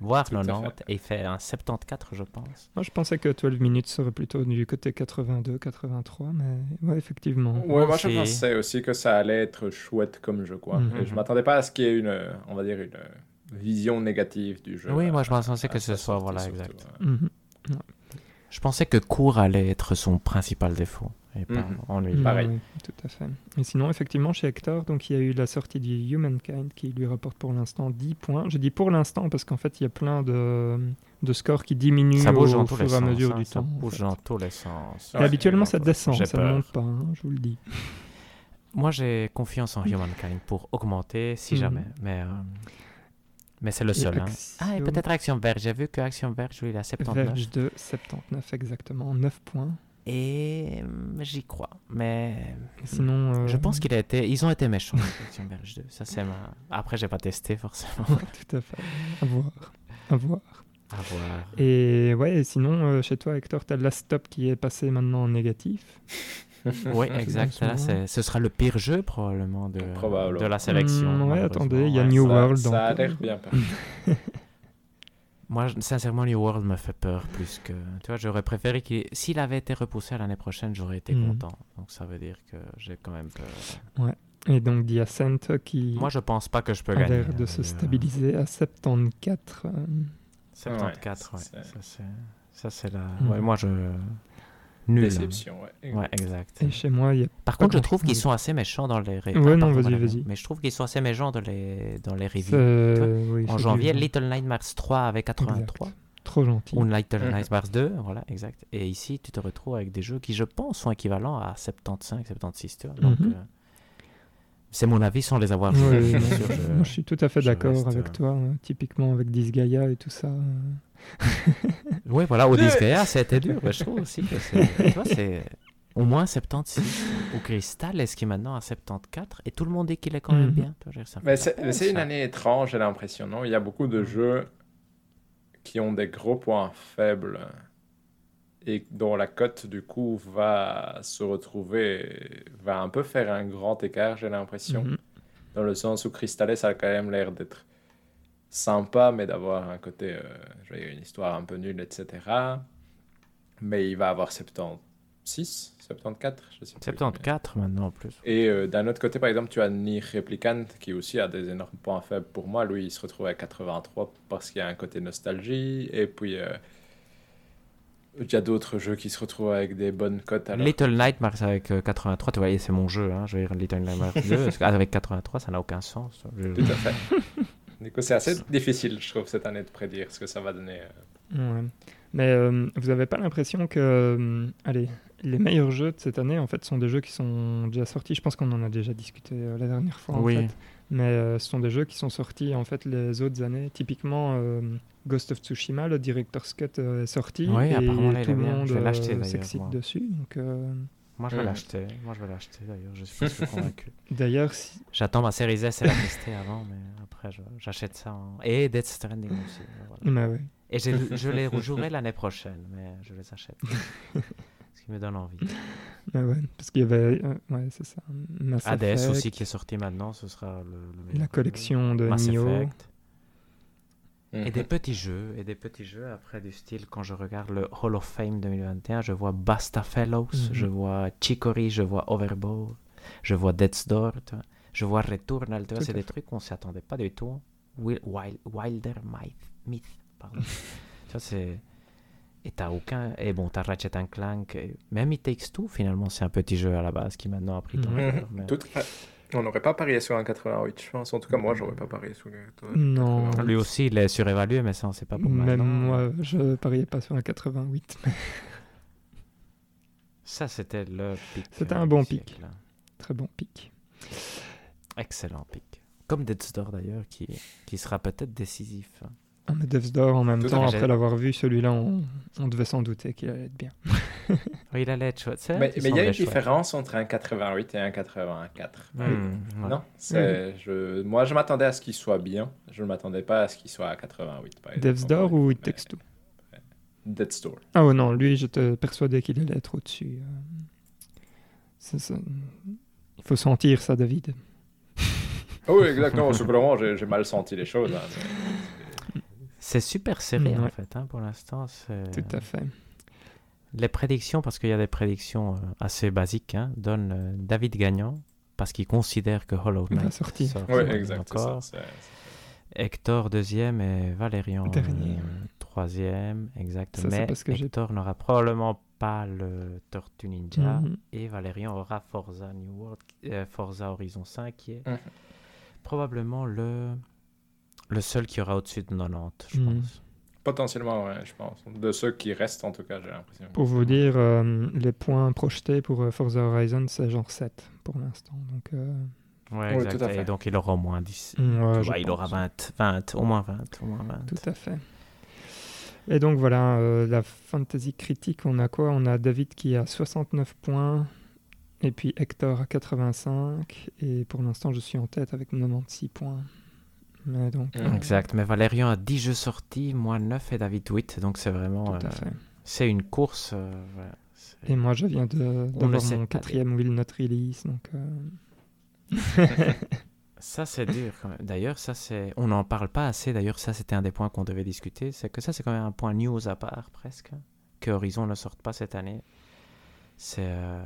voire Tout à 90, fait. et il fait un 74, je pense. Moi, je pensais que 12 Minutes serait plutôt du côté 82, 83, mais ouais, effectivement. Ouais, moi je pensais aussi que ça allait être chouette comme jeu, quoi. Mhm. Et je m'attendais pas à ce qu'il y ait une, on va dire, une vision négative du jeu. Oui, à- moi, je pensais que ce soit, voilà, surtout, exact. ouais. Je pensais que court allait être son principal défaut, et pas ennui. Ouais, pareil. tout à fait. Et sinon, effectivement, chez Hector, donc il y a eu la sortie du Humankind qui lui rapporte pour l'instant 10 points. Je dis pour l'instant parce qu'en fait, il y a plein de, de scores qui diminuent Ça bouge au tous fur et à sens. mesure hein, du ça temps. en bouge fait. dans tous les sens. Et Ouais, habituellement, ça descend, ça ne monte pas, hein, je vous le dis. Moi, j'ai confiance en Humankind pour augmenter, si Mhm. jamais. Mais, euh, mais c'est le Et seul. hein. Ah, et peut-être Action Verge. J'ai vu que Action Verge, lui, il a 79. Verge de 79 exactement, 9 points. Et euh, j'y crois. Mais Sinon, euh, je pense qu'il a été. Ils ont été méchants, Verge 2. Ça, c'est ma... Après, j'ai pas testé, forcément. tout à fait. À voir. À voir. À voir. Et ouais, sinon, euh, chez toi, Hector, tu as la stop qui est passé maintenant en négatif. Oui, exact. Là, ce sera le pire jeu, probablement, de, Probablement. de la sélection. Hmm, ouais, attendez, il y a Ouais. New ça, World Ça a l'air bien. Moi, sincèrement, New World me fait peur plus que. Tu vois, j'aurais préféré qu'il. S'il avait été repoussé à l'année prochaine, j'aurais été Mhm. content. Donc, ça veut dire que j'ai quand même peur. Et donc, The Ascent qui Moi, je pense pas que je peux a gagner. l'air de hein, se euh, stabiliser à 74. euh, 74, ouais. Ouais, Ça, c'est. Ça, c'est la. Mhm. Ouais, moi, je. Nul. Déception, ouais. Ouais, exact. Et chez moi, il y a Par contre, je trouve qu'ils sont assez méchants dans les. ré- Ouais, Ah, non, vas-y, vas-y. Mais je trouve qu'ils sont assez méchants dans les, dans les reviews. oui, En janvier. Little Nightmares 3 avec 83. Trop gentil. Ou Little. Nightmares 2, voilà, exact. Et ici, tu te retrouves avec des jeux qui, je pense, sont équivalents à 75, 76, tu vois. Donc, Mhm. euh, c'est mon avis sans les avoir joués. ouais, je- Moi, je suis tout à fait d'accord avec euh, toi. hein. Typiquement avec Disgaea et tout ça. Ouais, voilà, Odyssey, c'était dur. mais je trouve aussi que c'est. Tu vois, c'est au moins 76. Ou Crystal, est-ce qu'il est maintenant à 74 Et tout le monde dit qu'il est quand même Mhm. bien. C'est une année étrange, j'ai l'impression, non? Il y a beaucoup de jeux qui ont des gros points faibles et dont la cote, du coup, va se retrouver, va un peu faire un grand écart, j'ai l'impression. Mhm. Dans le sens où Crystales a quand même l'air d'être sympa, mais d'avoir un côté, euh, une histoire un peu nulle, etc. Mais il va avoir 70, 6, 74, je sais plus. 74 maintenant en plus. Et euh, d'un autre côté, par exemple, tu as Nier Replicant qui aussi a des énormes points faibles pour moi. Lui, il se retrouve à 83 parce qu'il y a un côté nostalgie. Et puis, euh, il y a d'autres jeux qui se retrouvent avec des bonnes cotes. Alors... Little Nightmares avec euh, 83, tu vois, c'est mon jeu, hein, je vais dire Little Nightmares 2, parce qu'avec 83, ça n'a aucun sens. Je- Tout à fait. Du coup, c'est assez difficile, je trouve, cette année de prédire ce que ça va donner. euh. Ouais. Mais euh, vous n'avez pas l'impression que, euh, allez, les meilleurs jeux de cette année, en fait, sont des jeux qui sont déjà sortis. Je pense qu'on en a déjà discuté euh, la dernière fois, en Oui. fait. Mais euh, ce sont des jeux qui sont sortis, en fait, les autres années. Typiquement, euh, Ghost of Tsushima, le Director's Cut euh, est sorti. Oui, et là, tout est le bien. monde s'excite dessus. Donc, euh, Moi, je vais Mhm. l'acheter, moi, je vais l'acheter d'ailleurs, je suis convaincu. D'ailleurs, si- J'attends ma série S et la tester avant, mais après, j'achète ça. en- Et Death Stranding aussi. voilà. bah ouais. Et je, les rejouerai l'année prochaine, mais je les achète. Ce qui me donne envie. Bah ouais, parce qu'il y avait, euh, ouais, c'est ça, Mass Hades Effect, aussi qui est sorti maintenant, ce sera le, le meilleur la collection de Mass Nioh. Effect. Et Mhm. des petits jeux, et des petits jeux après du style, quand je regarde le Hall of Fame 2021, je vois Basta Fellows, Mhm. je vois Chicory, je vois Overboard, je vois Death's Door, je vois Returnal, tu vois, Tout c'est des trucs qu'on s'y attendait pas du tout. Wil- Wild- Wilder Myth, Myth pardon. tu vois, c'est... Et t'as aucun... Et bon, t'as Ratchet and Clank, même It Takes Two, finalement, c'est un petit jeu à la base qui maintenant a pris d'ampleur, Mhm. mais- Tout. On n'aurait pas parié sur un 88, je pense. En tout cas, moi, j'aurais pas parié sur un Non. 88. Lui aussi, il est surévalué, mais ça, on sait pas pour Même maintenant. moi, je pariais pas sur un 88. mais Ça, c'était le pic. C'était un bon pic. siècle. Très bon pic. Excellent pic. Comme Death's Door d'ailleurs, qui, qui sera peut-être décisif. Mais Death's Door, en même Tout temps, après l'avoir vu, celui-là, on, on devait s'en douter qu'il allait être bien. Oui, il allait être chouette. Mais il y a une différence entre un 88 et un 84. Hmm, ouais. Non, c'est, je, moi je m'attendais à ce qu'il soit bien. Je ne m'attendais pas à ce qu'il soit à 88. Par exemple. Death's Door ou Takes Two Death's Door. Ah oh non, lui, j'étais persuadé qu'il allait être au-dessus. euh. Ça. Il faut sentir ça, David. Oh, oui, exactement. Simplement, j'ai, j'ai mal senti les choses. hein, mais- C'est super serré en Ouais. fait, hein, pour l'instant. Tout à fait. Les prédictions, parce qu'il y a des prédictions euh, assez basiques, hein, donnent euh, David gagnant, parce qu'il considère que Hollow Knight sortir. sort Oui, exact. c'est ça, encore. Hector deuxième et Valérian Dernier. euh, troisième, exact. Ça, Mais parce que j'ai- Hector n'aura probablement pas le Tortue Ninja Mhm. et Valérian aura Forza New World, euh, Forza Horizon 5 qui est Mhm. probablement le le seul qui aura au-dessus de 90, je Mhm. pense. Potentiellement, ouais, je pense. De ceux qui restent, en tout cas, j'ai l'impression. Pour vous dire, euh, les points projetés pour euh, Forza Horizon, c'est genre 7 pour l'instant. Donc, euh, Ouais, Oui, exact. tout à fait. Et donc il aura au moins 10. ouais, Tu je vois, il aura pense. 20, 20, au moins 20, au moins 20. Tout à fait. Et donc voilà, euh, la fantasy critique, on a quoi? On a David qui a 69 points, et puis Hector à 85, et pour l'instant je suis en tête avec 96 points. Mais donc, Mhm. Exact, mais Valérian a 10 jeux sortis, moi 9 et David 8, donc c'est vraiment... tout euh, c'est une course... euh, voilà, Et moi je viens de- d'avoir mon quatrième Will Not Release, donc... euh, Ça, c'est dur quand même. D'ailleurs, ça, c'est. On n'en parle pas assez. D'ailleurs, ça, c'était un des points qu'on devait discuter. C'est que ça, c'est quand même un point news à part, presque. Que Horizon ne sorte pas cette année. C'est. euh,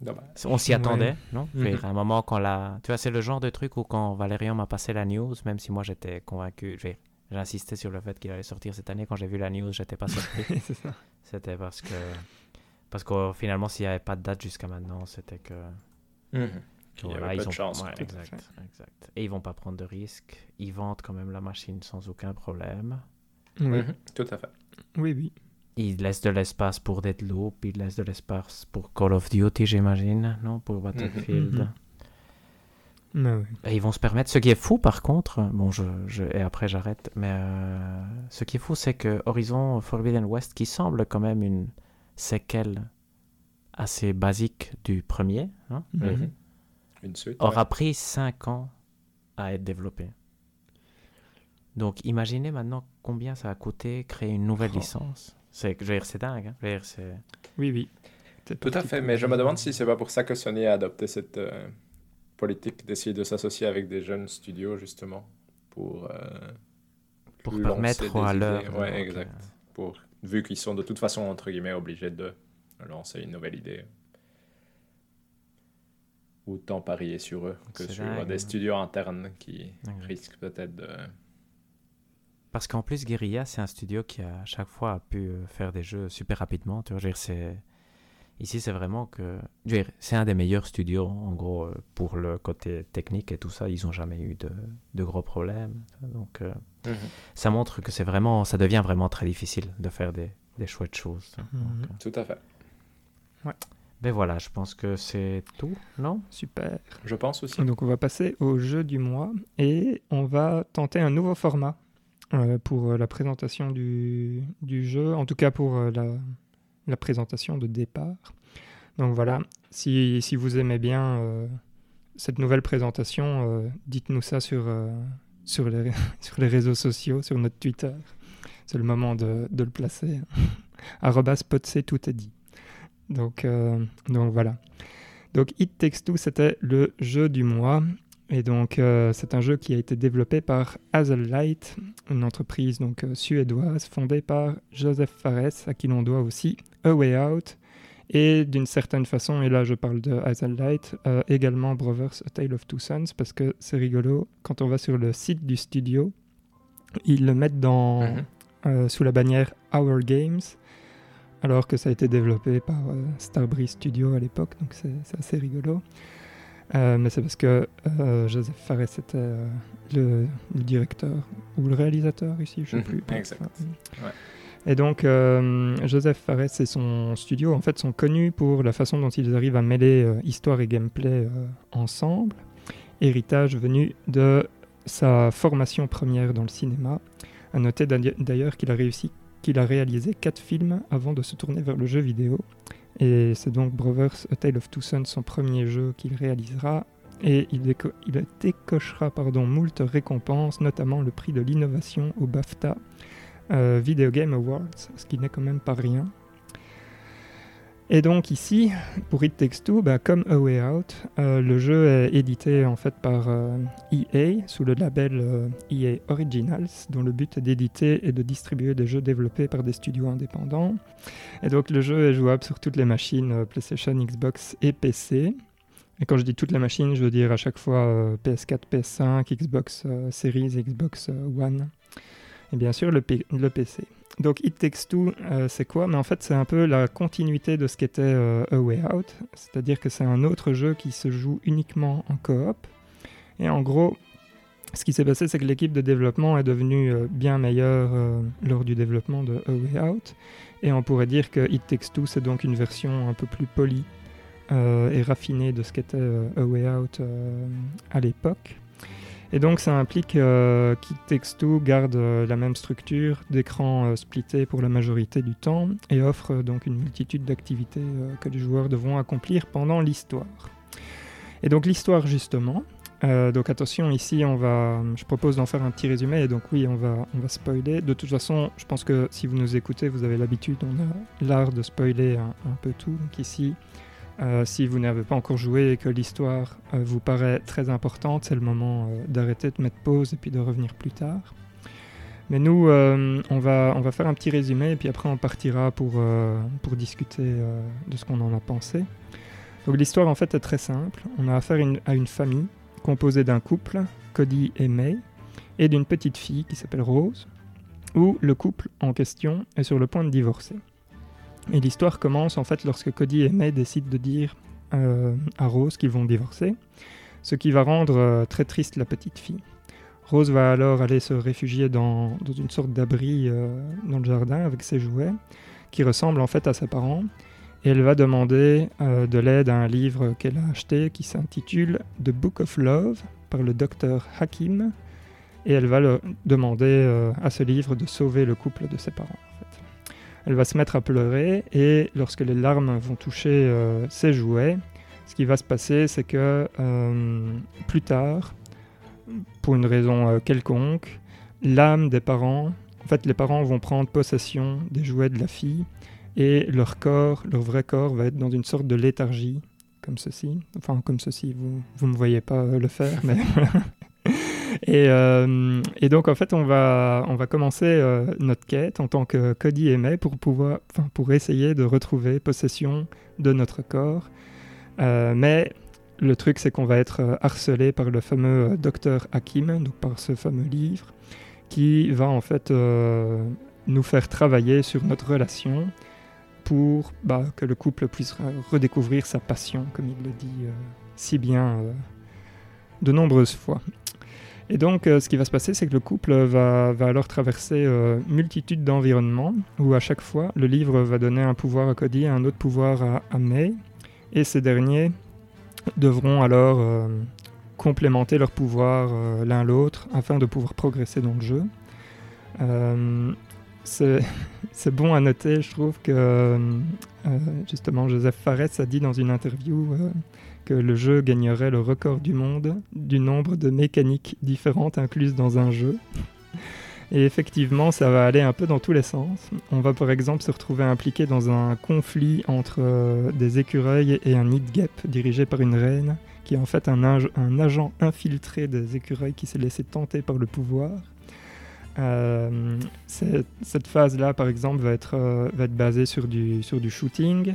Dommage. On s'y Ouais. attendait, non? Dire, À un moment, quand la. Tu vois, c'est le genre de truc où quand Valérian m'a passé la news, même si moi j'étais convaincu, j'ai insisté sur le fait qu'il allait sortir cette année. Quand j'ai vu la news, j'étais pas surpris. c'était parce que. Parce que finalement, s'il n'y avait pas de date jusqu'à maintenant, c'était que. Mhm. Il y Voilà, avait ils de ont- chance, ouais, exact, exact. Et ils vont pas prendre de risques. Ils vendent quand même la machine sans aucun problème. Oui, Mhm. Tout à fait. oui, oui. Ils laissent de l'espace pour Deadloop, ils laissent de l'espace pour Call of Duty, j'imagine, non Pour Battlefield. Mhm. Mais oui. Et ils vont se permettre. Ce qui est fou, par contre, bon, je, je- et après j'arrête, mais euh, ce qui est fou, c'est que Horizon Forbidden West, qui semble quand même une séquelle assez basique du premier, hein, Mhm. Mhm. Une suite. aura ouais. pris 5 ans à être développé. Donc imaginez maintenant combien ça a coûté créer une nouvelle Oh. licence. C'est, je veux dire, c'est dingue. hein. Je veux dire, c'est... Oui, oui. C'est Tout à fait, mais je me demande si c'est pas pour ça que Sony a adopté cette euh, politique d'essayer de s'associer avec des jeunes studios, justement, pour, euh, Pour lancer permettre des à idées. leur... Ouais, ok. exact. Pour, vu qu'ils sont de toute façon, entre guillemets, obligés de. lancer une nouvelle idée. Autant parier sur eux que C'est sur dingue, des hein. studios internes qui risquent peut-être de... Parce qu'en plus, Guerrilla, c'est un studio qui a à chaque fois a pu euh, faire des jeux super rapidement. Tu vois, je veux dire, c'est... Ici, c'est vraiment que... je veux dire, C'est un des meilleurs studios, en gros, euh, pour le côté technique et tout ça. Ils n'ont jamais eu de, de gros problèmes. Donc, euh, ça montre que c'est vraiment... Ça devient vraiment très difficile de faire des, des chouettes choses. Mhm. Donc, euh, Tout à fait. ben voilà, je pense que c'est tout, non? Super. Je pense aussi. Donc on va passer au jeu du mois et on va tenter un nouveau format pour euh, la présentation du, jeu, en tout cas pour euh, la, présentation de départ. Donc voilà, si, si vous aimez bien euh, cette nouvelle présentation, euh, dites-nous ça sur, euh, sur, les, sur les réseaux sociaux, sur notre Twitter. C'est le moment de, de le placer. Arrobas tout est dit. Donc, euh, donc voilà. Donc It Takes c'était le jeu du mois. Et donc euh, c'est un jeu qui a été développé par Hazellight, une entreprise donc euh, suédoise fondée par Joseph Fares, à qui l'on doit aussi A Way Out. Et d'une certaine façon, et là je parle de Hazellight, euh, également Brothers A Tale of Two Sons, parce que c'est rigolo, quand on va sur le site du studio, ils le mettent dans, Mhm. euh, sous la bannière Our Games, alors que ça a été développé par Starbreeze Studio à l'époque, donc c'est assez rigolo. Euh, mais c'est parce que euh, Joseph Fares était euh, le, le directeur ou le réalisateur ici, je ne sais Mhm, plus. exact. Ouais. Et donc, Joseph Fares et son studio, en fait, sont connus pour la façon dont ils arrivent à mêler histoire et gameplay ensemble. Héritage venu de sa formation première dans le cinéma. À noter d'ailleurs- d'ailleurs qu'il a réussi, qu'il a réalisé quatre films avant de se tourner vers le jeu vidéo. Et c'est donc Brothers A Tale of Two Sons, son premier jeu qu'il réalisera. Et il, déco- il décochera pardon, moult récompenses, notamment le prix de l'innovation au BAFTA euh, Video Game Awards, ce qui n'est quand même pas rien. Et donc ici, pour It Takes Two, bah, comme A Way Out, euh, le jeu est édité en fait par euh, EA sous le label euh, EA Originals, dont le but est d'éditer et de distribuer des jeux développés par des studios indépendants. Et donc le jeu est jouable sur toutes les machines PlayStation, Xbox et PC. Et quand je dis toutes les machines, je veux dire à chaque fois euh, PS4, PS5, Xbox Series, Xbox One et bien sûr le, PC. Donc It Takes Two, euh, c'est quoi? Mais en fait, c'est un peu la continuité de ce qu'était euh, A Way Out, c'est-à-dire que c'est un autre jeu qui se joue uniquement en coop. Et en gros, ce qui s'est passé, c'est que l'équipe de développement est devenue euh, bien meilleure euh, lors du développement de A Way Out. Et on pourrait dire que It Takes Two, c'est donc une version un peu plus polie et raffinée de ce qu'était A Way Out à l'époque. Et donc ça implique euh, qu'It garde euh, la même structure d'écran euh, splitté pour la majorité du temps et offre euh, donc une multitude d'activités que les joueurs devront accomplir pendant l'histoire. Et donc l'histoire justement, donc attention ici on va, je propose d'en faire un petit résumé et donc oui on va, on va spoiler. De toute façon je pense que si vous nous écoutez vous avez l'habitude, on a l'art de spoiler un, un peu tout. Donc ici euh, si vous n'avez pas encore joué et que l'histoire euh, vous paraît très importante, c'est le moment euh, d'arrêter de mettre pause et puis de revenir plus tard. Mais nous, on, va, on va faire un petit résumé et puis après on partira pour, pour discuter de ce qu'on en a pensé. Donc l'histoire en fait est très simple. On a affaire à une famille composée d'un couple, Cody et May, et d'une petite fille qui s'appelle Rose, où le couple en question est sur le point de divorcer. Et l'histoire commence en fait lorsque Cody et May décident de dire euh, à Rose qu'ils vont divorcer, ce qui va rendre euh, très triste la petite fille. Rose va alors aller se réfugier dans, une sorte d'abri euh, dans le jardin avec ses jouets, qui ressemblent en fait à ses parents, et elle va demander de l'aide à un livre qu'elle a acheté qui s'intitule The Book of Love par le docteur Hakim, et elle va demander à ce livre de sauver le couple de ses parents. Elle va se mettre à pleurer et lorsque les larmes vont toucher euh, ses jouets, ce qui va se passer, c'est que euh, plus tard, pour une raison euh, quelconque, l'âme des parents, en fait, les parents vont prendre possession des jouets de la fille et leur corps, leur vrai corps, va être dans une sorte de léthargie, comme ceci. Enfin, comme ceci, vous ne me voyez pas le faire, mais. Et, euh, et, donc, en fait, on va, on va commencer euh, notre quête en tant que Cody et May pour, pouvoir, pour essayer de retrouver possession de notre corps. Euh, mais le truc, c'est qu'on va être harcelé par le fameux docteur Hakim, donc par ce fameux livre, qui va en fait nous faire travailler sur notre relation pour bah, que le couple puisse redécouvrir sa passion, comme il le dit si bien de nombreuses fois. Et donc, euh, ce qui va se passer, c'est que le couple va, va alors traverser euh, multitude d'environnements où à chaque fois, le livre va donner un pouvoir à Cody et un autre pouvoir à, May. Et ces derniers devront alors euh, complémenter leur pouvoir l'un l'autre afin de pouvoir progresser dans le jeu. c'est bon à noter, je trouve que justement Joseph Fares a dit dans une interview que le jeu gagnerait le record du monde du nombre de mécaniques différentes incluses dans un jeu. Et effectivement, ça va aller un peu dans tous les sens. On va par exemple se retrouver impliqué dans un conflit entre euh, des écureuils et un nid guêpe dirigé par une reine, qui est en fait un, agent infiltré des écureuils qui s'est laissé tenter par le pouvoir. Euh, cette phase-là, par exemple, va être, euh, basée sur du shooting.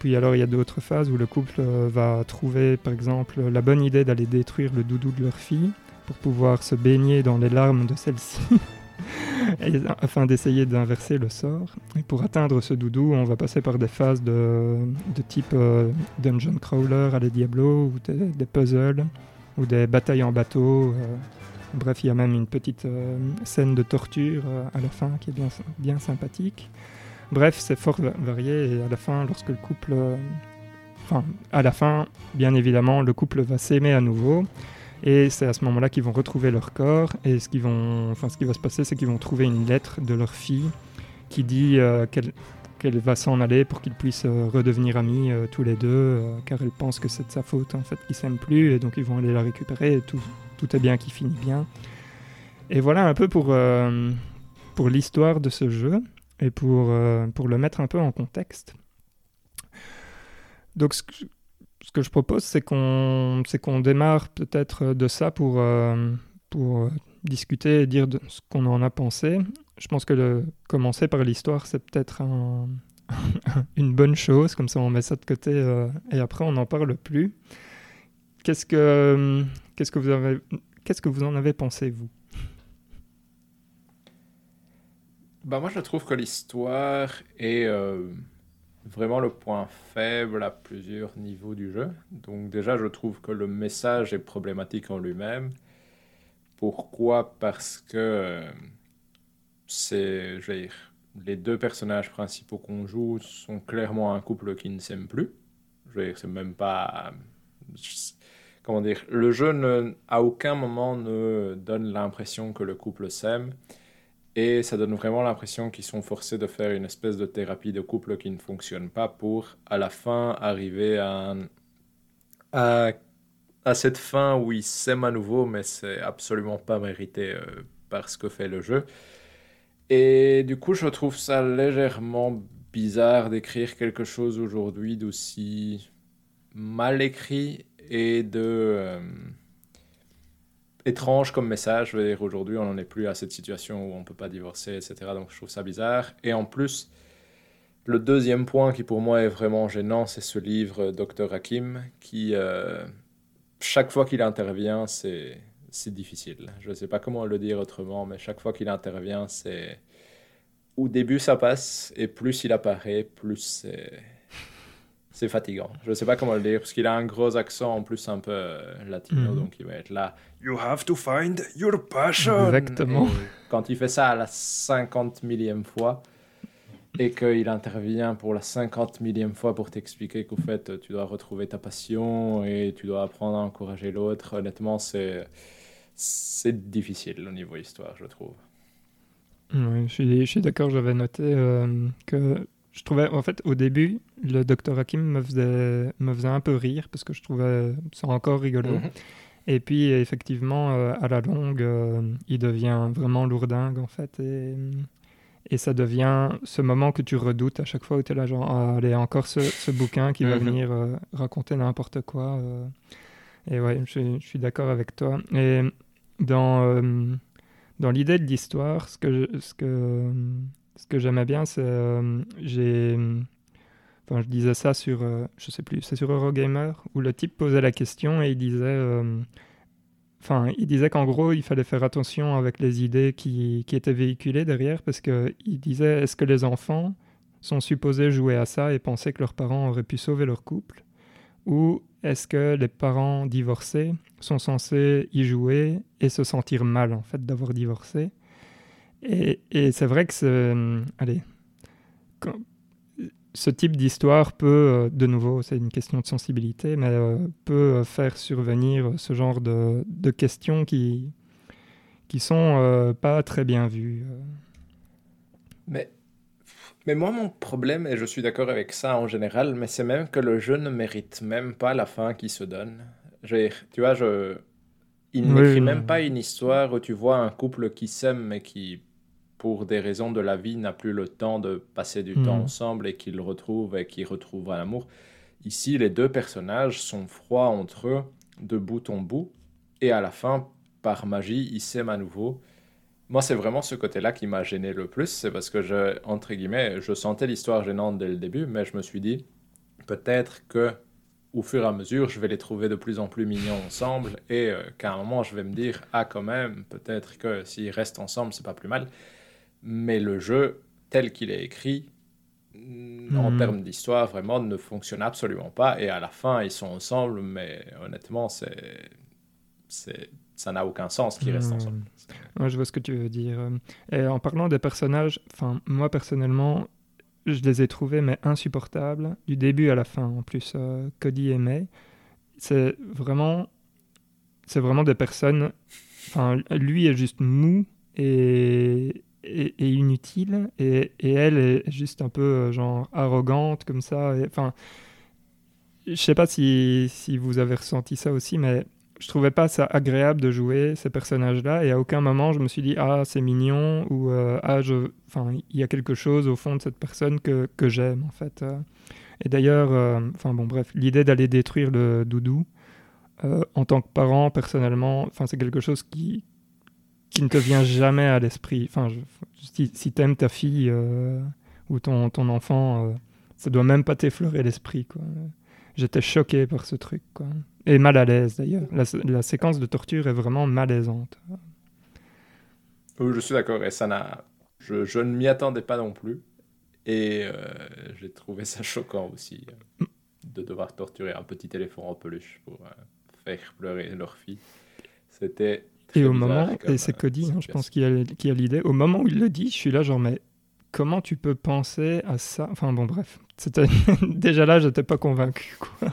Puis alors il y a d'autres phases où le couple euh, va trouver par exemple la bonne idée d'aller détruire le doudou de leur fille pour pouvoir se baigner dans les larmes de celle-ci. afin d'essayer d'inverser le sort. Et pour atteindre ce doudou, on va passer par des phases de, type euh, dungeon crawler à les Diablo, ou des, puzzles, ou des batailles en bateau. Euh. bref, il y a même une petite scène de torture à la fin qui est bien, bien sympathique. Bref, c'est fort varié et à la fin, lorsque le couple. Euh, enfin, à la fin, bien évidemment, le couple va s'aimer à nouveau. Et c'est à ce moment-là qu'ils vont retrouver leur corps. Et ce, vont, enfin, ce qui va se passer, c'est qu'ils vont trouver une lettre de leur fille qui dit euh, qu'elle va s'en aller pour qu'ils puissent euh, redevenir amis tous les deux, car elle pense que c'est de sa faute en fait qu'ils s'aiment plus, et donc ils vont aller la récupérer, et tout, tout est bien qui finit bien. Et voilà un peu pour, pour l'histoire de ce jeu et pour, euh, pour le mettre un peu en contexte. Donc ce que, je propose, c'est qu'on qu'on démarre peut-être de ça pour, euh, pour discuter et dire ce qu'on en a pensé. Je pense que commencer par l'histoire, c'est peut-être un, une bonne chose, comme ça on met ça de côté euh, et après on n'en parle plus. Qu'est-ce que, qu'est-ce que vous avez, qu'est-ce que vous en avez pensé, vous? Bah moi je trouve que l'histoire est euh, vraiment le point faible à plusieurs niveaux du jeu. Donc déjà je trouve que le message est problématique en lui-même. Pourquoi? Parce que euh, c'est, je veux dire, les deux personnages principaux qu'on joue sont clairement un couple qui ne s'aime plus. Je veux dire, c'est même pas... Comment dire Le jeu ne, à aucun moment ne donne l'impression que le couple s'aime. Et ça donne vraiment l'impression qu'ils sont forcés de faire une espèce de thérapie de couple qui ne fonctionne pas pour, à la fin, arriver à, à, à cette fin où ils s'aiment à nouveau, mais c'est absolument pas mérité euh, par ce que fait le jeu. Et du coup, je trouve ça légèrement bizarre d'écrire quelque chose aujourd'hui d'aussi mal écrit et de... Euh, étrange comme message. Je veux dire, aujourd'hui, on n'en est plus à cette situation où on ne peut pas divorcer, etc. Donc, je trouve ça bizarre. Et en plus, le deuxième point qui pour moi est vraiment gênant, c'est ce livre Dr. Hakim, qui, euh, chaque fois qu'il intervient, c'est, c'est difficile. Je ne sais pas comment le dire autrement, mais chaque fois qu'il intervient, c'est... Au début, ça passe, et plus il apparaît, plus c'est c'est fatigant. Je ne sais pas comment le dire, parce qu'il a un gros accent en plus un peu euh, latino, mhm. donc il va être là. You have to find your passion. Exactement. quand il fait ça à la 50 millième fois et qu'il intervient pour la 50 millième fois pour t'expliquer qu'au fait tu dois retrouver ta passion et tu dois apprendre à encourager l'autre, honnêtement c'est c'est difficile au niveau histoire, je trouve. Oui, je suis, je suis d'accord, j'avais noté euh, que je trouvais, en fait, au début, le Dr Hakim me faisait, me faisait un peu rire parce que je trouvais ça encore rigolo. Mhm. Et puis, effectivement, euh, à la longue, euh, il devient vraiment lourdingue, en fait. Et, et ça devient ce moment que tu redoutes à chaque fois où tu es là, genre, ah, allez, encore ce, ce bouquin qui va mhm. venir euh, raconter n'importe quoi. et ouais, je, je suis d'accord avec toi. Et dans, dans l'idée de l'histoire, ce que, je- ce que, ce que j'aimais bien, c'est. euh, j'ai. Enfin, je disais ça sur. euh, je sais plus, c'est sur Eurogamer, où le type posait la question et il disait. euh, Enfin, il disait qu'en gros, il fallait faire attention avec les idées qui, qui étaient véhiculées derrière, parce qu'il disait est-ce que les enfants sont supposés jouer à ça et penser que leurs parents auraient pu sauver leur couple? Ou est-ce que les parents divorcés sont censés y jouer et se sentir mal, en fait, d'avoir divorcé? Et, et c'est vrai que c'est. Allez. quand- ce type d'histoire peut, euh, de nouveau, c'est une question de sensibilité, mais euh, peut euh, faire survenir ce genre de, de questions qui, qui sont euh, pas très bien vues. euh. Mais, mais moi, mon problème, et je suis d'accord avec ça en général, mais c'est même que le jeu ne mérite même pas la fin qui se donne. Je tu vois, je... il Oui, n'écrit même pas une histoire où tu vois un couple qui s'aime, mais qui, pour des raisons de la vie, n'a plus le temps de passer du Mhm. temps ensemble et qu'ils le retrouvent et qu'ils retrouvent l'amour. Ici, les deux personnages sont froids entre eux, de bout en bout, et à la fin, par magie, ils s'aiment à nouveau. Moi, c'est vraiment ce côté-là qui m'a gêné le plus. C'est parce que, je, entre guillemets, je sentais l'histoire gênante dès le début, mais je me suis dit, peut-être que au fur et à mesure, je vais les trouver de plus en plus mignons ensemble et euh, qu'à un moment, je vais me dire, ah, quand même, peut-être que s'ils restent ensemble, c'est pas plus mal. Mais le jeu, tel qu'il est écrit, mm, en Mhm. termes d'histoire, vraiment ne fonctionne absolument pas. Et à la fin, ils sont ensemble, mais honnêtement, c'est, c'est, ça n'a aucun sens qu'ils restent Mhm. ensemble. Ouais, je vois ce que tu veux dire. Et en parlant des personnages, enfin, moi personnellement, je les ai trouvés mais insupportables du début à la fin. En plus, euh, Cody et May, c'est vraiment, c'est vraiment des personnes. Enfin, lui est juste mou et, et inutile, et, et elle est juste un peu euh, genre arrogante comme ça. Enfin, je sais pas si, si vous avez ressenti ça aussi, mais je trouvais pas ça agréable de jouer ces personnages-là et à aucun moment je me suis dit ah c'est mignon ou euh, ah je enfin il y a quelque chose au fond de cette personne que, que j'aime en fait euh. et d'ailleurs enfin bon bref l'idée d'aller détruire le doudou en tant que parent personnellement enfin c'est quelque chose qui qui ne te vient jamais à l'esprit enfin si, si t'aimes ta fille euh, ou ton, ton enfant euh, ça doit même pas t'effleurer l'esprit j'étais choqué par ce truc et mal à l'aise d'ailleurs. La, séquence de torture est vraiment malaisante. Oui, je suis d'accord. Et ça n'a. Je, je ne m'y attendais pas non plus. Et euh, j'ai trouvé ça choquant aussi euh, de devoir torturer un petit éléphant en peluche pour faire pleurer leur fille. C'était. Et au moment, comme, et c'est euh, Cody, hein, je pense, qui a, qui a l'idée, au moment où il le dit, je suis là genre, mais comment tu peux penser à ça? Enfin bon, bref. C'était Déjà là, j'étais pas convaincu. Quoi.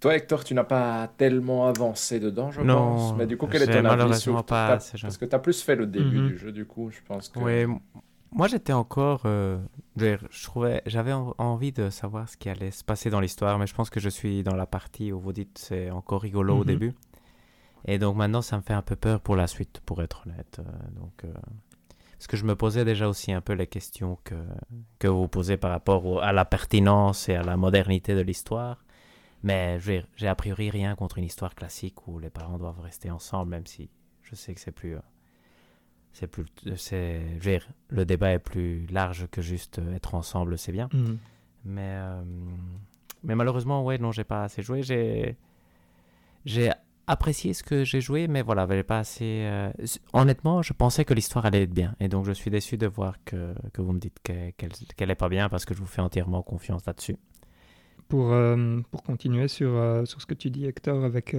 Toi, Hector, tu n'as pas tellement avancé dedans, je Non, pense. Mais du coup, quel est ton avis malheureusement sur pas t'as-. Parce que tu as plus fait le début Mhm. du jeu, du coup, je pense que. M- moi j'étais encore. euh, je trouvais, j'avais en- envie de savoir ce qui allait se passer dans l'histoire, mais je pense que je suis dans la partie où vous dites c'est encore rigolo au Mhm. début. Et donc maintenant ça me fait un peu peur pour la suite, pour être honnête. euh, donc, euh, parce que je me posais déjà aussi un peu les questions que, que vous posez par rapport au- à la pertinence et à la modernité de l'histoire. Mais j'ai a priori rien contre une histoire classique où les parents doivent rester ensemble, même si je sais que c'est plus. euh, c'est plus. c'est je veux dire, le débat est plus large que juste euh, être ensemble, c'est bien. Mhm. Mais, euh, mais malheureusement, ouais, non, j'ai pas assez joué. J'ai, j'ai apprécié ce que j'ai joué, mais voilà, j'avais pas assez. euh, Honnêtement, je pensais que l'histoire allait être bien, et donc je suis déçu de voir que, que vous me dites que- qu'elle qu'elle est pas bien parce que je vous fais entièrement confiance là-dessus. Pour, euh, pour continuer sur, euh, sur ce que tu dis, Hector, avec,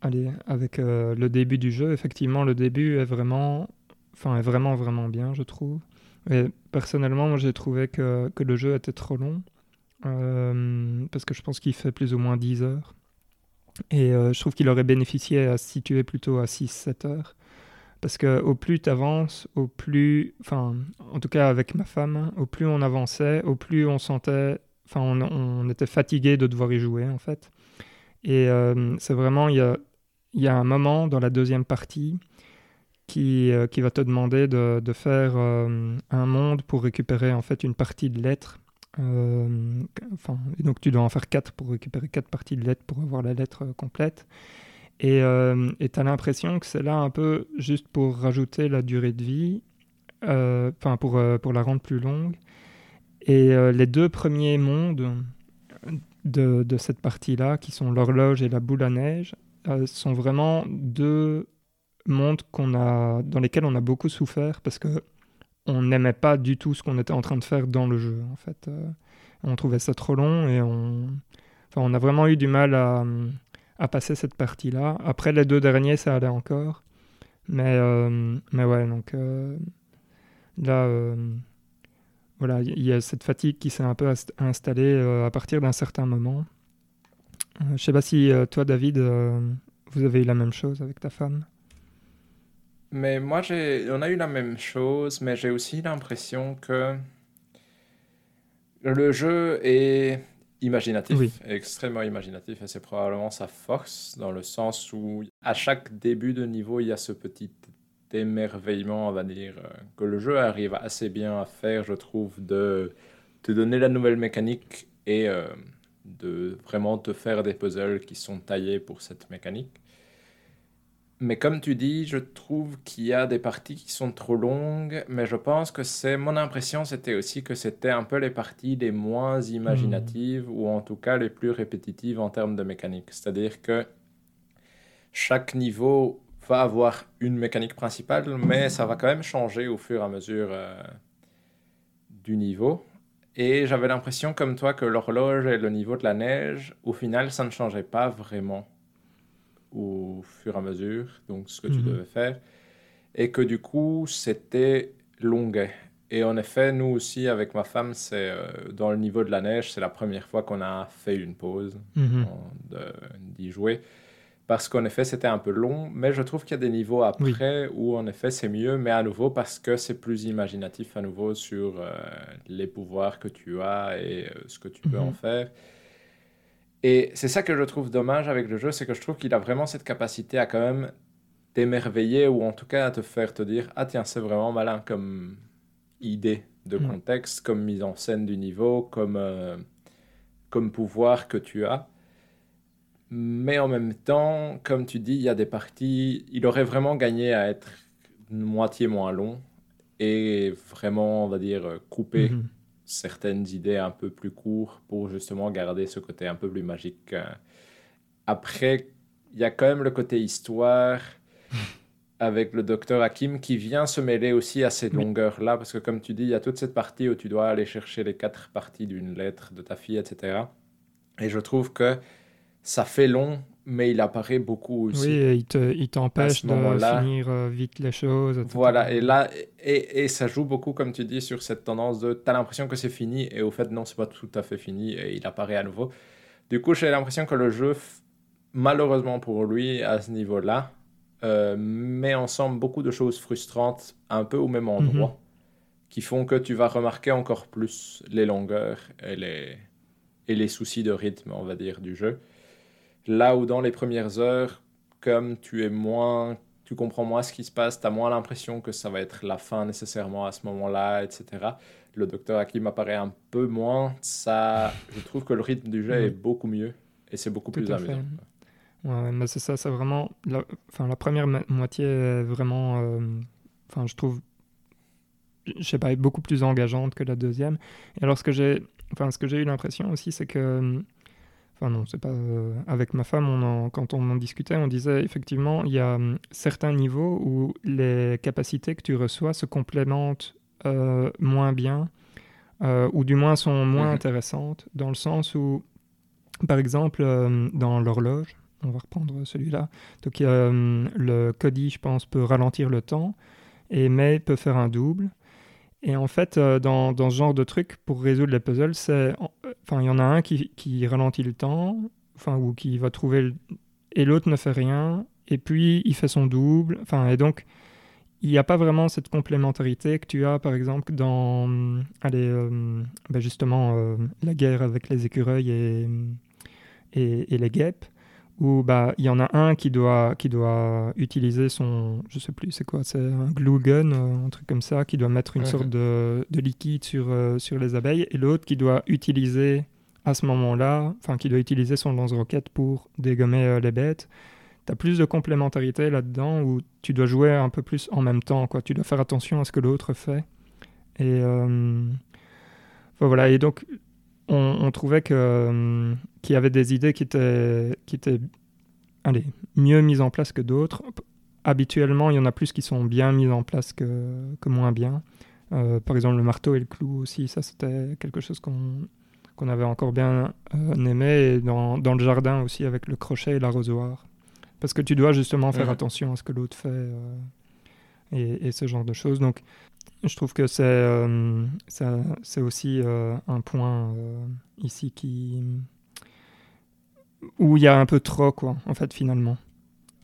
allez, avec le début du jeu, effectivement, le début est vraiment, enfin, est vraiment, vraiment bien, je trouve. Personnellement, moi, j'ai trouvé que, que le jeu était trop long, parce que je pense qu'il fait plus ou moins 10 heures. Et euh, je trouve qu'il aurait bénéficié à se situer plutôt à 6-7 heures. Parce que au plus tu avances, au plus, enfin, en tout cas avec ma femme, au plus on avançait, au plus on sentait enfin on, était fatigué de devoir y jouer en fait. Et euh, c'est vraiment, il y a, y a un moment dans la deuxième partie qui, euh, qui va te demander de, de faire un monde pour récupérer en fait une partie de lettre. Euh, et donc tu dois en faire quatre pour récupérer quatre parties de lettre pour avoir la lettre euh, complète. Et tu as l'impression que c'est là un peu juste pour rajouter la durée de vie, enfin pour, pour la rendre plus longue. Et les deux premiers mondes de, de cette partie-là, qui sont l'horloge et la boule à neige, sont vraiment deux mondes a, dans lesquels on a beaucoup souffert parce que on n'aimait pas du tout ce qu'on était en train de faire dans le jeu. En fait, on trouvait ça trop long et on, enfin, on a vraiment eu du mal à, à passer cette partie-là. Après les deux derniers, ça allait encore. Mais, euh, mais ouais, donc euh, là, euh, voilà, il y a cette fatigue qui s'est un peu installée à partir d'un certain moment. je sais pas si toi, David, vous avez eu la même chose avec ta femme. Mais moi, on a eu la même chose, mais j'ai aussi l'impression que le jeu est imaginatif, extrêmement imaginatif, et c'est probablement sa force, dans le sens où à chaque début de niveau, il y a ce petit émerveillement, on va dire, euh, que le jeu arrive assez bien à faire, je trouve, de te donner la nouvelle mécanique et euh, de vraiment te faire des puzzles qui sont taillés pour cette mécanique. Mais comme tu dis, je trouve qu'il y a des parties qui sont trop longues, mais je pense que c'est mon impression, c'était aussi que c'était un peu les parties les moins imaginatives ou en tout cas les plus répétitives en termes de mécanique. C'est-à-dire que chaque niveau va avoir une mécanique principale, mais ça va quand même changer au fur et à mesure euh, du niveau. Et j'avais l'impression, comme toi, que l'horloge et le niveau de la neige, au final, ça ne changeait pas vraiment au fur et à mesure, donc ce que tu mhm. devais faire, et que du coup, c'était longuet. Et en effet, nous aussi, avec ma femme, c'est euh, dans le niveau de la neige, c'est la première fois qu'on a fait une pause mhm. d'y jouer. Parce qu'en effet, c'était un peu long, mais je trouve qu'il y a des niveaux après où en effet c'est mieux, mais à nouveau parce que c'est plus imaginatif à nouveau sur euh, les pouvoirs que tu as et euh, ce que tu peux en mhm. faire. Et c'est ça que je trouve dommage avec le jeu, c'est que je trouve qu'il a vraiment cette capacité à quand même t'émerveiller ou en tout cas à te faire te dire ah tiens c'est vraiment malin comme idée de mm. contexte, comme mise en scène du niveau, comme, euh, comme pouvoir que tu as. Mais en même temps, comme tu dis, il y a des parties, il aurait vraiment gagné à être moitié moins long et vraiment, on va dire, coupé mm-hmm certaines idées un peu plus courtes pour justement garder ce côté un peu plus magique. Euh. Après, il y a quand même le côté histoire avec le docteur Hakim qui vient se mêler aussi à ces longueurs-là, parce que comme tu dis, il y a toute cette partie où tu dois aller chercher les quatre parties d'une lettre de ta fille, etc. Et je trouve que ça fait long mais il apparaît beaucoup aussi. Oui, il t'empêche de finir euh, vite les choses. Voilà, et là, et, et, ça joue beaucoup, comme tu dis, sur cette tendance de tu as l'impression que c'est fini, et au fait, non, c'est pas tout à fait fini, et il apparaît à nouveau. Du coup, j'ai l'impression que le jeu, malheureusement pour lui, à ce niveau-là, euh, met ensemble beaucoup de choses frustrantes, un peu au même endroit, mhm. qui font que tu vas remarquer encore plus les longueurs et les, et les soucis de rythme, on va dire, du jeu. Là où dans les premières heures, comme tu es moins, tu comprends moins ce qui se passe, tu as moins l'impression que ça va être la fin nécessairement à ce moment-là, etc. Le docteur Hakim apparaît un peu moins. Ça, je trouve que le rythme du jeu est beaucoup mieux et c'est beaucoup plus amusant. Ouais, mais c'est ça, c'est vraiment. La, enfin, la première moitié est vraiment. Euh, enfin, je trouve. Je sais pas, beaucoup plus engageante que la deuxième. Et alors, ce que j'ai. Enfin, ce que j'ai eu l'impression aussi, c'est que Enfin non, c'est pas euh, avec ma femme. On quand on en discutait, on disait effectivement il y a hum, certains niveaux où les capacités que tu reçois se complémentent euh, moins bien, euh, ou du moins sont moins mhm. intéressantes, dans le sens où, par exemple, dans l'horloge, on va reprendre celui-là. Donc hum, le Cody, je pense, peut ralentir le temps, et May peut faire un double. Et en fait, dans, dans, ce genre de truc, pour résoudre les puzzles, c'est, enfin, il y en a un qui, qui, ralentit le temps, enfin, ou qui va trouver, le... et l'autre ne fait rien, et puis il fait son double, enfin, et donc il n'y a pas vraiment cette complémentarité que tu as, par exemple, dans, allez, euh, ben justement, euh, la guerre avec les écureuils et, et, et les guêpes où bah il y en a un qui doit qui doit utiliser son je sais plus c'est quoi c'est un glue gun euh, un truc comme ça qui doit mettre une sorte de, de, liquide sur euh, sur les abeilles et l'autre qui doit utiliser à ce moment-là enfin qui doit utiliser son lance-roquette pour dégommer euh, les bêtes as plus de complémentarité là-dedans où tu dois jouer un peu plus en même temps. Quoi. Tu dois faire attention à ce que l'autre fait. Et voilà. Et donc, on, trouvait que qu'il y avait des idées qui étaient, qui étaient allez, mieux mises en place que d'autres. Habituellement, il y en a plus qui sont bien mises en place que, que moins bien. Euh, par exemple, le marteau et le clou aussi, ça c'était quelque chose qu'on qu'on avait encore bien euh, aimé. Et dans, dans, le jardin aussi, avec le crochet et l'arrosoir. Parce que tu dois justement faire attention à ce que l'autre fait euh, et, et, ce genre de choses. Donc, je trouve que c'est c'est aussi un point ici qui où il y a un peu trop, quoi, en fait, finalement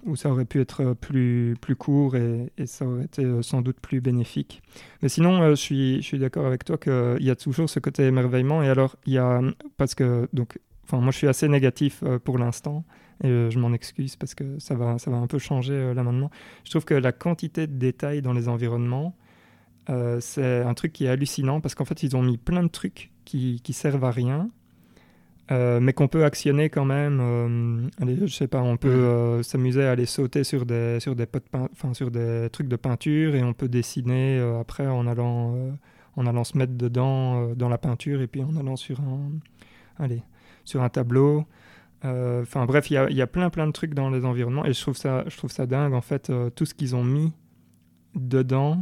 où ça aurait pu être plus, plus court et, ça aurait été euh, sans doute plus bénéfique. Mais sinon, euh, je suis, je suis d'accord avec toi qu'il y a toujours ce côté émerveillement. Et alors, il y a. Parce que, donc, enfin, moi, je suis assez négatif euh, pour l'instant. Et je m'en excuse parce que ça va, ça va un peu changer là maintenant. Je trouve que la quantité de détails dans les environnements, c'est un truc qui est hallucinant parce qu'en fait, ils ont mis plein de trucs qui, qui servent à rien euh, mais qu'on peut actionner quand même. Euh, allez, je sais pas, on peut euh, s'amuser à aller sauter sur des sur des pots enfin sur des trucs de peinture et on peut dessiner après en allant en allant se mettre dedans dans la peinture et puis en allant sur un allez sur un tableau. Enfin bref, il y a, y a, plein plein de trucs dans les environnements et je trouve ça je trouve ça dingue en fait tout ce qu'ils ont mis dedans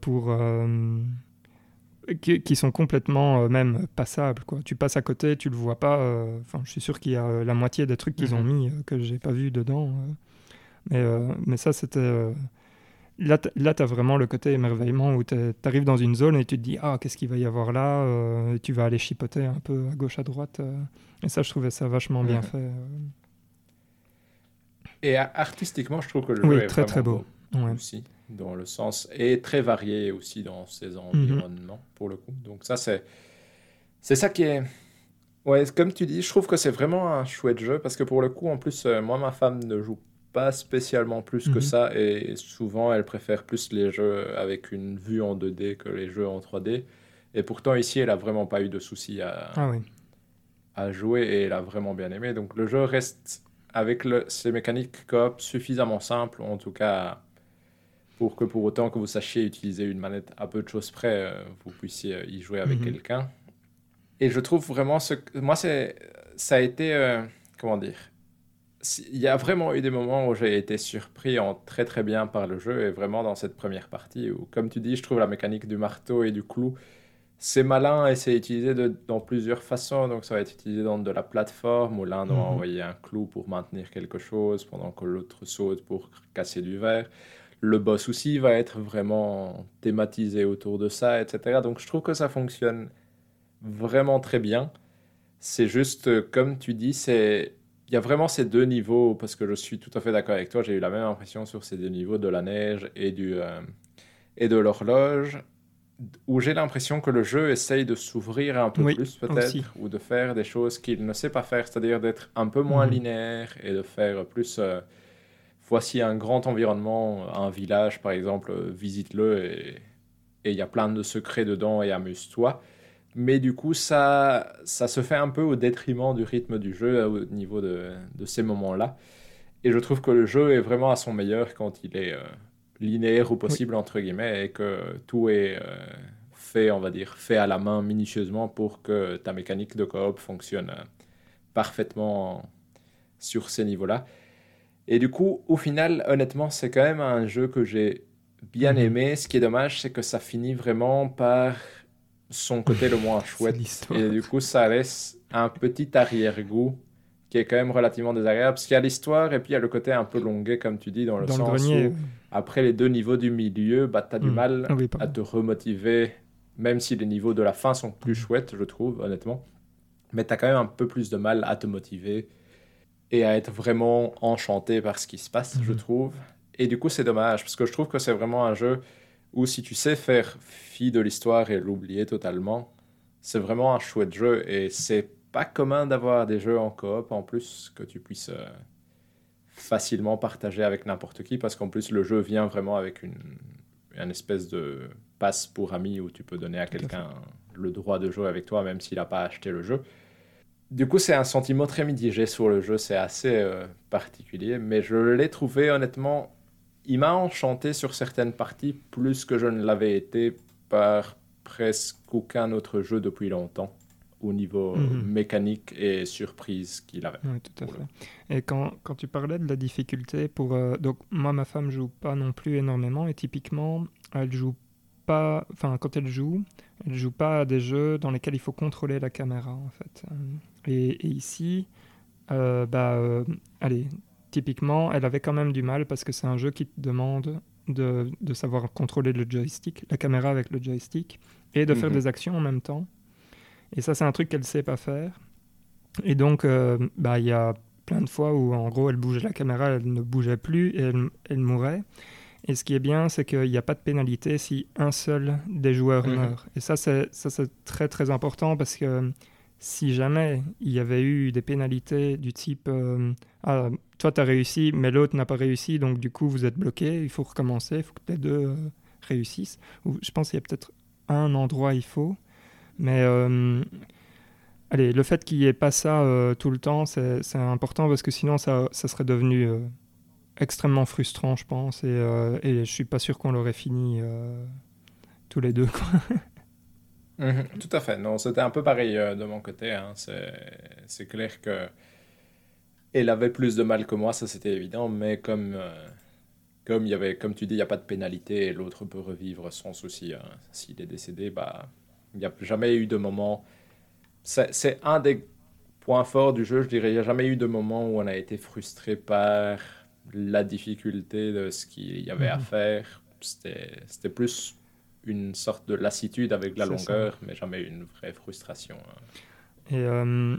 pour qui, sont complètement euh, même passables. Quoi. Tu passes à côté, tu le vois pas. Euh, enfin, je suis sûr qu'il y a euh, la moitié des trucs qu'ils ont mhm. mis que j'ai pas vu dedans. mais, mais ça, c'était. Là, tu as vraiment le côté émerveillement où tu arrives dans une zone et tu te dis Ah, qu'est-ce qu'il va y avoir là et Tu vas aller chipoter un peu à gauche, à droite. et ça, je trouvais ça vachement bien fait. Et artistiquement, je trouve que le oui, jeu est très, très beau. Aussi dans le sens, et très varié aussi dans ses environnements, pour le coup. Donc ça, c'est, c'est ça qui est... Ouais, comme tu dis, je trouve que c'est vraiment un chouette jeu, parce que pour le coup, en plus, euh, moi, ma femme ne joue pas spécialement plus que mhm. ça, et souvent, elle préfère plus les jeux avec une vue en 2D que les jeux en 3D. Et pourtant, ici, elle a vraiment pas eu de soucis à, ah à jouer, et elle a vraiment bien aimé. Donc le jeu reste, avec le, ses mécaniques coop, suffisamment simples, en tout cas pour que pour autant que vous sachiez utiliser une manette à peu de choses près, euh, vous puissiez euh, y jouer avec mhm. quelqu'un. Et je trouve vraiment ce moi c'est ça a été euh, comment dire il y a vraiment eu des moments où j'ai été surpris en très très bien par le jeu et vraiment dans cette première partie où comme tu dis je trouve la mécanique du marteau et du clou c'est malin et c'est utilisé de, dans plusieurs façons. Donc, ça va être utilisé dans de la plateforme où l'un doit mhm. envoyer un clou pour maintenir quelque chose pendant que l'autre saute pour casser du verre le boss aussi va être vraiment thématisé autour de ça, etc. Donc je trouve que ça fonctionne vraiment très bien. C'est juste, comme tu dis, c'est il y a vraiment ces deux niveaux, parce que je suis tout à fait d'accord avec toi, j'ai eu la même impression sur ces deux niveaux de la neige et, du, euh, et de l'horloge, où j'ai l'impression que le jeu essaye de s'ouvrir un peu plus peut-être, ou de faire des choses qu'il ne sait pas faire, c'est-à-dire d'être un peu moins mhm. linéaire et de faire plus... Euh, voici un grand environnement, un village par exemple, visite-le et il y a plein de secrets dedans et amuse-toi. Mais du coup, ça, ça se fait un peu au détriment du rythme du jeu au niveau de, de ces moments-là. Et je trouve que le jeu est vraiment à son meilleur quand il est euh, linéaire ou possible, entre guillemets, et que tout est euh, fait, on va dire, fait à la main minutieusement pour que ta mécanique de coop fonctionne euh, parfaitement sur ces niveaux-là. Et du coup, au final, honnêtement, c'est quand même un jeu que j'ai bien mhm. aimé. Ce qui est dommage, c'est que ça finit vraiment par son côté le moins chouette. Et du coup, ça laisse un petit arrière-goût qui est quand même relativement désagréable. Parce qu'il y a l'histoire et puis il y a le côté un peu longué, comme tu dis, dans le sens où après les deux niveaux du milieu, bah, tu as du mhm. mal ah à te remotiver, même si les niveaux de la fin sont plus chouettes, je trouve, honnêtement. Mais tu as quand même un peu plus de mal à te motiver et à être vraiment enchanté par ce qui se passe, je mhm. trouve. Et du coup, c'est dommage, parce que je trouve que c'est vraiment un jeu où si tu sais faire fi de l'histoire et l'oublier totalement, c'est vraiment un chouette jeu. Et c'est pas commun d'avoir des jeux en coop en plus que tu puisses euh, facilement partager avec n'importe qui, parce qu'en plus, le jeu vient vraiment avec une, une espèce de passe pour ami où tu peux donner à quelqu'un le droit de jouer avec toi, même s'il n'a pas acheté le jeu. Du coup, c'est un sentiment très mitigé sur le jeu, c'est assez euh, particulier, mais je l'ai trouvé honnêtement, il m'a enchanté sur certaines parties plus que je ne l'avais été par presque aucun autre jeu depuis longtemps au niveau Mhm. mécanique et surprise qu'il avait. Oui, tout à fait. Et quand, quand tu parlais de la difficulté pour... euh, donc, moi, ma femme joue pas non plus énormément et typiquement, elle joue pas... Enfin, quand elle joue, elle joue pas à des jeux dans lesquels il faut contrôler la caméra, en fait. Et, et ici, euh, bah, euh, allez, typiquement, elle avait quand même du mal parce que c'est un jeu qui te demande de, de savoir contrôler le joystick, la caméra avec le joystick, et de faire Mhm. des actions en même temps. Et ça, c'est un truc qu'elle sait pas faire. Et donc, euh, bah, il y a plein de fois où, en gros, elle bougeait la caméra, elle ne bougeait plus et elle, elle mourait. Et ce qui est bien, c'est qu'il n'y a pas de pénalité si un seul des joueurs Mhm. meurt. Et ça, c'est ça, c'est très, très important parce que si jamais il y avait eu des pénalités du type euh, ah, toi, tu as réussi, mais l'autre n'a pas réussi, donc du coup, vous êtes bloqué, il faut recommencer, il faut que les deux euh, réussissent. Ou, je pense qu'il y a peut-être un endroit, il faut. Mais euh, allez, le fait qu'il n'y ait pas ça tout le temps, c'est important parce que sinon, ça, serait devenu extrêmement frustrant, je pense. Et, et je suis pas sûr qu'on l'aurait fini tous les deux. Mhm, Tout à fait. Non, c'était un peu pareil euh, de mon côté. hein. C'est, clair que elle avait plus de mal que moi, ça c'était évident. Mais comme euh, comme il y avait, comme tu dis, il n'y a pas de pénalité et l'autre peut revivre sans souci. hein. S'il est décédé, bah il n'y a jamais eu de moment. C'est, un des points forts du jeu, je dirais. Il n'y a jamais eu de moment où on a été frustré par la difficulté de ce qu'il y avait à Mhm. faire. C'était plus une sorte de lassitude avec la ça. longueur, mais jamais une vraie frustration. hein. Et, euh,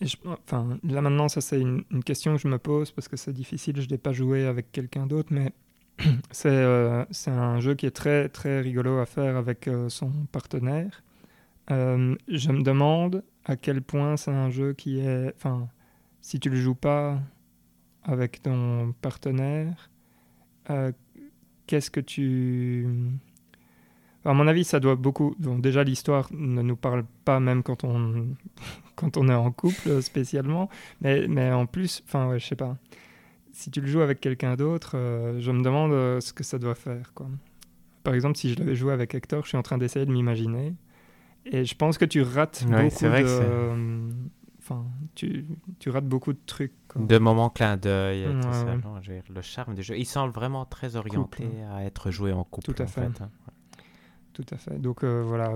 et je- enfin, là maintenant, ça c'est une, une question que je me pose parce que c'est difficile, je n'ai pas joué avec quelqu'un d'autre, mais c'est euh, un jeu qui est très très rigolo à faire avec euh, son partenaire. Euh, je me demande à quel point c'est un jeu qui est... Enfin, si tu le joues pas avec ton partenaire, qu'est-ce que tu... À mon avis, ça doit beaucoup. Bon, déjà, l'histoire ne nous parle pas même quand on quand on est en couple spécialement, mais mais en plus, enfin ouais, je sais pas. Si tu le joues avec quelqu'un d'autre, euh, je me demande euh, ce que ça doit faire, quoi. Par exemple, si je l'avais joué avec Hector, je suis en train d'essayer de m'imaginer, et je pense que tu rates Ouais, beaucoup vrai de. euh, Enfin, tu, tu rates beaucoup de trucs. quoi. De moments clin d'œil Ouais, le charme du jeu. Il semble vraiment très orienté Couple. à être joué en couple. Tout à en fait. hein. Tout à fait. Donc euh, voilà.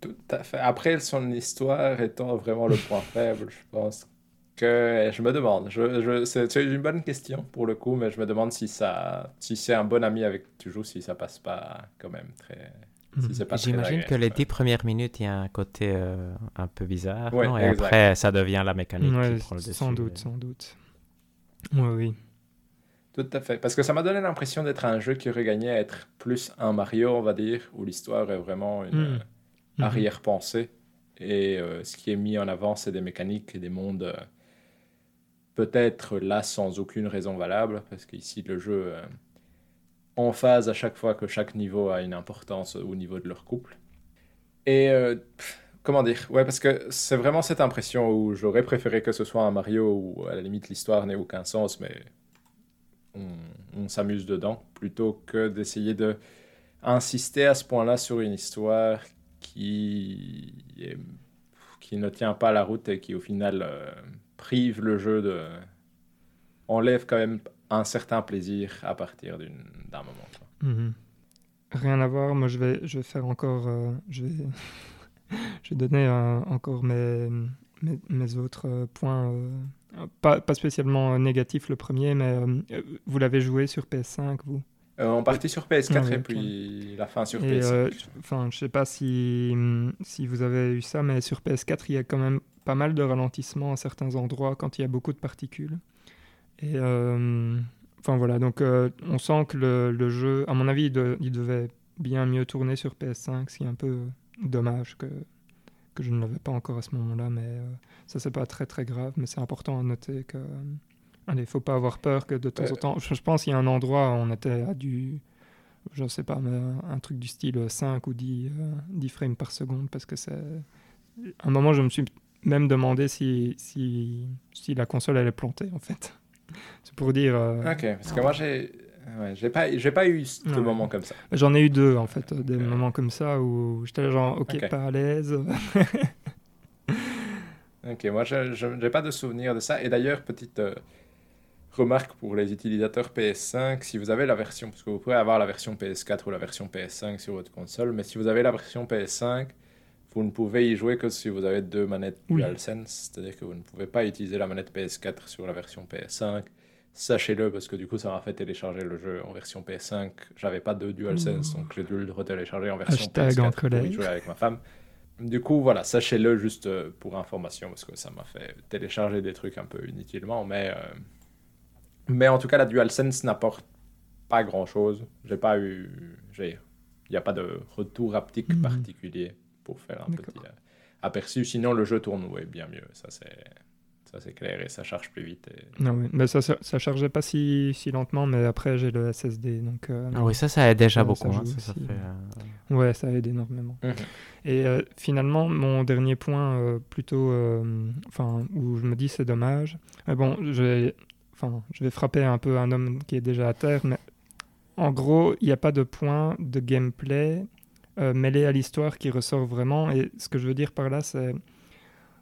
Tout à fait. Après, son histoire étant vraiment le point faible, je pense que je me demande. Je, je- c'est une bonne question pour le coup, mais je me demande si ça, si c'est un bon ami avec qui tu joues, si ça passe pas quand même très. Si c'est pas très J'imagine que les dix premières minutes, il y a un côté euh, un peu bizarre. Ouais, non? Et exact. après, ça devient la mécanique Ouais, qui prend le dessus. sans doute, sans doute. Oui, oui. Tout à fait. Parce que ça m'a donné l'impression d'être un jeu qui aurait gagné à être plus un Mario, on va dire, où l'histoire est vraiment une Mm. euh, Mhm. arrière-pensée. Et euh, ce qui est mis en avant, c'est des mécaniques et des mondes euh, peut-être là sans aucune raison valable, parce qu'ici le jeu euh, en phase à chaque fois que chaque niveau a une importance au niveau de leur couple. Et pff, comment dire? Ouais, parce que c'est vraiment cette impression où j'aurais préféré que ce soit un Mario où à la limite l'histoire n'ait aucun sens, mais on, on s'amuse dedans, plutôt que d'essayer de insister à ce point-là sur une histoire qui, est- qui ne tient pas la route et qui au final euh, prive le jeu de... enlève quand même un certain plaisir à partir d'une- d'un moment. quoi. Mhm. Rien à voir. Moi, je vais, je vais faire encore. euh, je vais, je vais donner euh, encore mes, mes, mes autres euh, points. Euh, pas, pas spécialement euh, négatifs le premier, mais euh, euh, vous l'avez joué sur PS5, vous? Euh, on partit sur PS4 Ah oui, et puis la fin sur Et, PS5. euh, Enfin, je sais pas si, si vous avez eu ça, mais sur PS4, il y a quand même pas mal de ralentissements à certains endroits quand il y a beaucoup de particules. Et euh, enfin voilà, donc euh, on sent que le, le jeu, à mon avis, il, de- il devait bien mieux tourner sur PS5, ce qui est un peu dommage que, que je ne l'avais pas encore à ce moment-là, mais euh, ça c'est pas très très grave, mais c'est important à noter que... euh, Allez, faut pas avoir peur que de temps en temps... Je, je pense qu'il y a un endroit où on était à du je sais pas, mais un, truc du style 5 ou 10, euh, 10 frames par seconde, parce que c'est... À un moment, je me suis même demandé si, si, si la console elle est plantée en fait. C'est pour dire. euh, Ok, parce que moi, j'ai ouais, j'ai pas, j'ai pas eu de Ouais. moment comme ça. J'en ai eu deux en fait, des moments comme ça où j'étais là genre ok, Ok. pas à l'aise. Ok, moi, je n'ai pas de souvenir de ça. Et d'ailleurs, petite euh, remarque pour les utilisateurs PS5, si vous avez la version, parce que vous pouvez avoir la version PS4 ou la version PS5 sur votre console, mais si vous avez la version PS5, vous ne pouvez y jouer que si vous avez deux manettes Oui. DualSense, c'est-à-dire que vous ne pouvez pas utiliser la manette PS4 sur la version PS5. Sachez-le, parce que du coup, ça m'a fait télécharger le jeu en version PS5. J'avais pas de DualSense, donc j'ai dû le retélécharger en version Hashtag PS4 en pour y jouer avec ma femme. Du coup, voilà, sachez-le juste euh, pour information, parce que ça m'a fait télécharger des trucs un peu inutilement, mais, euh, mais en tout cas, la DualSense n'apporte pas grand-chose. J'ai pas eu... j'ai- Il n'y a pas de retour haptique Mhm. particulier pour faire un petit euh, aperçu. Sinon, le jeu tourne ouais, bien mieux, ça c'est... Ça c'est clair et ça charge plus vite. et- non, oui. mais ça, ça, ça chargeait pas si, si lentement, mais après j'ai le SSD donc. euh, Ah oui, ça, ça aide déjà Ça- beaucoup. ça hein, ça, ça fait, euh, Ouais, ça aide énormément. Mhm. Et euh, finalement, mon dernier point, euh, plutôt, euh, enfin, où je me dis c'est dommage. Mais bon, je vais, enfin, je vais frapper un peu un homme qui est déjà à terre, mais en gros, il n'y a pas de point de gameplay euh, mêlé à l'histoire qui ressort vraiment. Et ce que je veux dire par là, c'est,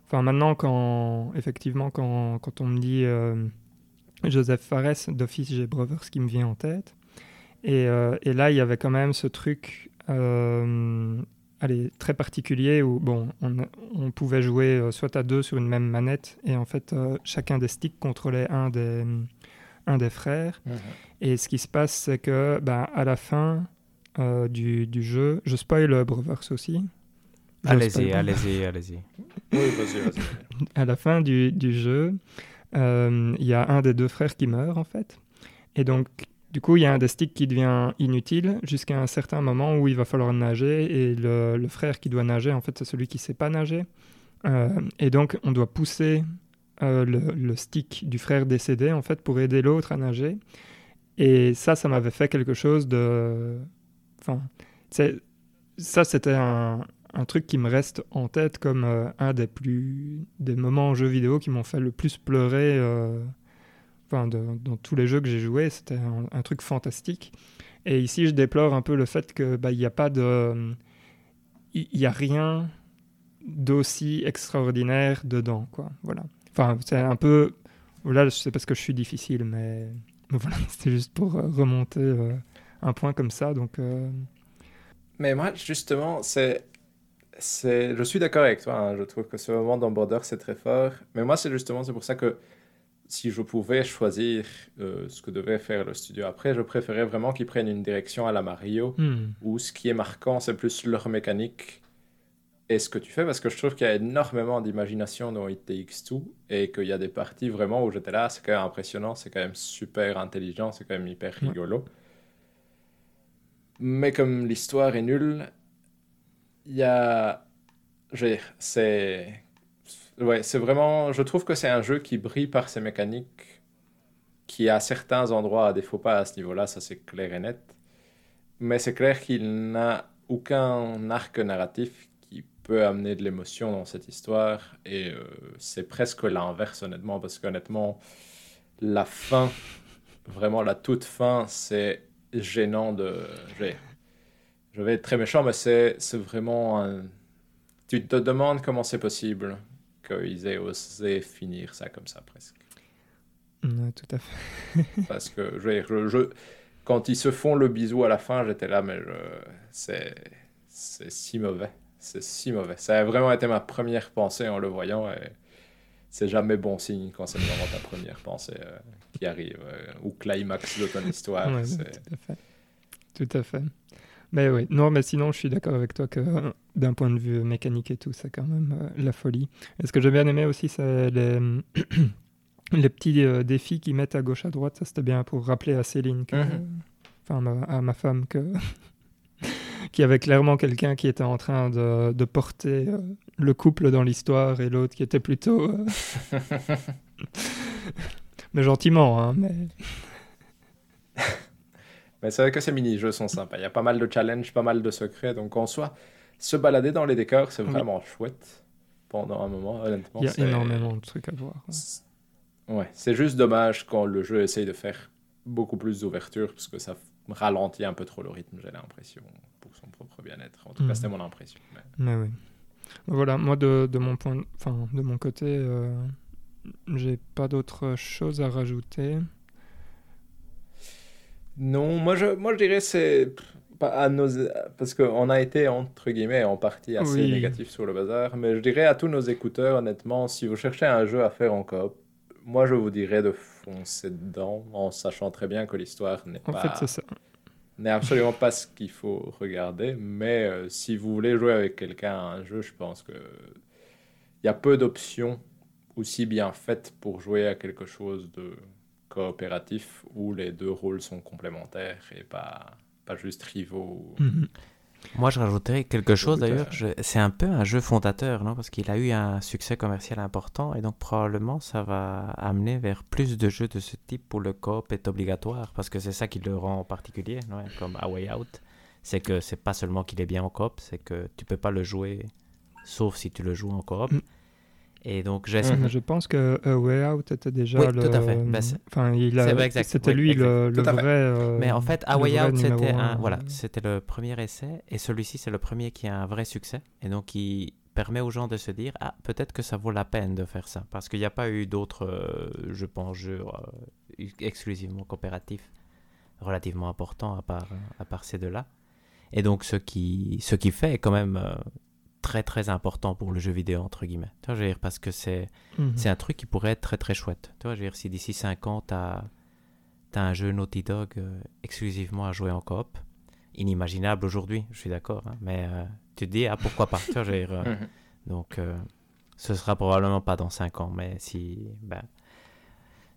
enfin, maintenant, quand, effectivement, quand, quand on me dit euh, Joseph Fares, d'office, j'ai Brothers qui me vient en tête. Et, euh, et là, il y avait quand même ce truc euh, allez, très particulier où bon, on, on pouvait jouer soit à deux sur une même manette et en fait, chacun des sticks contrôlait un des, un des frères. Et ce qui se passe, c'est que bah, à la fin du, du jeu, je spoil Brothers aussi. Allez-y, allez-y, allez-y. Oui, vas-y, vas-y. à la fin du, du jeu, euh, il y a un des deux frères qui meurt en fait. Et donc, du coup, il y a un des sticks qui devient inutile jusqu'à un certain moment où il va falloir nager. Et le, le frère qui doit nager, en fait, c'est celui qui sait pas nager. Euh, et donc, on doit pousser euh, le, le stick du frère décédé en fait pour aider l'autre à nager. Et ça, ça m'avait fait quelque chose de. Enfin, c'est- ça, c'était un, un truc qui me reste en tête comme euh, un des plus des moments en jeu vidéo qui m'ont fait le plus pleurer. euh, dans tous les jeux que j'ai joués, c'était un, truc fantastique. Et ici, je déplore un peu le fait que bah, il n'y a pas de, il il y a rien d'aussi extraordinaire dedans, quoi. Voilà. Enfin, c'est un peu, là, c'est parce que je suis difficile, mais, voilà, c'était juste pour euh, remonter un point comme ça. Donc, Mais moi, justement, c'est. Je suis d'accord avec toi. hein. Je trouve que ce moment dans Border, c'est très fort. Mais moi, c'est justement c'est pour ça que si je pouvais choisir euh, ce que devait faire le studio après, je préférais vraiment qu'ils prennent une direction à la Mario, hmm, où ce qui est marquant, c'est plus leur mécanique et ce que tu fais, parce que je trouve qu'il y a énormément d'imagination dans It Takes Two, et qu'il y a des parties vraiment où j'étais là, c'est quand même impressionnant, c'est quand même super intelligent, c'est quand même hyper Ouais. rigolo. Mais comme l'histoire est nulle, il y a... Je veux dire, c'est... Ouais, c'est vraiment... Je trouve que c'est un jeu qui brille par ses mécaniques, qui à certains endroits a défaut pas à ce niveau-là, ça c'est clair et net. Mais c'est clair qu'il n'a aucun arc narratif qui peut amener de l'émotion dans cette histoire. Et euh, c'est presque l'inverse, honnêtement, parce qu'honnêtement, la fin, vraiment la toute fin, c'est gênant de... Vais, je vais être très méchant, mais c'est vraiment un... Tu te demandes comment c'est possible qu'ils aient osé finir ça comme ça, presque. ouais, tout à fait. Parce que je, je- je- quand ils se font le bisou à la fin, j'étais là, mais c'est c'est si mauvais. C'est si mauvais. Ça a vraiment été ma première pensée en le voyant. Et c'est jamais bon signe quand c'est vraiment ta première pensée euh, qui arrive. euh, ou climax de ton histoire. Ouais, tout à fait. Tout à fait. Mais oui, non, mais sinon, je suis d'accord avec toi que d'un point de vue mécanique et tout, c'est quand même euh, la folie. Et ce que j'ai bien aimé aussi, c'est les, les petits euh, défis qu'ils mettent à gauche, à droite. Ça, c'était bien pour rappeler à Céline, que, Mhm. enfin, à ma femme, que qu'il y avait clairement quelqu'un qui était en train de, de porter euh, le couple dans l'histoire et l'autre qui était plutôt. mais gentiment, hein, mais. Mais c'est vrai que ces mini-jeux sont sympas. Il y a pas mal de challenges, pas mal de secrets. Donc en soi, se balader dans les décors, c'est Oui. vraiment chouette. pendant un moment, honnêtement. Il y a énormément de trucs à voir. ouais. c'est- Ouais, c'est juste dommage quand le jeu essaye de faire beaucoup plus d'ouverture, parce que ça ralentit un peu trop le rythme, j'ai l'impression, pour son propre bien-être. En tout cas, c'était mon impression. mais- Mais oui. Voilà, moi de, de mon point, enfin de mon côté, euh, j'ai pas d'autre chose à rajouter. Non, moi je, moi je dirais c'est à nos, parce qu'on a été entre guillemets en partie assez Oui. négatif sur le bazar, mais je dirais à tous nos écouteurs honnêtement, si vous cherchez un jeu à faire en coop, moi je vous dirais de foncer dedans en sachant très bien que l'histoire n'est En pas fait, c'est ça. n'est absolument pas ce qu'il faut regarder, mais euh, si vous voulez jouer avec quelqu'un à un jeu, je pense que il y a peu d'options aussi bien faites pour jouer à quelque chose de coopératif où les deux rôles sont complémentaires et pas, pas juste rivaux. Mhm. Moi, je rajouterais quelque chose d'ailleurs. C'est un peu un jeu fondateur, non? Parce qu'il a eu un succès commercial important et donc probablement ça va amener vers plus de jeux de ce type où le coop est obligatoire parce que c'est ça qui le rend particulier, non? Comme A Way Out. C'est que c'est pas seulement qu'il est bien en coop, c'est que tu peux pas le jouer sauf si tu le joues en coop. Mm. Et donc. Je pense que A Way Out était déjà Oui, le. tout à fait. Ben, c'est- enfin, il a- c'est vrai, exact. C'était Oui, lui le, exact. le fait. vrai. euh, Mais en fait, A le Way Out, c'était un, un, euh, voilà, c'était le premier essai, et celui-ci, c'est le premier qui a un vrai succès, et donc il permet aux gens de se dire, ah, peut-être que ça vaut la peine de faire ça, parce qu'il n'y a pas eu d'autres, euh, je pense, jeux euh, exclusivement coopératifs relativement importants à part, à part ces deux-là. Et donc, ce qui, ce qui fait quand même euh, très, très important pour le jeu vidéo, entre guillemets. Tu vois, je veux dire, parce que c'est mhm. c'est un truc qui pourrait être très très chouette. Tu vois, je veux dire, si d'ici 5 ans, tu as, un jeu Naughty Dog euh, exclusivement à jouer en coop, inimaginable aujourd'hui, je suis d'accord, hein, mais euh, tu te dis, ah pourquoi pas, tu vois, je veux dire, euh, Mhm. donc euh, ce sera probablement pas dans 5 ans, mais si, ben,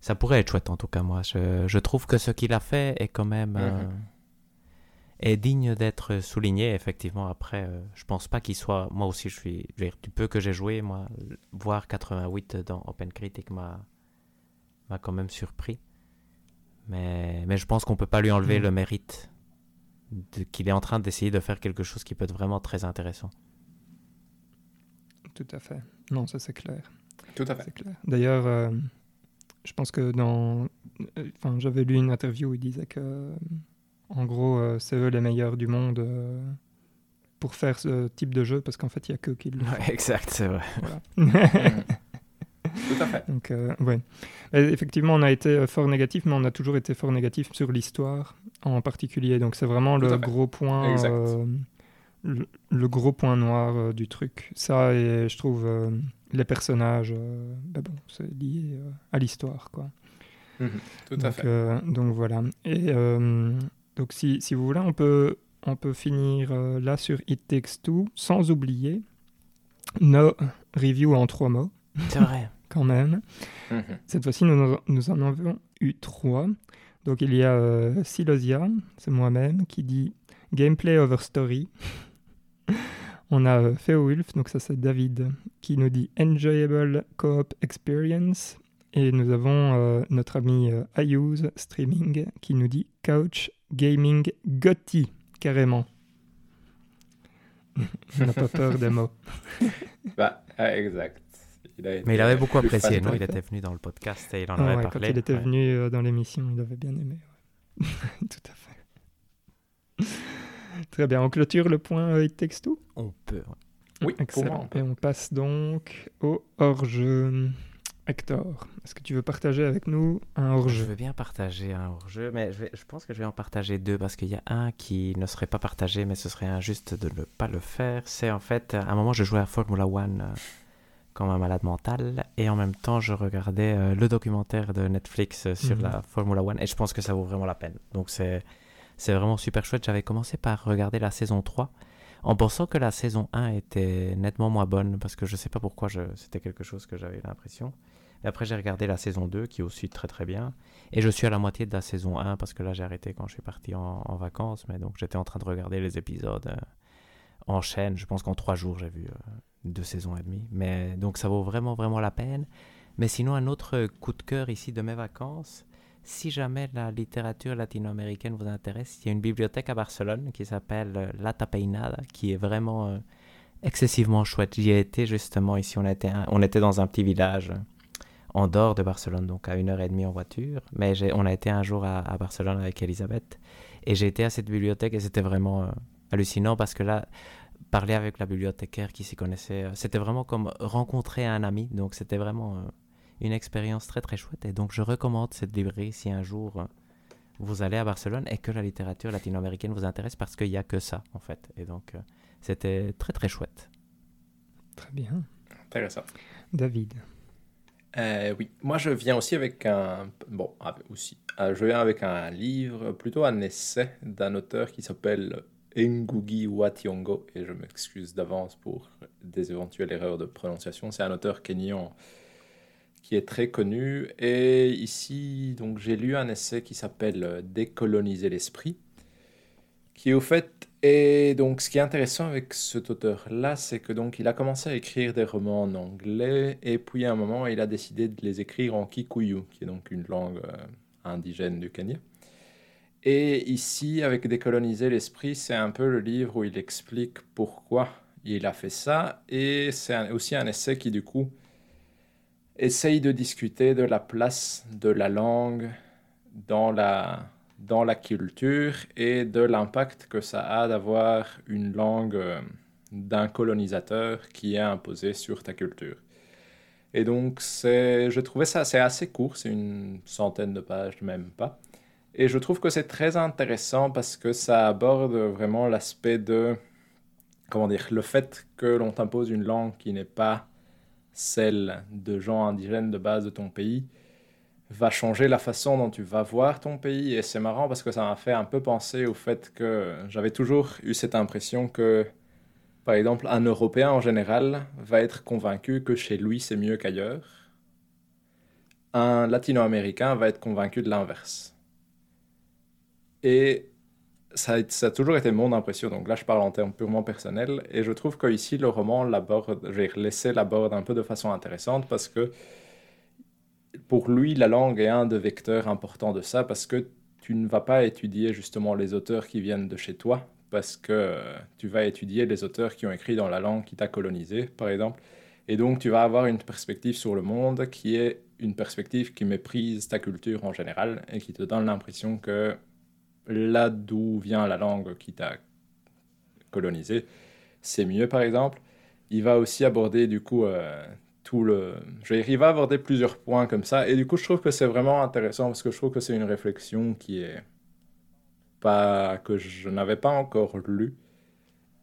ça pourrait être chouette en tout cas, moi. Je, je trouve que ce qu'il a fait est quand même... euh, Mhm. Est digne d'être souligné, effectivement. Après, euh, je pense pas qu'il soit. Moi aussi, je suis. je veux dire, du peu que j'ai joué, moi, voir 88 dans Open Critic m'a m'a quand même surpris. Mais, mais je pense qu'on peut pas lui enlever Mhm. le mérite de- qu'il est en train d'essayer de faire quelque chose qui peut être vraiment très intéressant. Tout à fait. Non, ça c'est clair. Tout à fait. D'ailleurs, euh, je pense que dans. euh, Enfin, j'avais lu une interview où il disait que, euh, en gros, euh, c'est eux les meilleurs du monde euh, pour faire ce type de jeu parce qu'en fait, il n'y a que qui le font. exact, c'est vrai. Voilà. Tout à fait. Donc, euh, ouais. Et effectivement, on a été euh, fort négatif, mais on a toujours été fort négatif sur l'histoire en particulier. Donc, c'est vraiment le gros point, euh, le, le gros point noir euh, du truc. Ça, et je trouve euh, les personnages, euh, ben bon, c'est lié euh, à l'histoire, quoi. Mhm. Tout à fait. euh, donc voilà. Et euh, donc, si, si vous voulez, on peut, on peut finir euh, là sur It Takes Two, sans oublier nos reviews en trois mots, C'est vrai. quand même. Mhm. Cette fois-ci, nous, en- nous en avons eu trois. Donc, il y a euh, Silosia, c'est moi-même, qui dit Gameplay over Story. On a euh, Feowulf, donc ça c'est David, qui nous dit Enjoyable Co-op Experience. Et nous avons euh, notre ami euh, Ayuse Streaming qui nous dit Couch Gaming Gotti, carrément. On n'a pas peur des mots. Bah, ah, exact. Il a été Mais il avait beaucoup apprécié, non? Il était venu dans le podcast et il en Ah avait ouais, quand parlé. il était ouais. venu euh, dans l'émission, il avait bien aimé. ouais. Tout à fait. Très bien, on clôture le point euh, It Takes Two? On peut. ouais. Oui, pour Excellent. moi, on peut. Et on passe donc au hors-jeu. Hector, est-ce que tu veux partager avec nous un Je hors-jeu veux bien partager un hors-jeu, mais je, vais- je pense que je vais en partager deux parce qu'il y a un qui ne serait pas partagé, mais ce serait injuste de ne pas le faire. C'est en fait, à un moment, je jouais à Formula One euh, comme un malade mental et en même temps, je regardais euh, le documentaire de Netflix euh, sur Mhm. la Formula One et je pense que ça vaut vraiment la peine. Donc, c'est c'est vraiment super chouette. J'avais commencé par regarder la saison 3 en pensant que la saison 1 était nettement moins bonne parce que je sais pas pourquoi je- c'était quelque chose que j'avais l'impression. Et après, j'ai regardé la saison 2 qui est aussi très très bien. Et je suis à la moitié de la saison 1 parce que là, j'ai arrêté quand je suis parti en, vacances. Mais donc, j'étais en train de regarder les épisodes euh, en chaîne. Je pense qu'en trois jours, j'ai vu euh, deux saisons et demie. Mais donc, ça vaut vraiment vraiment la peine. Mais sinon, un autre coup de cœur ici de mes vacances. Si jamais la littérature latino-américaine vous intéresse, il y a une bibliothèque à Barcelone qui s'appelle euh, La Tapeinada, qui est vraiment euh, excessivement chouette. J'y ai été justement ici, on était, on était dans un petit village en dehors de Barcelone, donc à une heure et demie en voiture. Mais on a été un jour à, Barcelone avec Elisabeth et j'ai été à cette bibliothèque et c'était vraiment euh, hallucinant parce que là, parler avec la bibliothécaire qui s'y connaissait, euh, c'était vraiment comme rencontrer un ami. Donc c'était vraiment euh, une expérience très très chouette. Et donc je recommande cette librairie si un jour vous allez à Barcelone et que la littérature latino-américaine vous intéresse parce qu'il n'y a que ça en fait. Et donc c'était très très chouette. Très bien. Intéressant. David. Euh, oui, moi je viens aussi avec un. Bon, aussi. Euh, je viens avec un livre, plutôt un essai d'un auteur qui s'appelle Ngugi wa Thiong'o, et je m'excuse d'avance pour des éventuelles erreurs de prononciation. C'est un auteur kenyan qui est très connu. Et ici, donc j'ai lu un essai qui s'appelle Décoloniser l'esprit, qui au fait et donc, ce qui est intéressant avec cet auteur-là, c'est que donc il a commencé à écrire des romans en anglais, et puis à un moment, il a décidé de les écrire en kikuyu, qui est donc une langue euh, indigène du Kenya. Et ici, avec Décoloniser l'esprit, c'est un peu le livre où il explique pourquoi il a fait ça, et c'est aussi un essai qui, du coup, essaye de discuter de la place de la langue dans la dans la culture et de l'impact que ça a d'avoir une langue euh, d'un colonisateur qui est imposée sur ta culture. Et donc, je trouvais ça c'est assez court, c'est une centaine de pages, même pas. Et je trouve que c'est très intéressant parce que ça aborde vraiment l'aspect de, comment dire, le fait que l'on t'impose une langue qui n'est pas celle de gens indigènes de base de ton pays, va changer la façon dont tu vas voir ton pays. Et c'est marrant parce que ça m'a fait un peu penser au fait que j'avais toujours eu cette impression que, par exemple, un Européen en général va être convaincu que chez lui c'est mieux qu'ailleurs. Un Latino-Américain va être convaincu de l'inverse. Et ça a, ça a, toujours été mon impression. Donc là, je parle en termes purement personnels. Et je trouve qu'ici, le roman l'aborde, j'ai laissé l'aborde un peu de façon intéressante parce que pour lui, la langue est un des vecteurs importants de ça parce que tu ne vas pas étudier justement les auteurs qui viennent de chez toi, parce que euh, tu vas étudier les auteurs qui ont écrit dans la langue qui t'a colonisé, par exemple. Et donc, tu vas avoir une perspective sur le monde qui est une perspective qui méprise ta culture en général et qui te donne l'impression que là d'où vient la langue qui t'a colonisé, c'est mieux, par exemple. Il va aussi aborder du coup euh, le. Je vais arriver à aborder plusieurs points comme ça. Et du coup, je trouve que c'est vraiment intéressant parce que je trouve que c'est une réflexion qui est pas que je n'avais pas encore lue.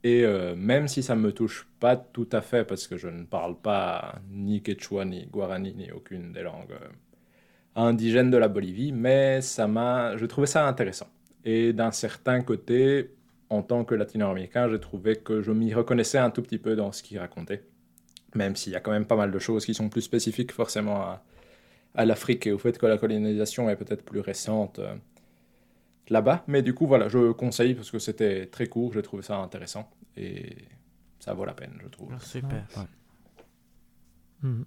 Et euh, même si ça me touche pas tout à fait parce que je ne parle pas ni quechua ni guarani ni aucune des langues euh, indigènes de la Bolivie, mais ça m'a, je trouvais ça intéressant. Et d'un certain côté, en tant que latino-américain, j'ai trouvé que je m'y reconnaissais un tout petit peu dans ce qu'il racontait même s'il y a quand même pas mal de choses qui sont plus spécifiques forcément à, l'Afrique et au fait que la colonisation est peut-être plus récente euh, là-bas. Mais du coup, voilà, je conseille parce que c'était très court, j'ai trouvé ça intéressant et ça vaut la peine, je trouve. Ah, super. Mhm.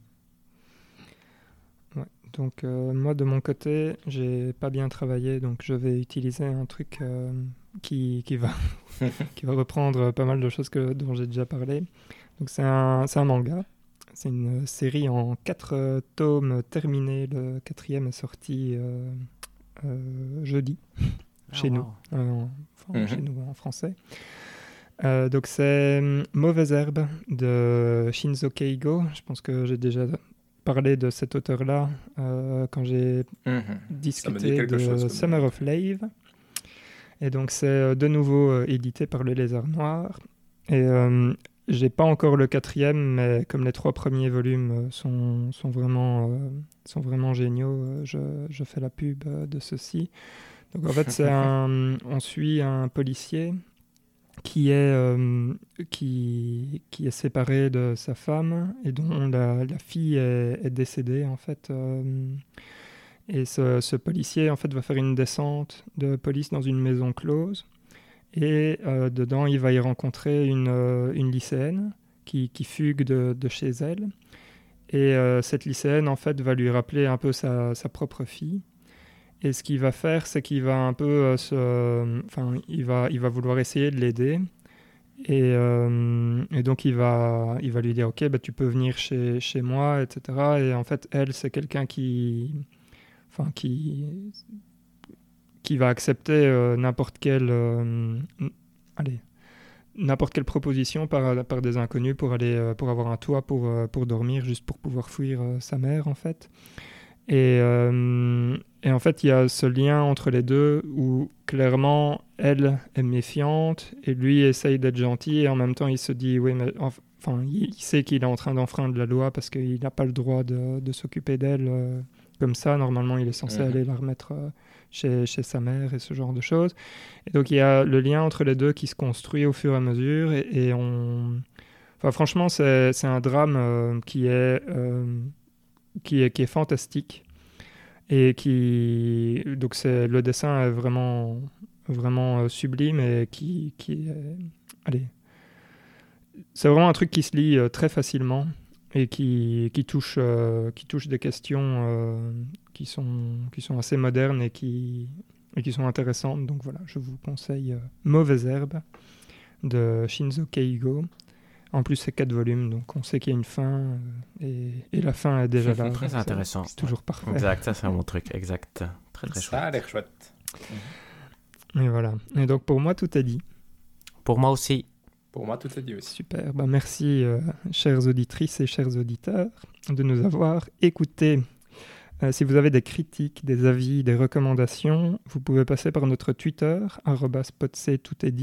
Donc euh, moi de mon côté, j'ai pas bien travaillé, donc je vais utiliser un truc euh, qui, qui, va qui va reprendre pas mal de choses que, dont j'ai déjà parlé. Donc c'est un, un, manga. C'est une série en quatre euh, tomes terminés. Le quatrième est sorti euh, euh, jeudi ah, chez, nous, en, mhm. chez nous en français. donc c'est Mauvaise Herbe de Shinzo Keigo. Je pense que j'ai déjà parlé de cet auteur-là quand j'ai mhm. discuté de Summer of Lave. Et donc c'est de nouveau édité par le Lézard Noir. Et j'ai pas encore le quatrième, mais comme les trois premiers volumes euh, sont, sont vraiment, euh, sont vraiment géniaux, euh, je, je, fais la pub de ceci. Donc en fait, c'est un, on suit un policier qui est, qui, qui, est séparé de sa femme et dont la, la fille est, est, décédée en fait. et ce, ce, policier en fait va faire une descente de police dans une maison close et euh, dedans, il va y rencontrer une, euh, une lycéenne qui, qui fugue de, de, chez elle. Et euh, cette lycéenne, en fait, va lui rappeler un peu sa, sa propre fille. Et ce qu'il va faire, c'est qu'il va un peu se... Enfin, il va, il va vouloir essayer de l'aider. Et, donc il va, il va lui dire ok bah, tu peux venir chez, chez moi etc et en fait elle c'est quelqu'un qui enfin qui qui va accepter euh, n'importe quelle euh, allez n'importe quelle proposition par, par des inconnus pour aller pour avoir un toit pour, pour dormir juste pour pouvoir fuir sa mère en fait. Et, et en fait il y a ce lien entre les deux où clairement elle est méfiante et lui essaye d'être gentil et en même temps il se dit oui mais enfin il, sait qu'il est en train d'enfreindre la loi parce qu'il n'a pas le droit de, de s'occuper d'elle euh, comme ça. Normalement il est censé aller la remettre euh, chez, sa mère et ce genre de choses. Et donc il y a le lien entre les deux qui se construit au fur et à mesure et, franchement c'est un drame euh, qui est qui est fantastique et qui donc le dessin est vraiment euh, sublime et qui, c'est vraiment un truc qui se lit euh, très facilement et qui, qui, touche, euh, qui touche des questions qui, sont, qui sont assez modernes et qui, et qui sont intéressantes. Donc voilà, je vous conseille Mauvaise Herbe de Shinzo Keigo. En plus, c'est quatre volumes, donc on sait qu'il y a une fin et, et, la fin est déjà là. Très intéressant. C'est toujours parfait. Exact, ça c'est un bon truc. Exact. Très très chouette. Ça a l'air chouette. Et voilà. Et donc pour moi, tout est dit. Pour moi aussi. Pour moi, tout est dit aussi. Super. Bah, merci, euh, chères auditrices et chers auditeurs, de nous avoir écoutés. Euh, si vous avez des critiques, des avis, des recommandations, vous pouvez passer par notre Twitter, tout est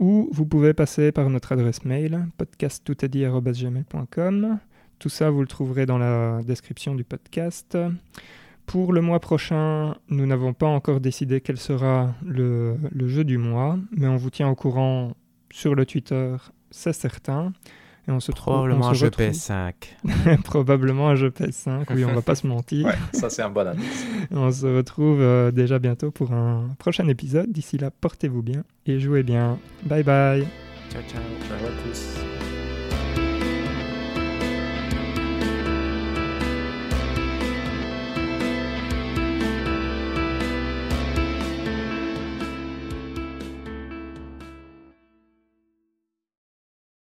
ou vous pouvez passer par notre adresse mail, podcasttoutestdit.gmail.com. Tout ça, vous le trouverez dans la description du podcast. Pour le mois prochain, nous n'avons pas encore décidé quel sera le, jeu du mois, mais on vous tient au courant sur le Twitter, c'est certain. Et on se Probablement un jeu PS5. Probablement un jeu PS5, oui, on va pas se mentir. Ouais, ça c'est un bon indice. on se retrouve euh, déjà bientôt pour un prochain épisode. D'ici là, portez-vous bien et jouez bien. Bye bye. Ciao, ciao. Ciao à tous.